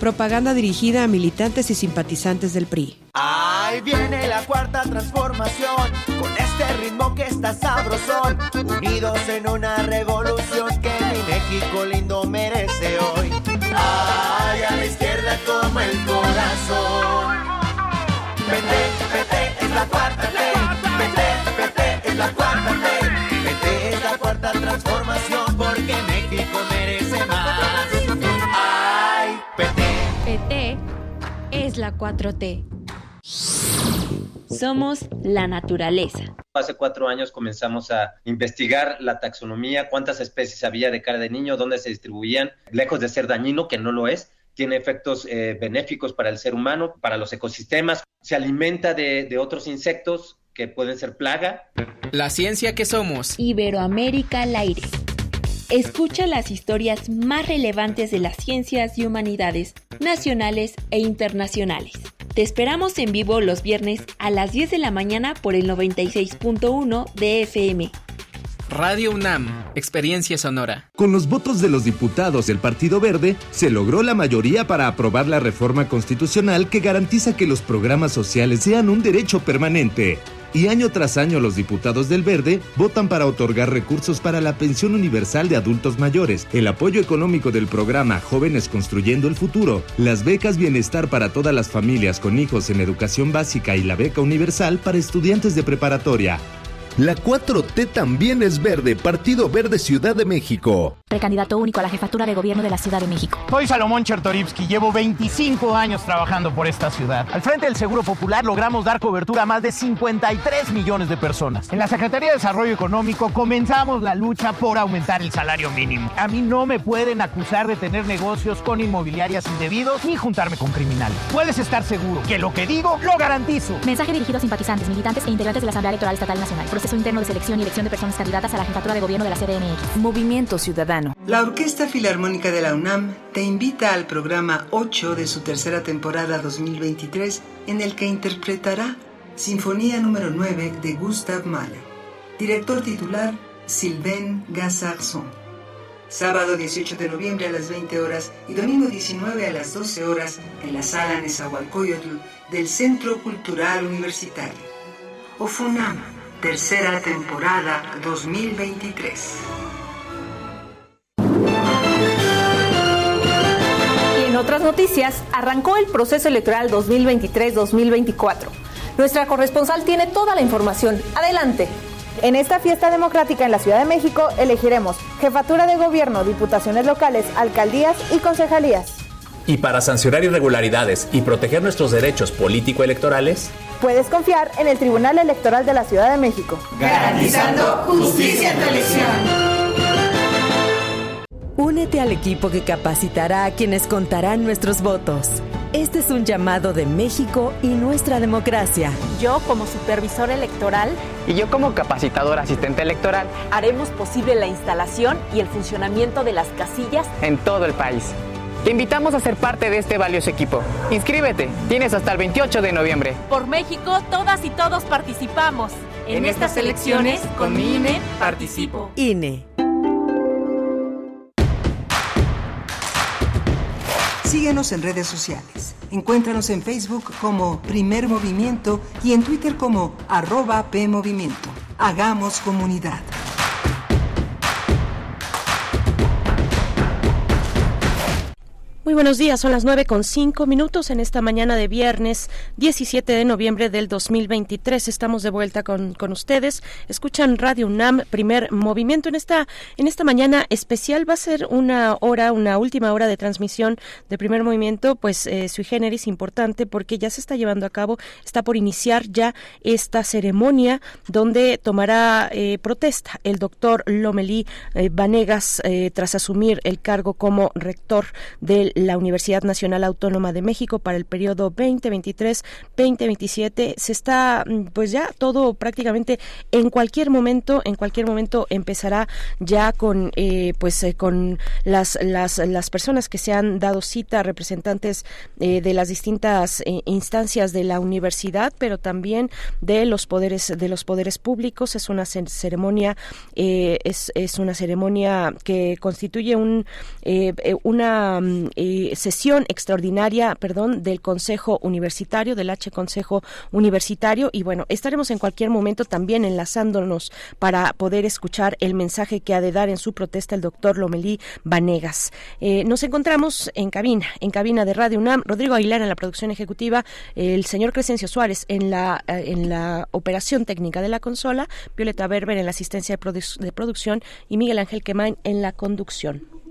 Propaganda dirigida a militantes y simpatizantes del PRI. Ahí viene la cuarta transformación, con este ritmo que está sabrosón, unidos en una revolución que mi México lindo merece hoy. Ay, a la izquierda como el corazón. Vete, vete, es la cuarta la 4T. Somos la naturaleza. Hace cuatro años comenzamos a investigar la taxonomía, cuántas especies había de cara de niño, dónde se distribuían, lejos de ser dañino, que no lo es, tiene efectos eh, benéficos para el ser humano, para los ecosistemas, se alimenta de, de otros insectos que pueden ser plaga. La ciencia que somos. Iberoamérica al aire. Escucha las historias más relevantes de las ciencias y humanidades, nacionales e internacionales. Te esperamos en vivo los viernes a las 10 de la mañana por el 96.1 de FM. Radio UNAM, experiencia sonora. Con los votos de los diputados del Partido Verde, se logró la mayoría para aprobar la reforma constitucional que garantiza que los programas sociales sean un derecho permanente. Y año tras año los diputados del Verde votan para otorgar recursos para la pensión universal de adultos mayores, el apoyo económico del programa Jóvenes Construyendo el Futuro, las becas bienestar para todas las familias con hijos en educación básica y la beca universal para estudiantes de preparatoria. La 4T también es verde, Partido Verde Ciudad de México. Precandidato único a la jefatura de gobierno de la Ciudad de México. Soy Salomón Chertorivsky, llevo 25 años trabajando por esta ciudad. Al frente del Seguro Popular logramos dar cobertura a más de 53 millones de personas. En la Secretaría de Desarrollo Económico comenzamos la lucha por aumentar el salario mínimo. A mí no me pueden acusar de tener negocios con inmobiliarias indebidos ni juntarme con criminales. Puedes estar seguro que lo que digo lo garantizo. Mensaje dirigido a simpatizantes, militantes e integrantes de la Asamblea Electoral Estatal Nacional. Proceso interno de selección y elección de personas candidatas a la jefatura de gobierno de la CDMX. Movimiento Ciudadano. La Orquesta Filarmónica de la UNAM te invita al programa 8 de su tercera temporada 2023 en el que interpretará Sinfonía número 9 de Gustav Mahler. Director titular Sylvain Gassarson. Sábado 18 de noviembre a las 20 horas y domingo 19 a las 12 horas en la sala Nezahualcóyotl del Centro Cultural Universitario. OFUNAM, tercera temporada 2023. Y en otras noticias, arrancó el proceso electoral 2023-2024. Nuestra corresponsal tiene toda la información. Adelante. En esta fiesta democrática en la Ciudad de México elegiremos jefatura de gobierno, diputaciones locales, alcaldías y concejalías. Y para sancionar irregularidades y proteger nuestros derechos político-electorales, Puedes confiar en el Tribunal Electoral de la Ciudad de México. Garantizando justicia en tu elección. Únete al equipo que capacitará a quienes contarán nuestros votos. Este es un llamado de México y nuestra democracia. Yo, como supervisor electoral, y yo como capacitador asistente electoral, haremos posible la instalación y el funcionamiento de las casillas en todo el país. Te invitamos a ser parte de este valioso equipo. Inscríbete. Tienes hasta el 28 de noviembre. Por México, todas y todos participamos. En, estas elecciones, con mi INE, participo. INE. Síguenos en redes sociales. Encuéntranos en Facebook como Primer Movimiento y en Twitter como arroba PMovimiento. Hagamos comunidad. Muy buenos días, son las nueve con cinco minutos en esta mañana de viernes 17 de noviembre del 2023. Estamos de vuelta con, con ustedes. Escuchan Radio UNAM, primer movimiento. En esta, en esta mañana especial va a ser una hora, una última hora de transmisión de primer movimiento, pues eh, sui generis importante porque ya se está llevando a cabo, está por iniciar ya esta ceremonia donde tomará eh, protesta el doctor Lomelí eh, Vanegas eh, tras asumir el cargo como rector del la Universidad Nacional Autónoma de México para el periodo 2023-2027. Se está, mm, pues ya todo prácticamente en cualquier momento, en cualquier momento empezará ya con, eh, pues eh, con las, las, las personas que se han dado cita, representantes eh, de las distintas eh, instancias de la universidad, pero también de los poderes, de los poderes públicos. Es una ceremonia, es, es una ceremonia que constituye un, eh, eh, sesión extraordinaria, perdón, del Consejo Universitario, del H Consejo Universitario. Y bueno, estaremos en cualquier momento también enlazándonos para poder escuchar el mensaje que ha de dar en su protesta el doctor Lomelí Vanegas. Eh, nos encontramos en cabina, en cabina de Radio UNAM, Rodrigo Aguilar en la producción ejecutiva, el señor Crescencio Suárez en la, eh, en la operación técnica de la consola, Violeta Berber en la asistencia de, de producción y Miguel Ángel Quemain en la conducción.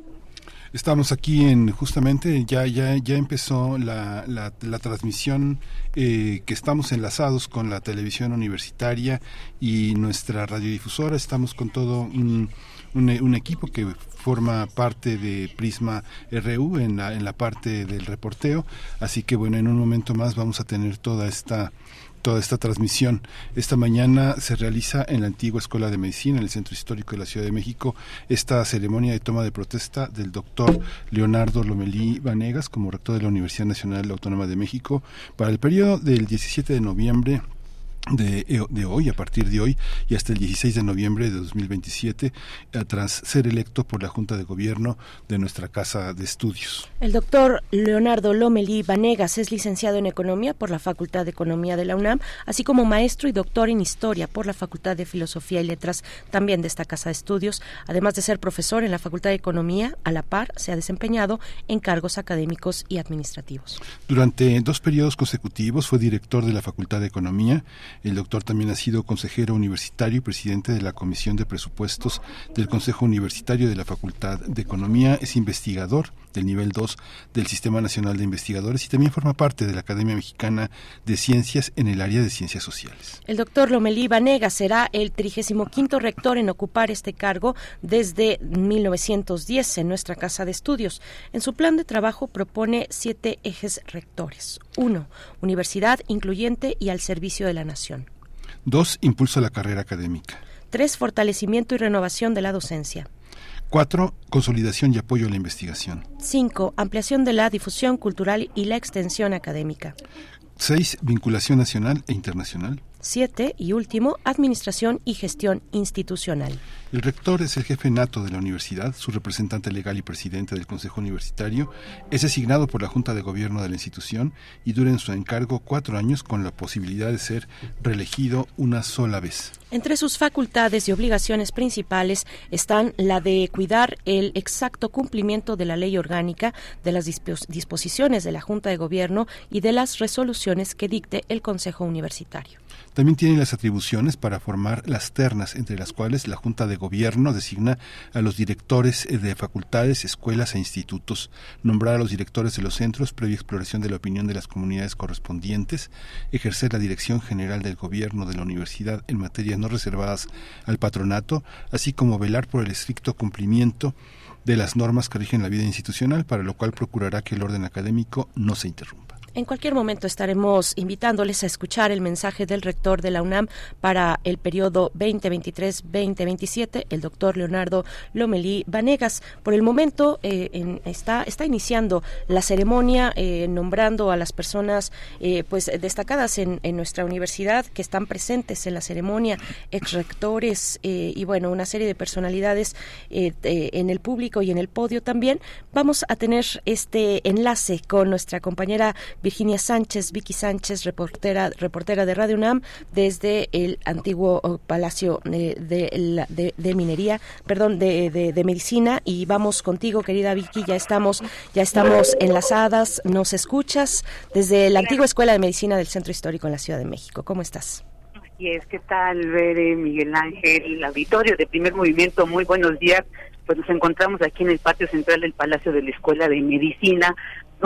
Estamos aquí en justamente ya ya ya empezó la, la, transmisión eh, que estamos enlazados con la televisión universitaria y nuestra radiodifusora. Estamos con todo un, un, un equipo que forma parte de Prisma RU en la, en la parte del reporteo. Así que bueno, en un momento más vamos a tener toda esta toda esta transmisión. Esta mañana se realiza en la antigua Escuela de Medicina, en el Centro Histórico de la Ciudad de México, esta ceremonia de toma de protesta del doctor Leonardo Lomelí Vanegas como rector de la Universidad Nacional Autónoma de México para el periodo del 17 de noviembre de, de, hoy, a partir de hoy y hasta el 16 de noviembre de 2027, tras ser electo por la Junta de Gobierno de nuestra Casa de Estudios. El doctor Leonardo Lomelí Vanegas es licenciado en Economía por la Facultad de Economía de la UNAM, así como maestro y doctor en Historia por la Facultad de Filosofía y Letras también de esta Casa de Estudios. Además de ser profesor en la Facultad de Economía, a la par se ha desempeñado en cargos académicos y administrativos. Durante dos periodos consecutivos fue director de la Facultad de Economía, el doctor también ha sido consejero universitario y presidente de la Comisión de Presupuestos del Consejo Universitario de la Facultad de Economía. Es investigador del nivel 2 del Sistema Nacional de Investigadores y también forma parte de la Academia Mexicana de Ciencias en el área de Ciencias Sociales. El doctor Lomelí Vanega será el 35 rector en ocupar este cargo desde 1910 en nuestra Casa de Estudios. En su plan de trabajo propone siete ejes rectores. Uno, Universidad incluyente y al servicio de la nación. Dos, impulso a la carrera académica. Tres, fortalecimiento y renovación de la docencia. Cuatro, consolidación y apoyo a la investigación. Cinco, ampliación de la difusión cultural y la extensión académica. Seis, vinculación nacional e internacional. Siete, y último, administración y gestión institucional. El rector es el jefe nato de la universidad, su representante legal y presidente del Consejo Universitario, es designado por la Junta de Gobierno de la institución y dura en su encargo cuatro años con la posibilidad de ser reelegido una sola vez. Entre sus facultades y obligaciones principales están la de cuidar el exacto cumplimiento de la ley orgánica, de las disposiciones de la Junta de Gobierno y de las resoluciones que dicte el Consejo Universitario. También tiene las atribuciones para formar las ternas, entre las cuales la Junta de Gobierno designa a los directores de facultades, escuelas e institutos, nombrar a los directores de los centros previa exploración de la opinión de las comunidades correspondientes, ejercer la dirección general del gobierno de la universidad en materias no reservadas al patronato, así como velar por el estricto cumplimiento de las normas que rigen la vida institucional, para lo cual procurará que el orden académico no se interrumpa. En cualquier momento estaremos invitándoles a escuchar el mensaje del rector de la UNAM para el periodo 2023-2027, el doctor Leonardo Lomelí Vanegas. Por el momento eh, está, está iniciando la ceremonia eh, nombrando a las personas eh, pues destacadas en, en, nuestra universidad que están presentes en la ceremonia, ex rectores y bueno, una serie de personalidades en el público y en el podio también. Vamos a tener este enlace con nuestra compañera Virginia Sánchez, Vicky Sánchez, reportera, reportera de Radio UNAM desde el antiguo oh, Palacio de, de, Minería, perdón, de, de, Medicina. Y vamos contigo, querida Vicky, ya estamos, ya estamos enlazadas, nos escuchas desde la antigua Escuela de Medicina del Centro Histórico en la Ciudad de México. ¿Cómo estás? Y es, ¿qué tal, Bere, Miguel Ángel, auditorio de primer movimiento? Muy buenos días. Pues nos encontramos aquí en el patio central del Palacio de la Escuela de Medicina,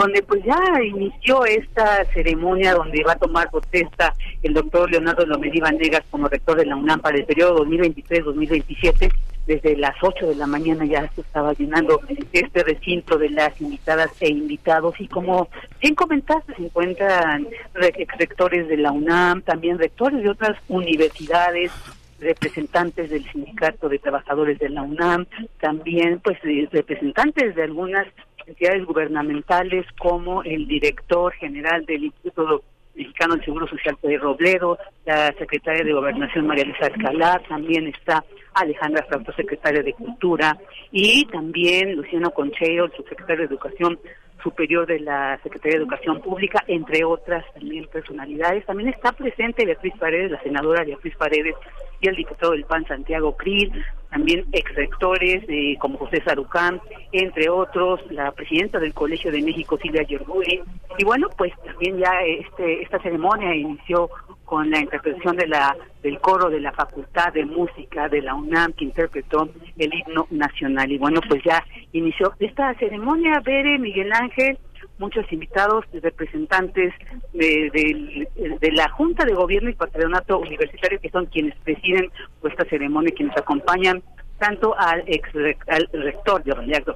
donde pues ya inició esta ceremonia donde va a tomar protesta el doctor Leonardo Lomedi Negas como rector de la UNAM para el periodo 2023-2027. Desde las 8 de la mañana ya se estaba llenando este recinto de las invitadas e invitados y como bien comentaste, se encuentran rectores de la UNAM, también rectores de otras universidades, representantes del sindicato de trabajadores de la UNAM, también pues representantes de algunas entidades gubernamentales como el director general del Instituto Mexicano del Seguro Social Pedro Robledo, la secretaria de Gobernación María Luisa Escalar, también está Alejandra Frausto, secretaria de Cultura, y también Luciano Conchero, el subsecretario de Educación Superior de la Secretaría de Educación Pública, entre otras también personalidades. También está presente Beatriz Paredes, la senadora Beatriz Paredes, y el diputado del PAN Santiago Krill, también exrectores eh, como José Sarucán, entre otros, la presidenta del Colegio de México, Silvia Giorguri. Y bueno, pues también ya este esta ceremonia inició con la interpretación de la del coro de la Facultad de Música de la UNAM que interpretó el himno nacional. Y bueno, pues ya inició esta ceremonia, Bere, Miguel Ángel, muchos invitados, representantes de, de, la Junta de Gobierno y Patronato Universitario, que son quienes presiden esta ceremonia, quienes acompañan tanto al ex al rector,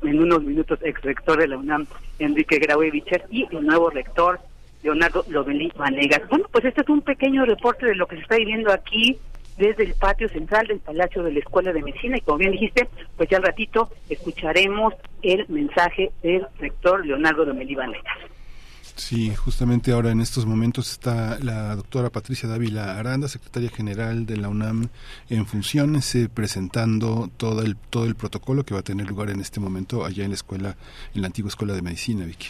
en unos minutos ex rector de la UNAM, Enrique Grauevicher, y el nuevo rector, Leonardo Lovelí Vanegas. Bueno, pues este es un pequeño reporte de lo que se está viviendo aquí desde el patio central del Palacio de la Escuela de Medicina y como bien dijiste, pues ya al ratito escucharemos el mensaje del rector Leonardo Lomelí Vanegas. Sí, justamente ahora en estos momentos está la doctora Patricia Dávila Aranda, secretaria general de la UNAM en funciones, eh, presentando todo el todo el protocolo que va a tener lugar en este momento allá en la escuela, en la antigua escuela de medicina, Vicky.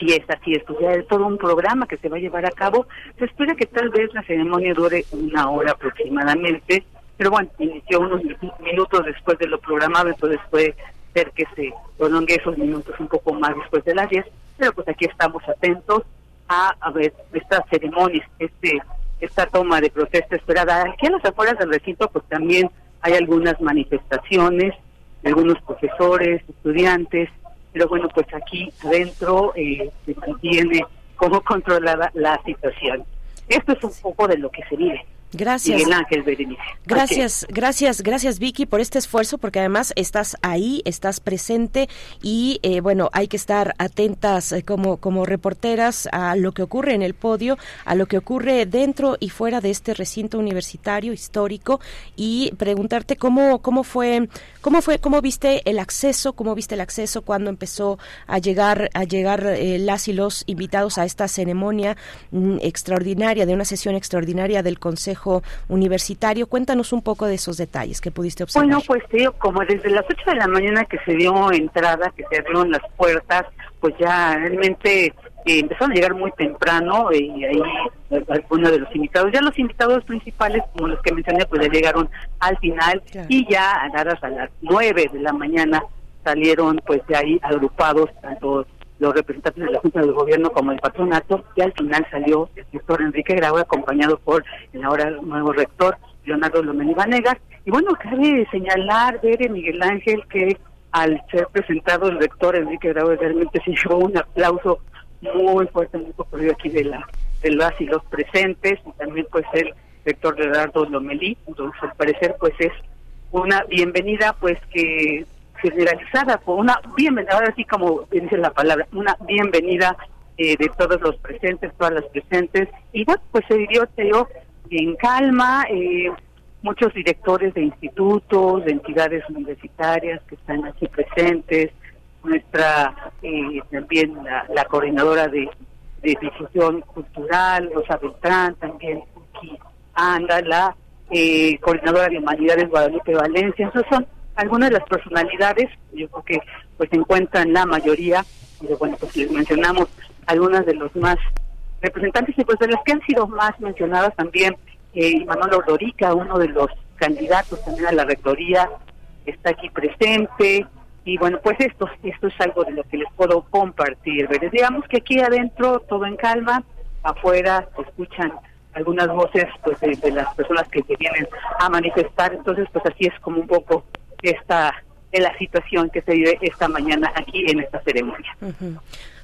Así es, así es, pues ya es todo un programa que se va a llevar a cabo. Se espera que tal vez la ceremonia dure una hora aproximadamente, pero bueno, inició unos minutos después de lo programado, entonces puede ser que se prolongue esos minutos un poco más después de las 10, pero pues aquí estamos atentos a, ver esta ceremonia, este esta toma de protesta esperada. Aquí en las afueras del recinto pues también hay algunas manifestaciones algunos profesores, estudiantes, pero bueno, pues aquí adentro eh, se mantiene cómo controlada la situación. Esto es un poco de lo que se vive. Gracias. Gracias, gracias, gracias Vicky por este esfuerzo, porque además estás ahí, estás presente y eh, bueno, hay que estar atentas eh, como, como reporteras a lo que ocurre en el podio, a lo que ocurre dentro y fuera de este recinto universitario histórico y preguntarte cómo, cómo fue, cómo fue, cómo viste el acceso, cómo viste el acceso cuando empezó a llegar, a llegar eh, las y los invitados a esta ceremonia mm, extraordinaria, de una sesión extraordinaria del Consejo universitario. Cuéntanos un poco de esos detalles que pudiste observar. Bueno, pues digo, como desde las 8 de la mañana que se dio entrada, que se abrieron las puertas, pues ya realmente eh, empezaron a llegar muy temprano y ahí algunos de los invitados, ya los invitados principales, como los que mencioné, pues ya llegaron al final y ya a a las 9 de la mañana salieron pues de ahí agrupados tanto los representantes de la Junta del Gobierno como el patronato, y al final salió el doctor Enrique Grau, acompañado por el ahora nuevo rector, Leonardo Lomeni Vanegas. Y bueno, cabe señalar, ver Miguel Ángel, que al ser presentado el rector Enrique Grau realmente se llevó un aplauso muy fuerte, muy popular aquí de la de las y los presentes, y también pues el rector Leonardo Lomelí, entonces al parecer pues es una bienvenida pues que generalizada, por una bienvenida, ahora sí como dice la palabra, una bienvenida eh, de todos los presentes, todas las presentes, y bueno, pues se vivió en calma, eh, muchos directores de institutos, de entidades universitarias que están aquí presentes, nuestra eh, también la, coordinadora de, difusión cultural, Rosa Beltrán, también aquí anda la coordinadora de humanidades Guadalupe Valencia, esos son algunas de las personalidades, yo creo que pues se encuentran la mayoría, y bueno, pues les mencionamos algunas de los más representantes y pues de las que han sido más mencionadas también, eh, Manuel Ordorica, uno de los candidatos también a la rectoría, está aquí presente, y bueno, pues esto, esto es algo de lo que les puedo compartir. Digamos que aquí adentro todo en calma, afuera se escuchan algunas voces pues de, las personas que se vienen a manifestar, entonces pues así es como un poco esta en la situación que se vive esta mañana aquí en esta ceremonia.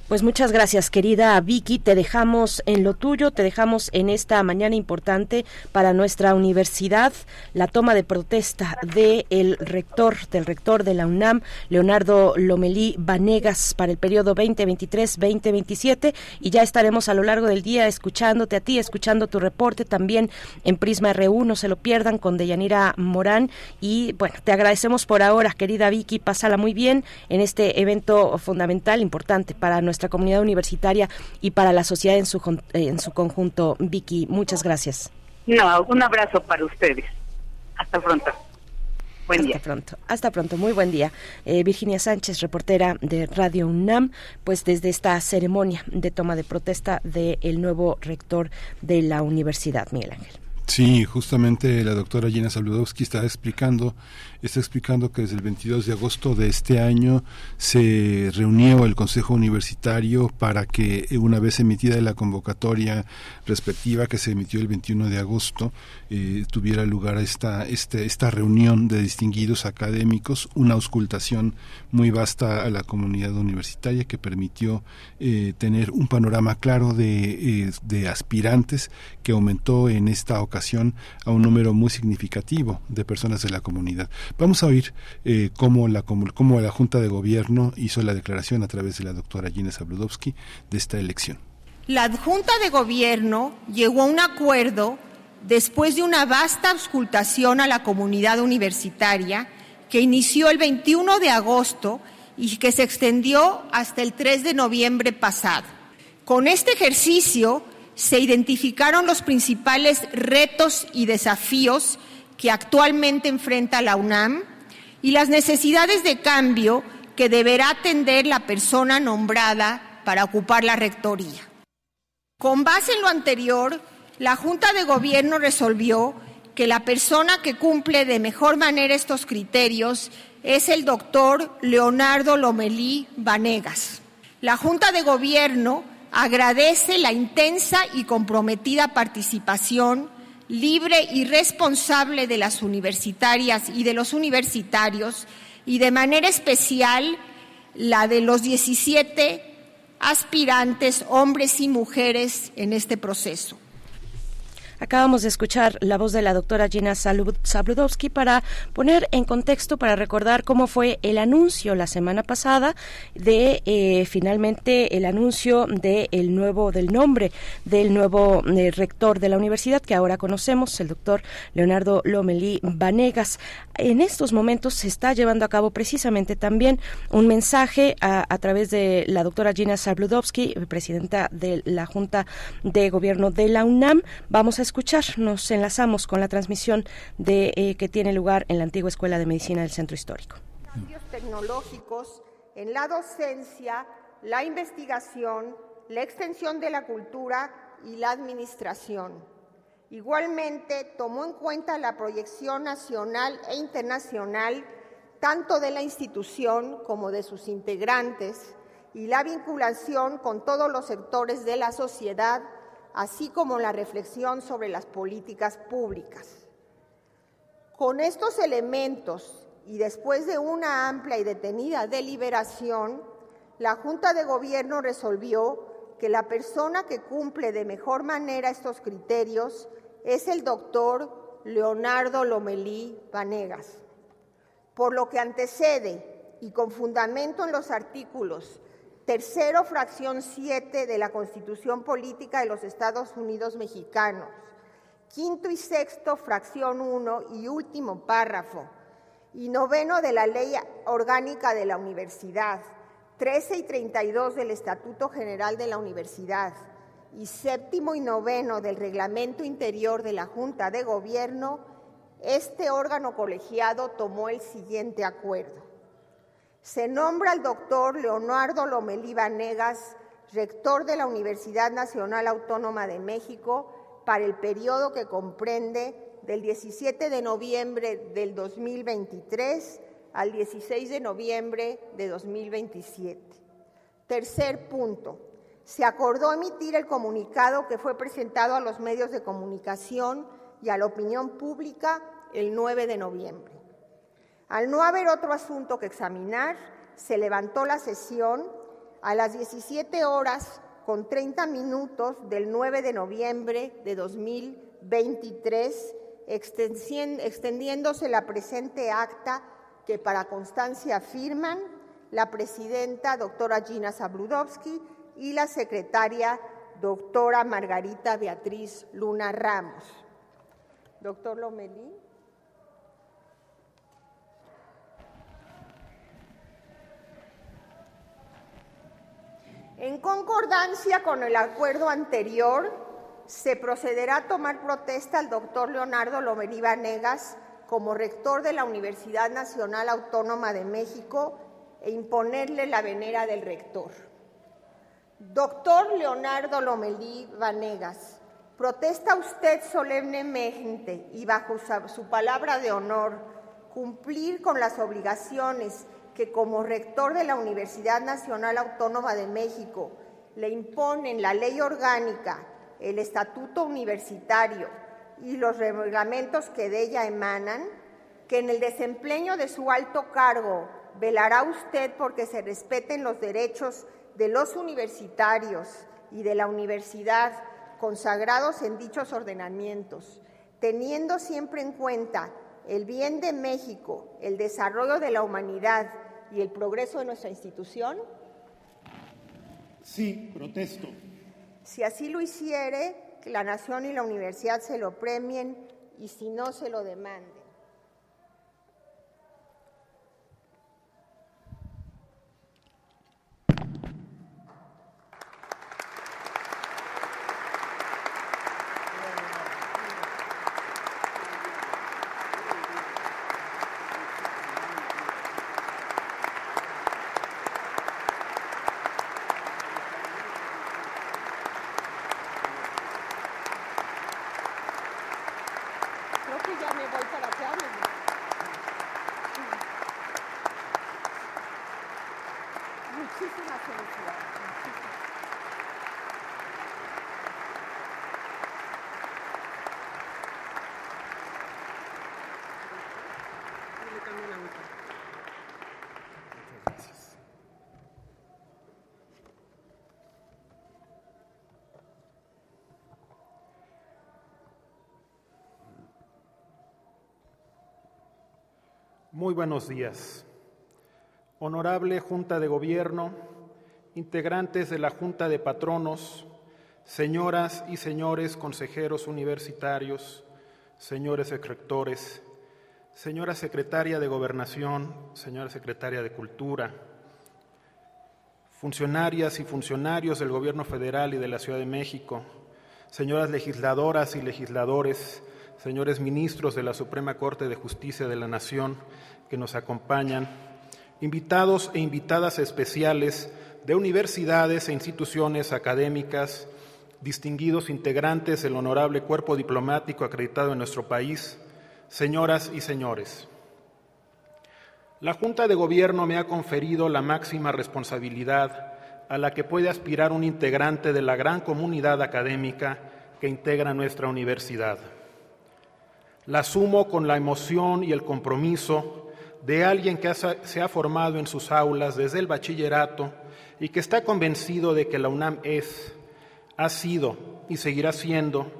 Pues muchas gracias, querida Vicky. Te dejamos en lo tuyo, te dejamos en esta mañana importante para nuestra universidad, la toma de protesta del rector, del rector de la UNAM, Leonardo Lomelí Vanegas, para el periodo 2023-2027. Y ya estaremos a lo largo del día escuchándote a ti, escuchando tu reporte también en Prisma R1, no se lo pierdan, con Deyanira Morán. Y bueno, te agradecemos por ahora, querida Vicky. Pásala muy bien en este evento fundamental, importante para nuestra nuestra comunidad universitaria y para la sociedad en su, en su conjunto. Vicky, muchas gracias. No, un abrazo para ustedes. Hasta pronto. Buen Hasta pronto. Hasta pronto. Muy buen día. Eh, Virginia Sánchez, reportera de Radio UNAM, pues desde esta ceremonia de toma de protesta del nuevo rector de la universidad, Miguel Ángel. Sí, justamente la doctora Gina Saludowski está explicando está explicando que desde el 22 de agosto de este año se reunió el Consejo Universitario para que una vez emitida la convocatoria respectiva que se emitió el 21 de agosto eh, tuviera lugar esta, este, esta reunión de distinguidos académicos, una auscultación muy vasta a la comunidad universitaria que permitió eh, tener un panorama claro de, eh, de aspirantes que aumentó en esta ocasión a un número muy significativo de personas de la comunidad. Vamos a oír eh, cómo, la, cómo, la Junta de Gobierno hizo la declaración a través de la doctora Gina Zabludowski de esta elección. La Junta de Gobierno llegó a un acuerdo después de una vasta auscultación a la comunidad universitaria que inició el 21 de agosto y que se extendió hasta el 3 de noviembre pasado. Con este ejercicio se identificaron los principales retos y desafíos que actualmente enfrenta la UNAM y las necesidades de cambio que deberá atender la persona nombrada para ocupar la rectoría. Con base en lo anterior, la Junta de Gobierno resolvió que la persona que cumple de mejor manera estos criterios es el doctor Leonardo Lomelí Vanegas. La Junta de Gobierno agradece la intensa y comprometida participación libre y responsable de las universitarias y de los universitarios y de manera especial la de los 17 aspirantes, hombres y mujeres, en este proceso. Acabamos de escuchar la voz de la doctora Gina Sabludowski para poner en contexto, para recordar cómo fue el anuncio la semana pasada de eh, finalmente el anuncio del nuevo del nombre del nuevo eh, rector de la universidad que ahora conocemos, el doctor Leonardo Lomelí Vanegas. En estos momentos se está llevando a cabo precisamente también un mensaje a, través de la doctora Gina Sabludowski, presidenta de la Junta de Gobierno de la UNAM. Vamos a escuchar. Nos enlazamos con la transmisión de, eh, que tiene lugar en la antigua Escuela de Medicina del Centro Histórico. Cambios tecnológicos en la docencia, la investigación, la extensión de la cultura y la administración. Igualmente, tomó en cuenta la proyección nacional e internacional tanto de la institución como de sus integrantes y la vinculación con todos los sectores de la sociedad así como la reflexión sobre las políticas públicas. Con estos elementos y después de una amplia y detenida deliberación, la Junta de Gobierno resolvió que la persona que cumple de mejor manera estos criterios es el doctor Leonardo Lomelí Vanegas, por lo que antecede y con fundamento en los artículos Tercero, fracción 7 de la Constitución Política de los Estados Unidos Mexicanos. Quinto y sexto, fracción 1 y último párrafo. Y noveno de la Ley Orgánica de la Universidad. 13 y 32 del Estatuto General de la Universidad. Y séptimo y noveno del Reglamento Interior de la Junta de Gobierno, este órgano colegiado tomó el siguiente acuerdo se nombra al doctor Leonardo Lomelí Vanegas rector de la Universidad Nacional Autónoma de México para el periodo que comprende del 17 de noviembre del 2023 al 16 de noviembre de 2027. Tercer punto. Se acordó emitir el comunicado que fue presentado a los medios de comunicación y a la opinión pública el 9 de noviembre. Al no haber otro asunto que examinar, se levantó la sesión a las 17 horas con 30 minutos del 9 de noviembre de 2023, extendiéndose la presente acta que para constancia firman la presidenta doctora Gina Zabludovsky y la secretaria doctora Margarita Beatriz Luna Ramos. Doctor Lomelí. En concordancia con el acuerdo anterior, se procederá a tomar protesta al doctor Leonardo Lomelí Vanegas como rector de la Universidad Nacional Autónoma de México e imponerle la venera del rector. Doctor Leonardo Lomelí Vanegas, protesta usted solemnemente y bajo su palabra de honor cumplir con las obligaciones que como rector de la Universidad Nacional Autónoma de México le imponen la ley orgánica, el estatuto universitario y los reglamentos que de ella emanan, que en el desempeño de su alto cargo velará usted porque se respeten los derechos de los universitarios y de la universidad consagrados en dichos ordenamientos, teniendo siempre en cuenta el bien de México, el desarrollo de la humanidad y el progreso de nuestra institución? Sí, protesto. Si así lo hiciere, la nación y la universidad se lo premien y si no, se lo demanden. Muy buenos días. Honorable Junta de Gobierno, integrantes de la Junta de Patronos, señoras y señores consejeros universitarios, señores rectores, señora secretaria de Gobernación, señora secretaria de Cultura, funcionarias y funcionarios del Gobierno Federal y de la Ciudad de México, señoras legisladoras y legisladores, señores ministros de la Suprema Corte de Justicia de la Nación que nos acompañan, invitados e invitadas especiales de universidades e instituciones académicas, distinguidos integrantes del honorable cuerpo diplomático acreditado en nuestro país, señoras y señores. La Junta de Gobierno me ha conferido la máxima responsabilidad a la que puede aspirar un integrante de la gran comunidad académica que integra nuestra universidad. La asumo con la emoción y el compromiso de alguien que se ha formado en sus aulas desde el bachillerato y que está convencido de que la UNAM es, ha sido y seguirá siendo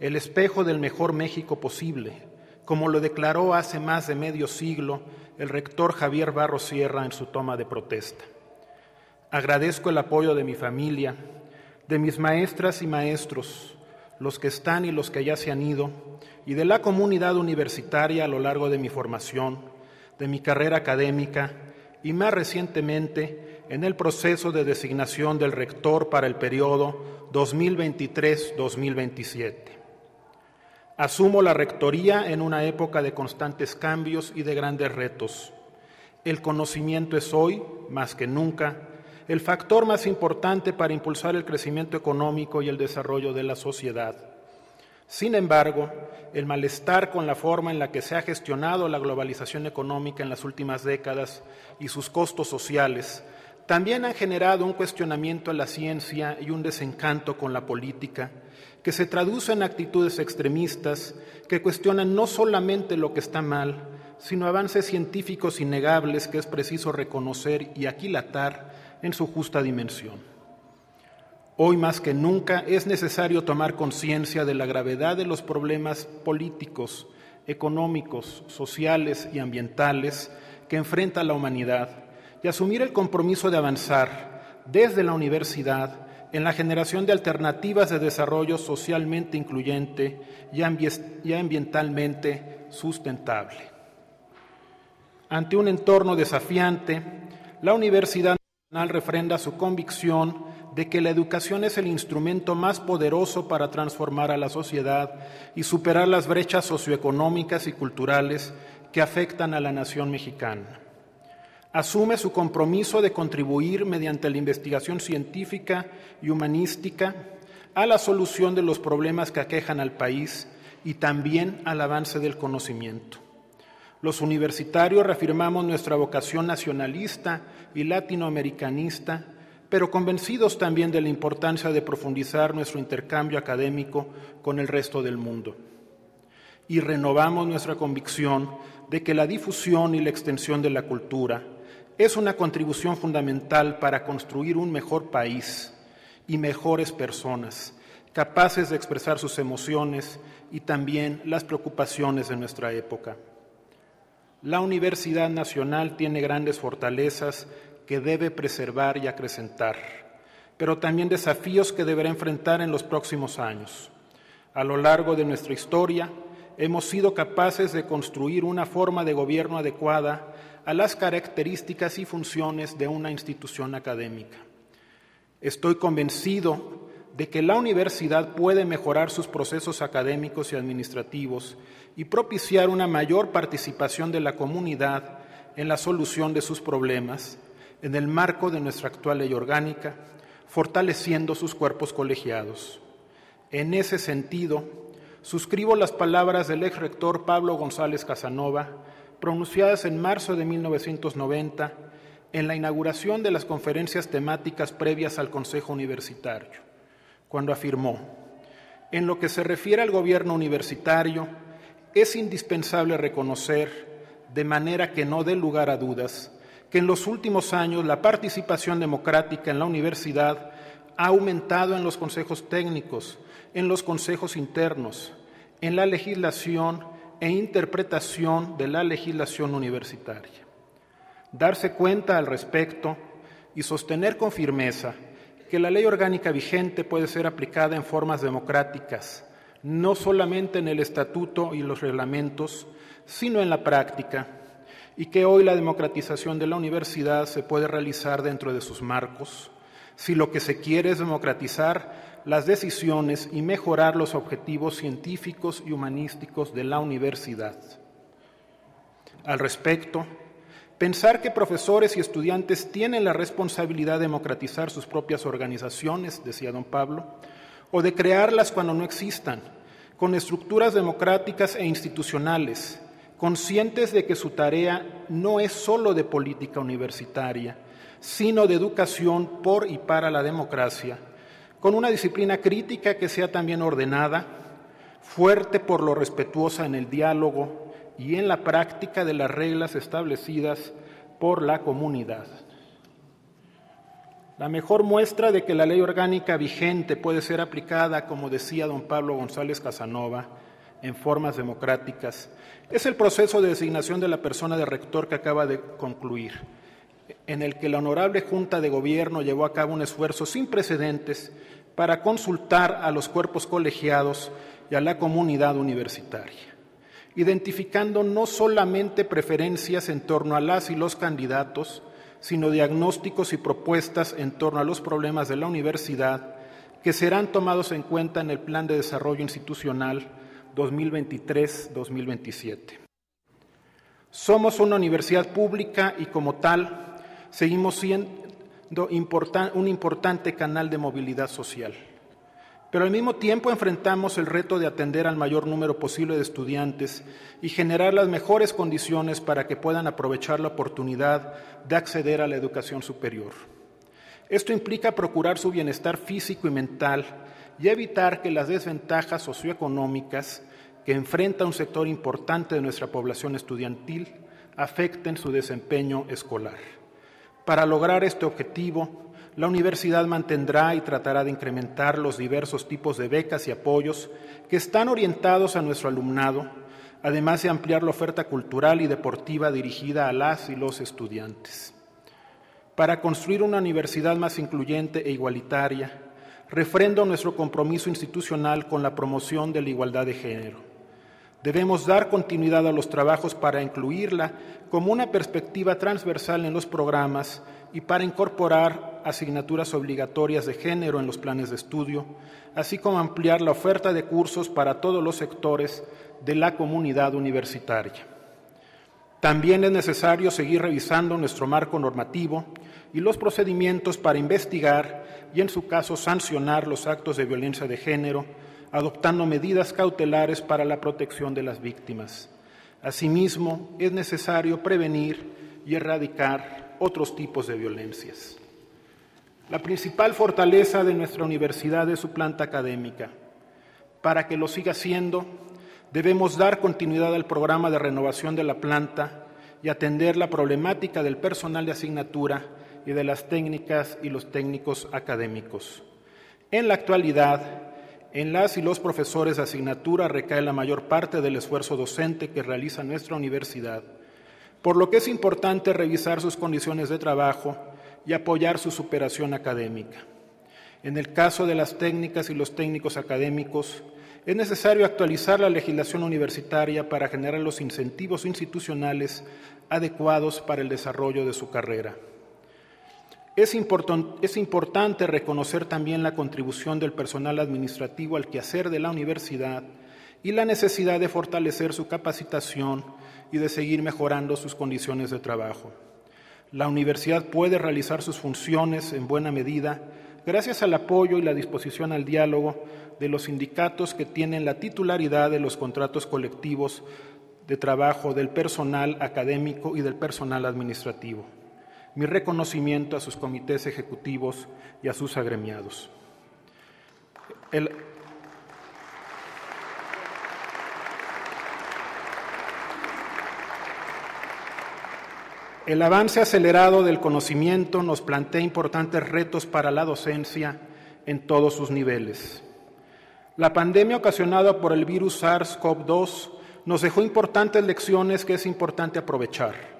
el espejo del mejor México posible, como lo declaró hace más de medio siglo el rector Javier Barro Sierra en su toma de protesta. Agradezco el apoyo de mi familia, de mis maestras y maestros, los que están y los que ya se han ido, y de la comunidad universitaria a lo largo de mi formación, de mi carrera académica y más recientemente en el proceso de designación del rector para el periodo 2023-2027. Asumo la rectoría en una época de constantes cambios y de grandes retos. El conocimiento es hoy, más que nunca, el factor más importante para impulsar el crecimiento económico y el desarrollo de la sociedad. Sin embargo, el malestar con la forma en la que se ha gestionado la globalización económica en las últimas décadas y sus costos sociales también han generado un cuestionamiento a la ciencia y un desencanto con la política, que se traduce en actitudes extremistas que cuestionan no solamente lo que está mal, sino avances científicos innegables que es preciso reconocer y aquilatar en su justa dimensión. Hoy más que nunca es necesario tomar conciencia de la gravedad de los problemas políticos, económicos, sociales y ambientales que enfrenta la humanidad y asumir el compromiso de avanzar desde la universidad en la generación de alternativas de desarrollo socialmente incluyente y ambientalmente sustentable. Ante un entorno desafiante, la Universidad Nacional refrenda su convicción de que la educación es el instrumento más poderoso para transformar a la sociedad y superar las brechas socioeconómicas y culturales que afectan a la nación mexicana. Asume su compromiso de contribuir mediante la investigación científica y humanística a la solución de los problemas que aquejan al país y también al avance del conocimiento. Los universitarios reafirmamos nuestra vocación nacionalista y latinoamericanista pero convencidos también de la importancia de profundizar nuestro intercambio académico con el resto del mundo. Y renovamos nuestra convicción de que la difusión y la extensión de la cultura es una contribución fundamental para construir un mejor país y mejores personas, capaces de expresar sus emociones y también las preocupaciones de nuestra época. La Universidad Nacional tiene grandes fortalezas que debe preservar y acrecentar, pero también desafíos que deberá enfrentar en los próximos años. A lo largo de nuestra historia, hemos sido capaces de construir una forma de gobierno adecuada a las características y funciones de una institución académica. Estoy convencido de que la universidad puede mejorar sus procesos académicos y administrativos y propiciar una mayor participación de la comunidad en la solución de sus problemas en el marco de nuestra actual ley orgánica, fortaleciendo sus cuerpos colegiados. En ese sentido, suscribo las palabras del ex rector Pablo González Casanova, pronunciadas en marzo de 1990 en la inauguración de las conferencias temáticas previas al Consejo Universitario, cuando afirmó, en lo que se refiere al gobierno universitario, es indispensable reconocer, de manera que no dé lugar a dudas, que en los últimos años la participación democrática en la universidad ha aumentado en los consejos técnicos, en los consejos internos, en la legislación e interpretación de la legislación universitaria. Darse cuenta al respecto y sostener con firmeza que la ley orgánica vigente puede ser aplicada en formas democráticas, no solamente en el estatuto y los reglamentos, sino en la práctica y que hoy la democratización de la universidad se puede realizar dentro de sus marcos, si lo que se quiere es democratizar las decisiones y mejorar los objetivos científicos y humanísticos de la universidad. Al respecto, pensar que profesores y estudiantes tienen la responsabilidad de democratizar sus propias organizaciones, decía don Pablo, o de crearlas cuando no existan, con estructuras democráticas e institucionales, conscientes de que su tarea no es sólo de política universitaria, sino de educación por y para la democracia, con una disciplina crítica que sea también ordenada, fuerte por lo respetuosa en el diálogo y en la práctica de las reglas establecidas por la comunidad. La mejor muestra de que la ley orgánica vigente puede ser aplicada, como decía don Pablo González Casanova, en formas democráticas, es el proceso de designación de la persona de rector que acaba de concluir, en el que la honorable Junta de Gobierno llevó a cabo un esfuerzo sin precedentes para consultar a los cuerpos colegiados y a la comunidad universitaria, identificando no solamente preferencias en torno a las y los candidatos, sino diagnósticos y propuestas en torno a los problemas de la universidad que serán tomados en cuenta en el Plan de Desarrollo Institucional 2023-2027. Somos una universidad pública y como tal seguimos, un importante canal de movilidad social. Pero al mismo tiempo enfrentamos el reto de atender al mayor número posible de estudiantes y generar las mejores condiciones para que puedan aprovechar la oportunidad de acceder a la educación superior. Esto implica procurar su bienestar físico y mental y evitar que las desventajas socioeconómicas que enfrenta un sector importante de nuestra población estudiantil afecten su desempeño escolar. Para lograr este objetivo, la universidad mantendrá y tratará de incrementar los diversos tipos de becas y apoyos que están orientados a nuestro alumnado, además de ampliar la oferta cultural y deportiva dirigida a las y los estudiantes. Para construir una universidad más incluyente e igualitaria, refrendo nuestro compromiso institucional con la promoción de la igualdad de género Debemos dar continuidad a los trabajos para incluirla como una perspectiva transversal en los programas y para incorporar asignaturas obligatorias de género en los planes de estudio, así como ampliar la oferta de cursos para todos los sectores de la comunidad universitaria. También es necesario seguir revisando nuestro marco normativo y los procedimientos para investigar y, en su caso, sancionar los actos de violencia de género adoptando medidas cautelares para la protección de las víctimas. Asimismo, es necesario prevenir y erradicar otros tipos de violencias. La principal fortaleza de nuestra universidad es su planta académica. Para que lo siga siendo, debemos dar continuidad al programa de renovación de la planta y atender la problemática del personal de asignatura y de las técnicas y los técnicos académicos. En la actualidad, en las y los profesores de asignatura recae la mayor parte del esfuerzo docente que realiza nuestra universidad, por lo que es importante revisar sus condiciones de trabajo y apoyar su superación académica. En el caso de las técnicas y los técnicos académicos, es necesario actualizar la legislación universitaria para generar los incentivos institucionales adecuados para el desarrollo de su carrera. Es, importante reconocer también la contribución del personal administrativo al quehacer de la universidad y la necesidad de fortalecer su capacitación y de seguir mejorando sus condiciones de trabajo. La universidad puede realizar sus funciones en buena medida gracias al apoyo y la disposición al diálogo de los sindicatos que tienen la titularidad de los contratos colectivos de trabajo del personal académico y del personal administrativo mi reconocimiento a sus comités ejecutivos y a sus agremiados. El, avance acelerado del conocimiento nos plantea importantes retos para la docencia en todos sus niveles. La pandemia ocasionada por el virus SARS-CoV-2 nos dejó importantes lecciones que es importante aprovechar.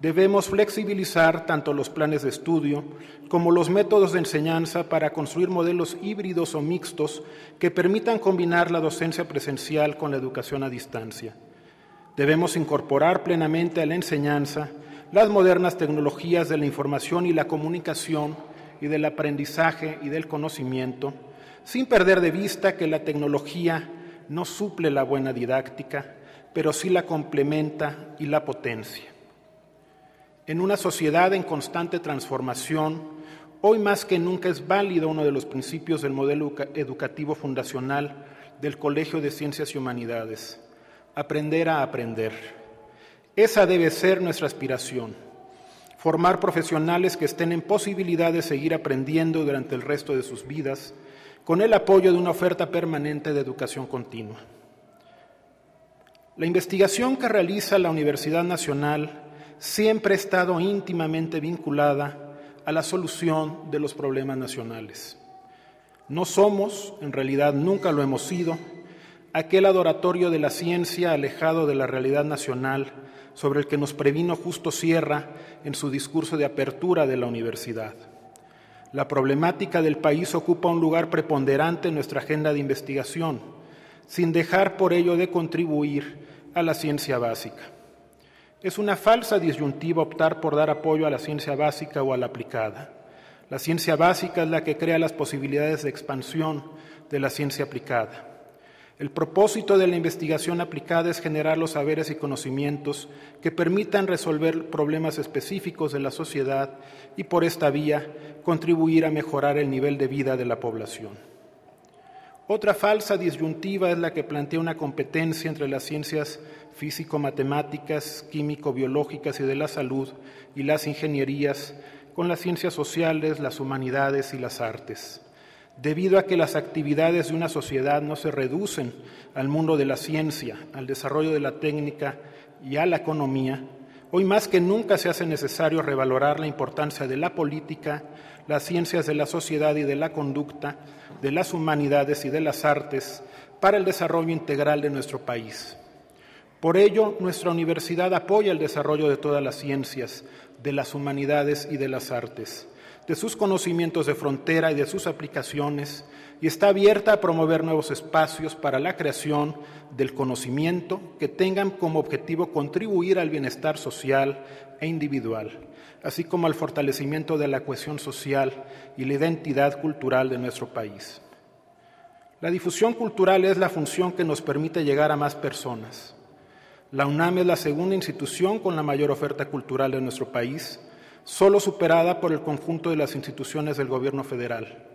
Debemos flexibilizar tanto los planes de estudio como los métodos de enseñanza para construir modelos híbridos o mixtos que permitan combinar la docencia presencial con la educación a distancia. Debemos incorporar plenamente a la enseñanza las modernas tecnologías de la información y la comunicación y del aprendizaje y del conocimiento, sin perder de vista que la tecnología no suple la buena didáctica, pero sí la complementa y la potencia. En una sociedad en constante transformación, hoy más que nunca es válido uno de los principios del modelo educativo fundacional del Colegio de Ciencias y Humanidades, aprender a aprender. Esa debe ser nuestra aspiración, formar profesionales que estén en posibilidad de seguir aprendiendo durante el resto de sus vidas, con el apoyo de una oferta permanente de educación continua. La investigación que realiza la Universidad Nacional siempre ha estado íntimamente vinculada a la solución de los problemas nacionales. No somos, en realidad nunca lo hemos sido, aquel adoratorio de la ciencia alejado de la realidad nacional sobre el que nos previno Justo Sierra en su discurso de apertura de la universidad. La problemática del país ocupa un lugar preponderante en nuestra agenda de investigación, sin dejar por ello de contribuir a la ciencia básica. Es una falsa disyuntiva optar por dar apoyo a la ciencia básica o a la aplicada. La ciencia básica es la que crea las posibilidades de expansión de la ciencia aplicada. El propósito de la investigación aplicada es generar los saberes y conocimientos que permitan resolver problemas específicos de la sociedad y por esta vía contribuir a mejorar el nivel de vida de la población. Otra falsa disyuntiva es la que plantea una competencia entre las ciencias físico-matemáticas, químico-biológicas y de la salud y las ingenierías con las ciencias sociales, las humanidades y las artes debido a que las actividades de una sociedad no se reducen al mundo de la ciencia, al desarrollo de la técnica y a la economía, hoy más que nunca se hace necesario revalorar la importancia de la política, las ciencias de la sociedad y de la conducta, de las humanidades y de las artes para el desarrollo integral de nuestro país. Por ello, nuestra universidad apoya el desarrollo de todas las ciencias, de las humanidades y de las artes de sus conocimientos de frontera y de sus aplicaciones y está abierta a promover nuevos espacios para la creación del conocimiento que tengan como objetivo contribuir al bienestar social e individual, así como al fortalecimiento de la cohesión social y la identidad cultural de nuestro país. La difusión cultural es la función que nos permite llegar a más personas. La UNAM es la segunda institución con la mayor oferta cultural de nuestro país solo superada por el conjunto de las instituciones del Gobierno federal.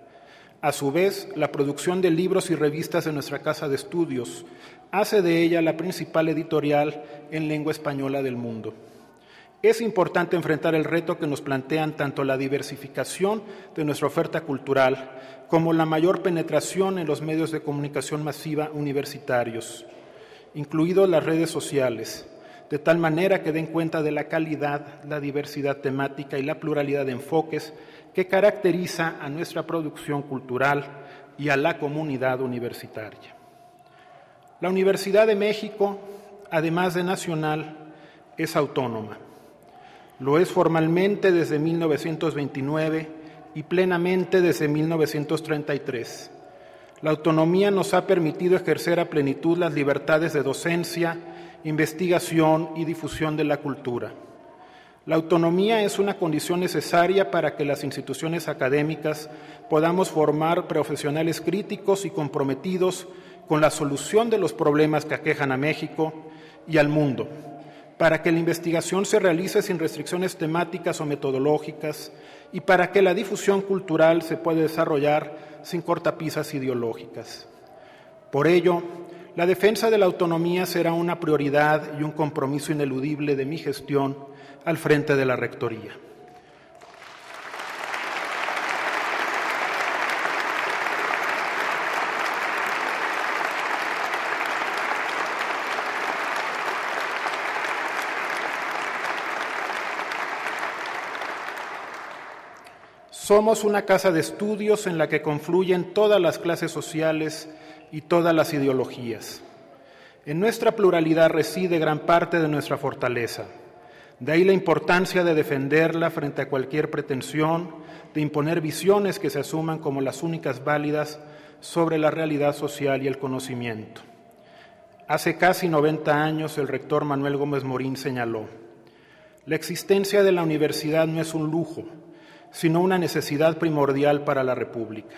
A su vez, la producción de libros y revistas de nuestra Casa de Estudios hace de ella la principal editorial en lengua española del mundo. Es importante enfrentar el reto que nos plantean tanto la diversificación de nuestra oferta cultural como la mayor penetración en los medios de comunicación masiva universitarios, incluidos las redes sociales, de tal manera que den cuenta de la calidad, la diversidad temática y la pluralidad de enfoques que caracteriza a nuestra producción cultural y a la comunidad universitaria. La Universidad de México, además de nacional, es autónoma. Lo es formalmente desde 1929 y plenamente desde 1933. La autonomía nos ha permitido ejercer a plenitud las libertades de docencia, investigación y difusión de la cultura. La autonomía es una condición necesaria para que las instituciones académicas podamos formar profesionales críticos y comprometidos con la solución de los problemas que aquejan a México y al mundo, para que la investigación se realice sin restricciones temáticas o metodológicas y para que la difusión cultural se pueda desarrollar sin cortapisas ideológicas. Por ello, la defensa de la autonomía será una prioridad y un compromiso ineludible de mi gestión al frente de la Rectoría. Somos una casa de estudios en la que confluyen todas las clases sociales y todas las ideologías. En nuestra pluralidad reside gran parte de nuestra fortaleza. De ahí la importancia de defenderla frente a cualquier pretensión de imponer visiones que se asuman como las únicas válidas sobre la realidad social y el conocimiento. Hace casi 90 años el rector Manuel Gómez Morín señaló, la existencia de la universidad no es un lujo, sino una necesidad primordial para la República.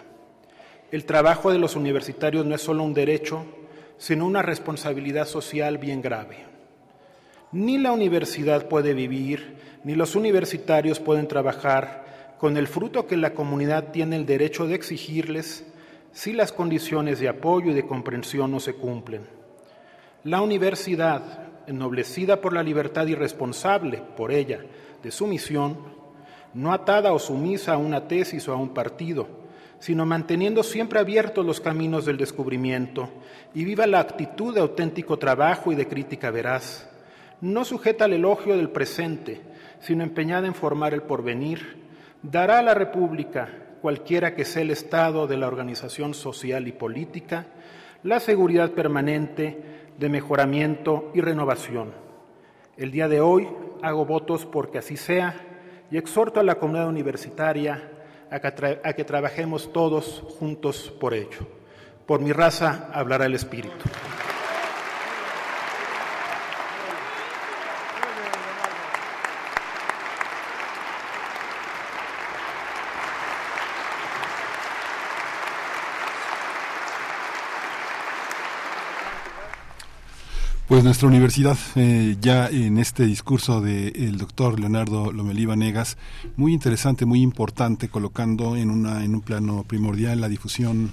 El trabajo de los universitarios no es solo un derecho, sino una responsabilidad social bien grave. Ni la universidad puede vivir, ni los universitarios pueden trabajar con el fruto que la comunidad tiene el derecho de exigirles si las condiciones de apoyo y de comprensión no se cumplen. La universidad, ennoblecida por la libertad y responsable por ella de su misión, no atada o sumisa a una tesis o a un partido, sino manteniendo siempre abiertos los caminos del descubrimiento y viva la actitud de auténtico trabajo y de crítica veraz, no sujeta al elogio del presente, sino empeñada en formar el porvenir, dará a la República, cualquiera que sea el estado de la organización social y política, la seguridad permanente de mejoramiento y renovación. El día de hoy hago votos porque así sea y exhorto a la comunidad universitaria a que, trabajemos todos juntos por ello. Por mi raza hablará el Espíritu. Pues nuestra universidad, eh, ya en este discurso del doctor Leonardo Lomelí Vanegas, muy interesante, muy importante, colocando en, una, en un plano primordial la difusión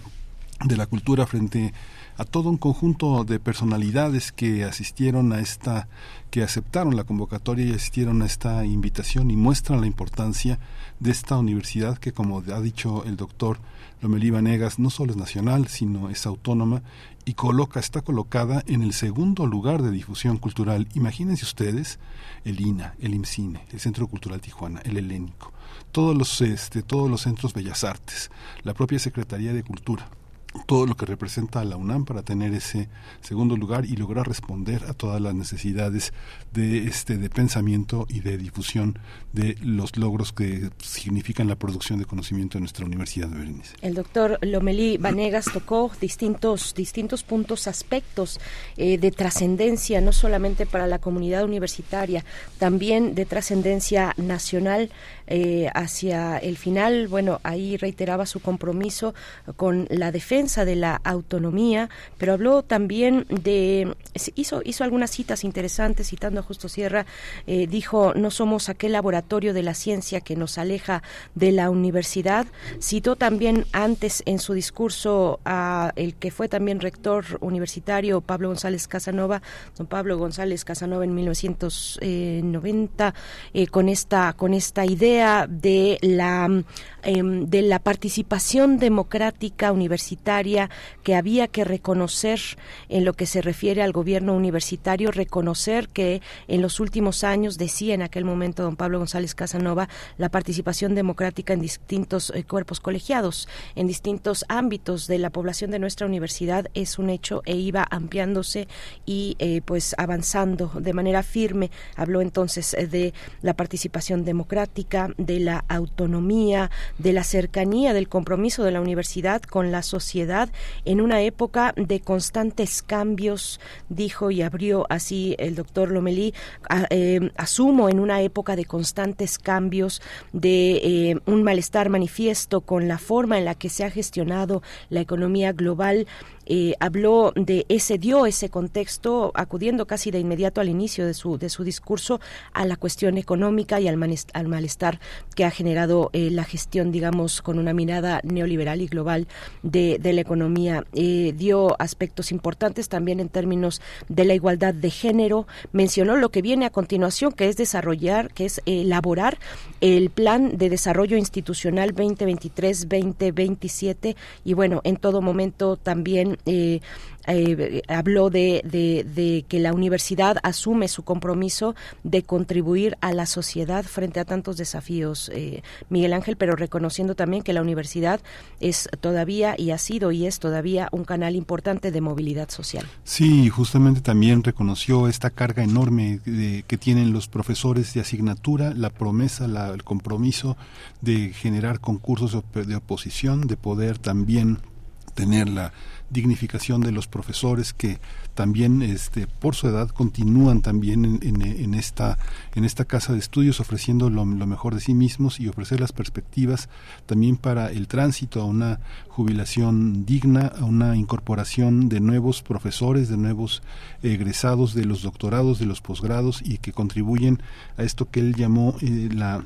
de la cultura frente a todo un conjunto de personalidades que asistieron a esta, que aceptaron la convocatoria y asistieron a esta invitación y muestran la importancia de esta universidad que, como ha dicho el doctor Lomelí Vanegas, no solo es nacional, sino es autónoma y coloca, está colocada en el segundo lugar de difusión cultural. Imagínense ustedes el INA, el IMCINE, el Centro Cultural Tijuana, el Helénico, todos los, este, todos los centros Bellas Artes, la propia Secretaría de Cultura, todo lo que representa a la UNAM para tener ese segundo lugar y lograr responder a todas las necesidades de este de pensamiento y de difusión de los logros que significan la producción de conocimiento en nuestra universidad de Berenice. El doctor Lomelí Vanegas tocó distintos distintos puntos, aspectos eh, de trascendencia no solamente para la comunidad universitaria, también de trascendencia nacional eh, hacia el final. Bueno, ahí reiteraba su compromiso con la defensa de la autonomía, pero habló también de, hizo, hizo algunas citas interesantes, citando a Justo Sierra, eh, dijo, no somos aquel laboratorio de la ciencia que nos aleja de la universidad. Citó también antes en su discurso a el que fue también rector universitario, Pablo González Casanova, don Pablo González Casanova en 1990, eh, con, esta, con esta idea de la, em, de la participación democrática universitaria que había que reconocer en lo que se refiere al gobierno universitario, reconocer que en los últimos años, decía en aquel momento don Pablo González Casanova, la participación democrática en distintos eh, cuerpos colegiados, en distintos ámbitos de la población de nuestra universidad es un hecho e iba ampliándose y eh, pues avanzando de manera firme. Habló entonces eh, de la participación democrática, de la autonomía, de la cercanía, del compromiso de la universidad con la sociedad en una época de constantes cambios, dijo y abrió así el doctor Lomelí, eh, asumo en una época de constantes cambios, de eh, un malestar manifiesto con la forma en la que se ha gestionado la economía global eh, habló de ese, dio ese contexto, acudiendo casi de inmediato al inicio de su, de su discurso a la cuestión económica y al, al malestar que ha generado eh, la gestión, digamos, con una mirada neoliberal y global de, de la economía. Eh, dio aspectos importantes también en términos de la igualdad de género. Mencionó lo que viene a continuación, que es desarrollar, que es elaborar el plan de desarrollo institucional 2023-2027 y bueno, en todo momento también eh, eh, habló de, que la universidad asume su compromiso de contribuir a la sociedad frente a tantos desafíos, eh, Miguel Ángel, pero reconociendo también que la universidad es todavía y ha sido y es todavía un canal importante de movilidad social. Sí, justamente también reconoció esta carga enorme que tienen los profesores de asignatura, la promesa, el compromiso de generar concursos de oposición, de poder también tener la dignificación de los profesores que también este por su edad continúan también en, esta en esta casa de estudios ofreciendo lo, mejor de sí mismos y ofrecer las perspectivas también para el tránsito a una jubilación digna a una incorporación de nuevos profesores de nuevos egresados de los doctorados de los posgrados y que contribuyen a esto que él llamó eh, la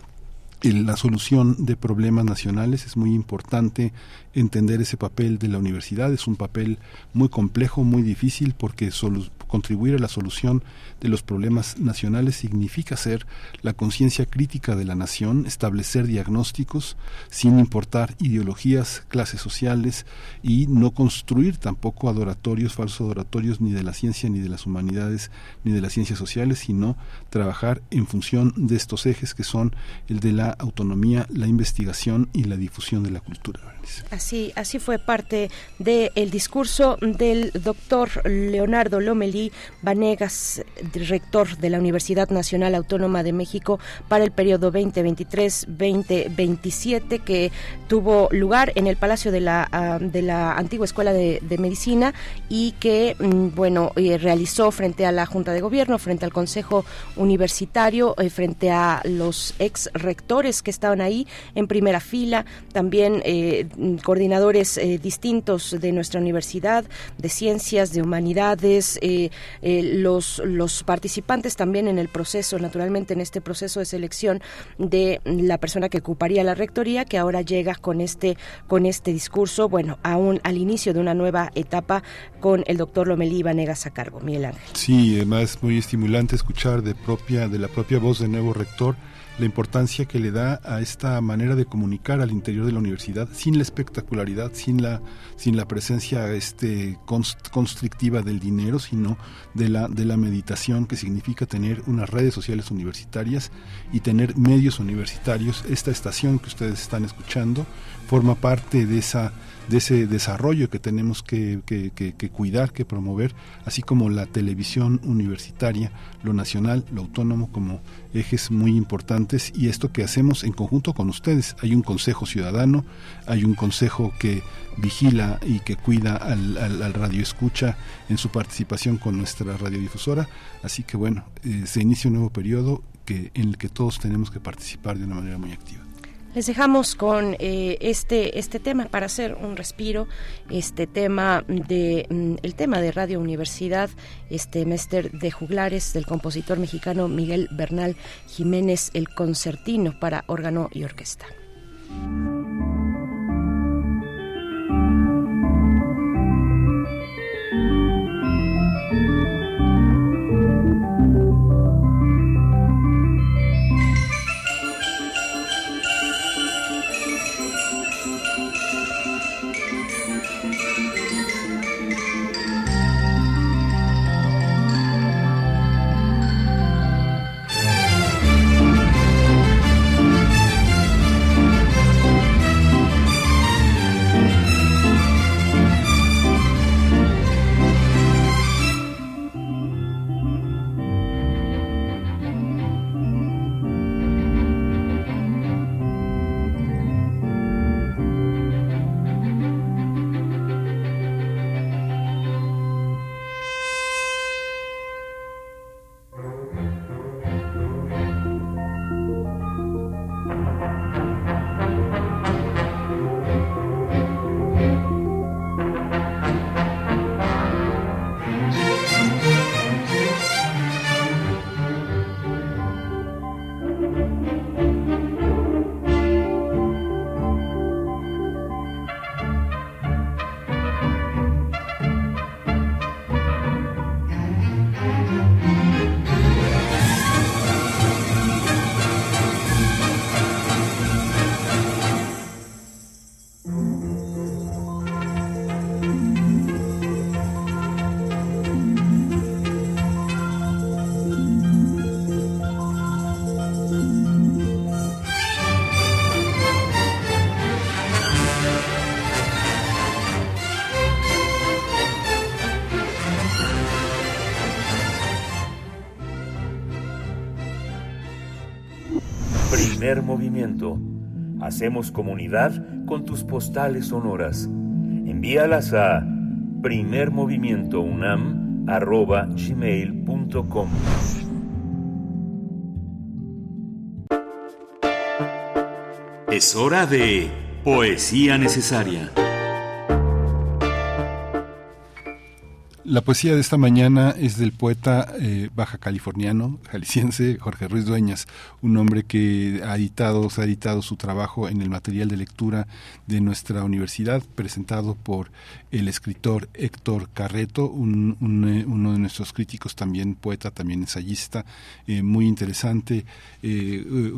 la solución de problemas nacionales. Es muy importante entender ese papel de la universidad. Es un papel muy complejo, muy difícil, porque contribuir a la solución de los problemas nacionales significa ser la conciencia crítica de la nación, establecer diagnósticos sin importar ideologías, clases sociales y no construir tampoco adoratorios, falsos adoratorios ni de la ciencia, ni de las humanidades, ni de las ciencias sociales, sino trabajar en función de estos ejes que son el de la autonomía, la investigación y la difusión de la cultura. Así, así fue parte del discurso del doctor Leonardo Lomelí Vanegas, rector de la Universidad Nacional Autónoma de México para el periodo 2023-2027 que tuvo lugar en el Palacio de la, ah, de la antigua Escuela de, Medicina y que, mm, bueno, eh, realizó frente a la Junta de Gobierno, frente al Consejo Universitario, eh, frente a los ex rectores que estaban ahí en primera fila, también eh, coordinadores eh, distintos de nuestra universidad, de ciencias, de humanidades, eh, los, los participantes también en el proceso, naturalmente en este proceso de selección de la persona que ocuparía la rectoría, que ahora llega con este, con este discurso, bueno, aún al inicio de una nueva etapa con el doctor Lomelí Vanegas a cargo. Miguel Ángel. Sí, además muy estimulante escuchar de propia, de la propia voz del nuevo rector la importancia que le da a esta manera de comunicar al interior de la universidad sin la espectacularidad, sin la, sin la presencia este, constrictiva del dinero, sino de la, de la meditación que significa tener unas redes sociales universitarias y tener medios universitarios. Esta estación que ustedes están escuchando forma parte de esa de ese desarrollo que tenemos que, cuidar, que promover, así como la televisión universitaria, lo nacional, lo autónomo como ejes muy importantes y esto que hacemos en conjunto con ustedes. Hay un consejo ciudadano, hay un consejo que vigila y que cuida al, al, radio escucha en su participación con nuestra radiodifusora, así que bueno, eh, se inicia un nuevo periodo que, en el que todos tenemos que participar de una manera muy activa. Les dejamos con eh, este este tema para hacer un respiro, este tema de mm, el tema de Radio Universidad, este Mester de Juglares del compositor mexicano Miguel Bernal Jiménez, el concertino para órgano y orquesta. Hacemos comunidad con tus postales sonoras. Envíalas a primermovimientounam.gmail.com Es hora de Poesía Necesaria. La poesía de esta mañana es del poeta eh, baja californiano, jalisciense, Jorge Ruiz Dueñas, un hombre que ha editado, se ha editado su trabajo en el material de lectura de nuestra universidad, presentado por el escritor Héctor Carreto, eh, uno de nuestros críticos, también poeta, también ensayista, eh, muy interesante.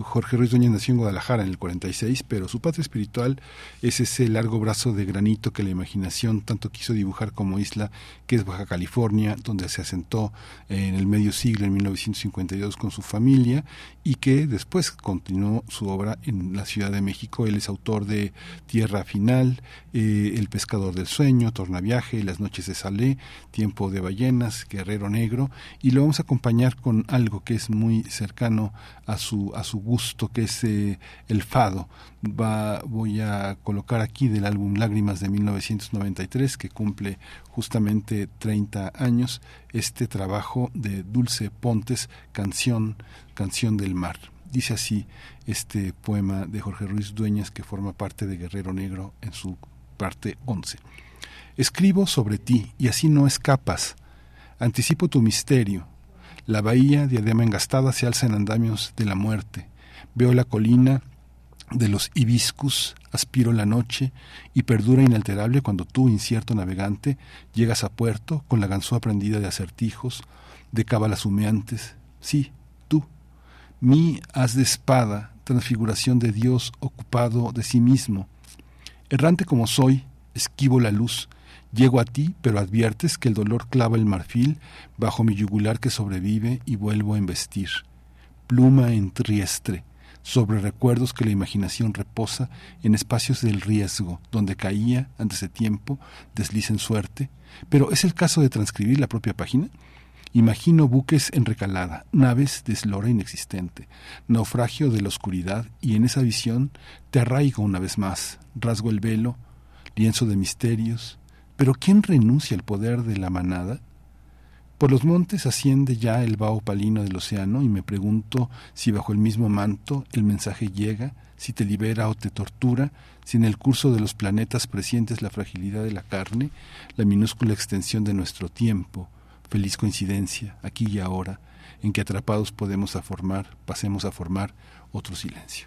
Jorge Ruiz Dueñas nació en Guadalajara en el 46, pero su patria espiritual es ese largo brazo de granito que la imaginación tanto quiso dibujar como isla, que es Baja California, donde se asentó en el medio siglo, en 1952, con su familia y que después continuó su obra en la Ciudad de México. Él es autor de Tierra Final, eh, El Pescador del Sueño, Tornaviaje, Las Noches de Salé, Tiempo de Ballenas, Guerrero Negro, y lo vamos a acompañar con algo que es muy cercano a su, a su gusto, que es eh, el fado. Va, voy a colocar aquí del álbum Lágrimas de 1993, que cumple justamente 30 años, este trabajo de Dulce Pontes, canción, canción del mar. Dice así este poema de Jorge Ruiz Dueñas que forma parte de Guerrero Negro en su parte 11. Escribo sobre ti y así no escapas. Anticipo tu misterio. La bahía, diadema engastada, se alza en andamios de la muerte. Veo la colina de los hibiscus, aspiro la noche y perdura inalterable cuando tú, incierto navegante, llegas a puerto con la ganzúa prendida de acertijos, de cábalas humeantes. Sí, tú, mi haz de espada, transfiguración de Dios ocupado de sí mismo. Errante como soy, esquivo la luz, llego a ti, pero adviertes que el dolor clava el marfil bajo mi yugular que sobrevive y vuelvo a embestir. Pluma en triestre, sobre recuerdos que la imaginación reposa en espacios del riesgo, donde caía antes de tiempo, desliza en suerte. Pero ¿es el caso de transcribir la propia página? Imagino buques en recalada, naves de eslora inexistente, naufragio de la oscuridad, y en esa visión te arraigo una vez más, rasgo el velo, lienzo de misterios. Pero ¿quién renuncia al poder de la manada? Por los montes asciende ya el vaho palino del océano y me pregunto si bajo el mismo manto el mensaje llega, si te libera o te tortura, si en el curso de los planetas presientes la fragilidad de la carne, la minúscula extensión de nuestro tiempo, feliz coincidencia, aquí y ahora, en que atrapados podemos a formar, pasemos a formar otro silencio.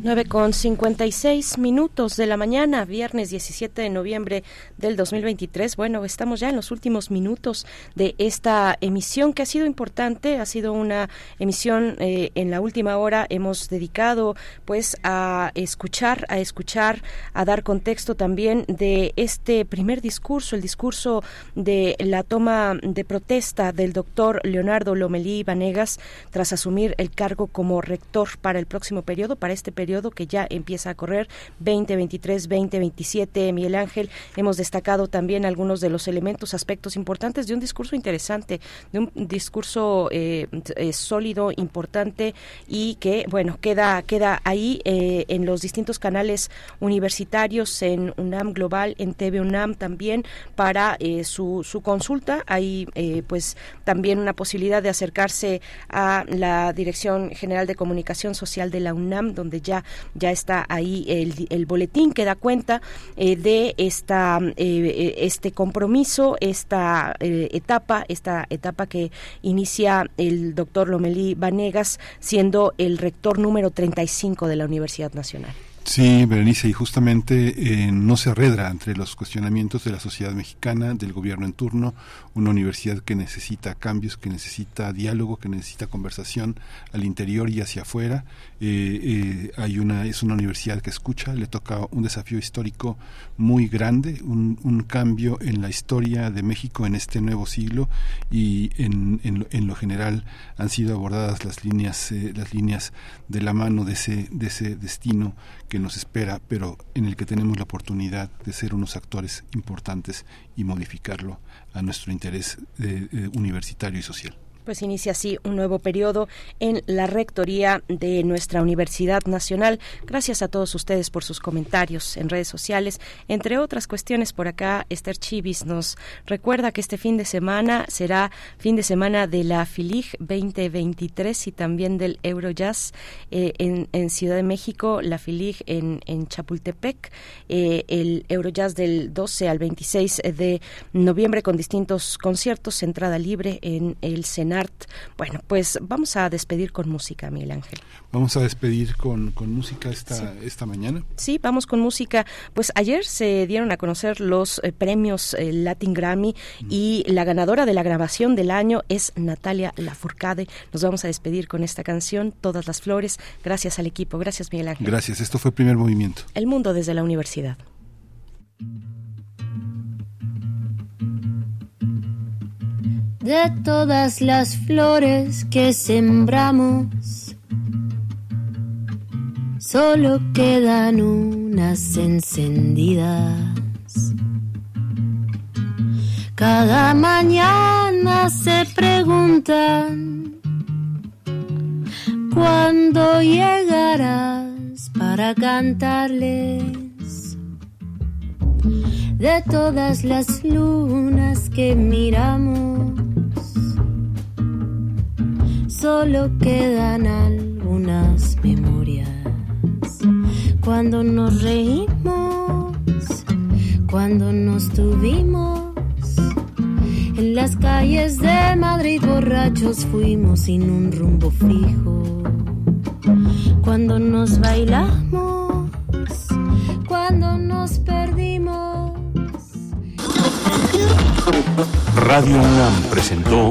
9 con 56 minutos de la mañana, viernes 17 de noviembre del 2023. Bueno, estamos ya en los últimos minutos de esta emisión que ha sido importante, ha sido una emisión eh, en la última hora. Hemos dedicado pues a escuchar, a escuchar, a dar contexto también de este primer discurso, el discurso de la toma de protesta del doctor Leonardo Lomelí Vanegas tras asumir el cargo como rector para el próximo periodo, para este periodo que ya empieza a correr 2023-2027. Miguel Ángel, hemos destacado también algunos de los elementos, aspectos importantes de un discurso interesante, de un discurso eh, eh, sólido, importante y que, bueno, queda, queda ahí eh, en los distintos canales universitarios, en UNAM Global, en TV UNAM también, para su, su consulta. Hay, pues, también una posibilidad de acercarse a la Dirección General de Comunicación Social de la UNAM, donde ya ya, está ahí el, boletín que da cuenta eh, de esta eh, este compromiso, esta eh, etapa, esta etapa que inicia el doctor Lomelí Vanegas siendo el rector número 35 de la Universidad Nacional. Sí, Berenice, y justamente eh, no se arredra entre los cuestionamientos de la sociedad mexicana, del gobierno en turno, una universidad que necesita cambios, que necesita diálogo, que necesita conversación al interior y hacia afuera. Eh, eh, hay una, es una universidad que escucha, le toca un desafío histórico muy grande, un, un cambio en la historia de México en este nuevo siglo y en, en, en lo general han sido abordadas las líneas, las líneas de la mano de ese, de ese destino que nos espera, pero en el que tenemos la oportunidad de ser unos actores importantes y modificarlo a nuestro interés eh, eh, universitario y social pues inicia así un nuevo periodo en la rectoría de nuestra Universidad Nacional. Gracias a todos ustedes por sus comentarios en redes sociales. Entre otras cuestiones, por acá Esther Chivis nos recuerda que este fin de semana será fin de semana de la FILIG 2023 y también del Eurojazz eh, en, Ciudad de México, la FILIG en, Chapultepec, eh, el Eurojazz del 12 al 26 de noviembre con distintos conciertos, entrada libre en el Senado bueno, pues vamos a despedir con música, Miguel Ángel. Vamos a despedir con, música esta, esta mañana. Sí, vamos con música. Pues ayer se dieron a conocer los eh, premios eh, Latin Grammy mm. y la ganadora de la grabación del año es Natalia Lafourcade. Nos vamos a despedir con esta canción, Todas las Flores. Gracias al equipo. Gracias, Miguel Ángel. Gracias. Esto fue el primer movimiento. El mundo desde la universidad. De todas las flores que sembramos. Solo quedan unas encendidas. Cada mañana se preguntan cuándo llegarás para cantarles de todas las lunas que miramos solo quedan algunas memorias. Cuando nos reímos, cuando nos tuvimos, en las calles de Madrid borrachos fuimos sin un rumbo fijo. Cuando nos bailamos, cuando nos perdimos. Radio UNAM presentó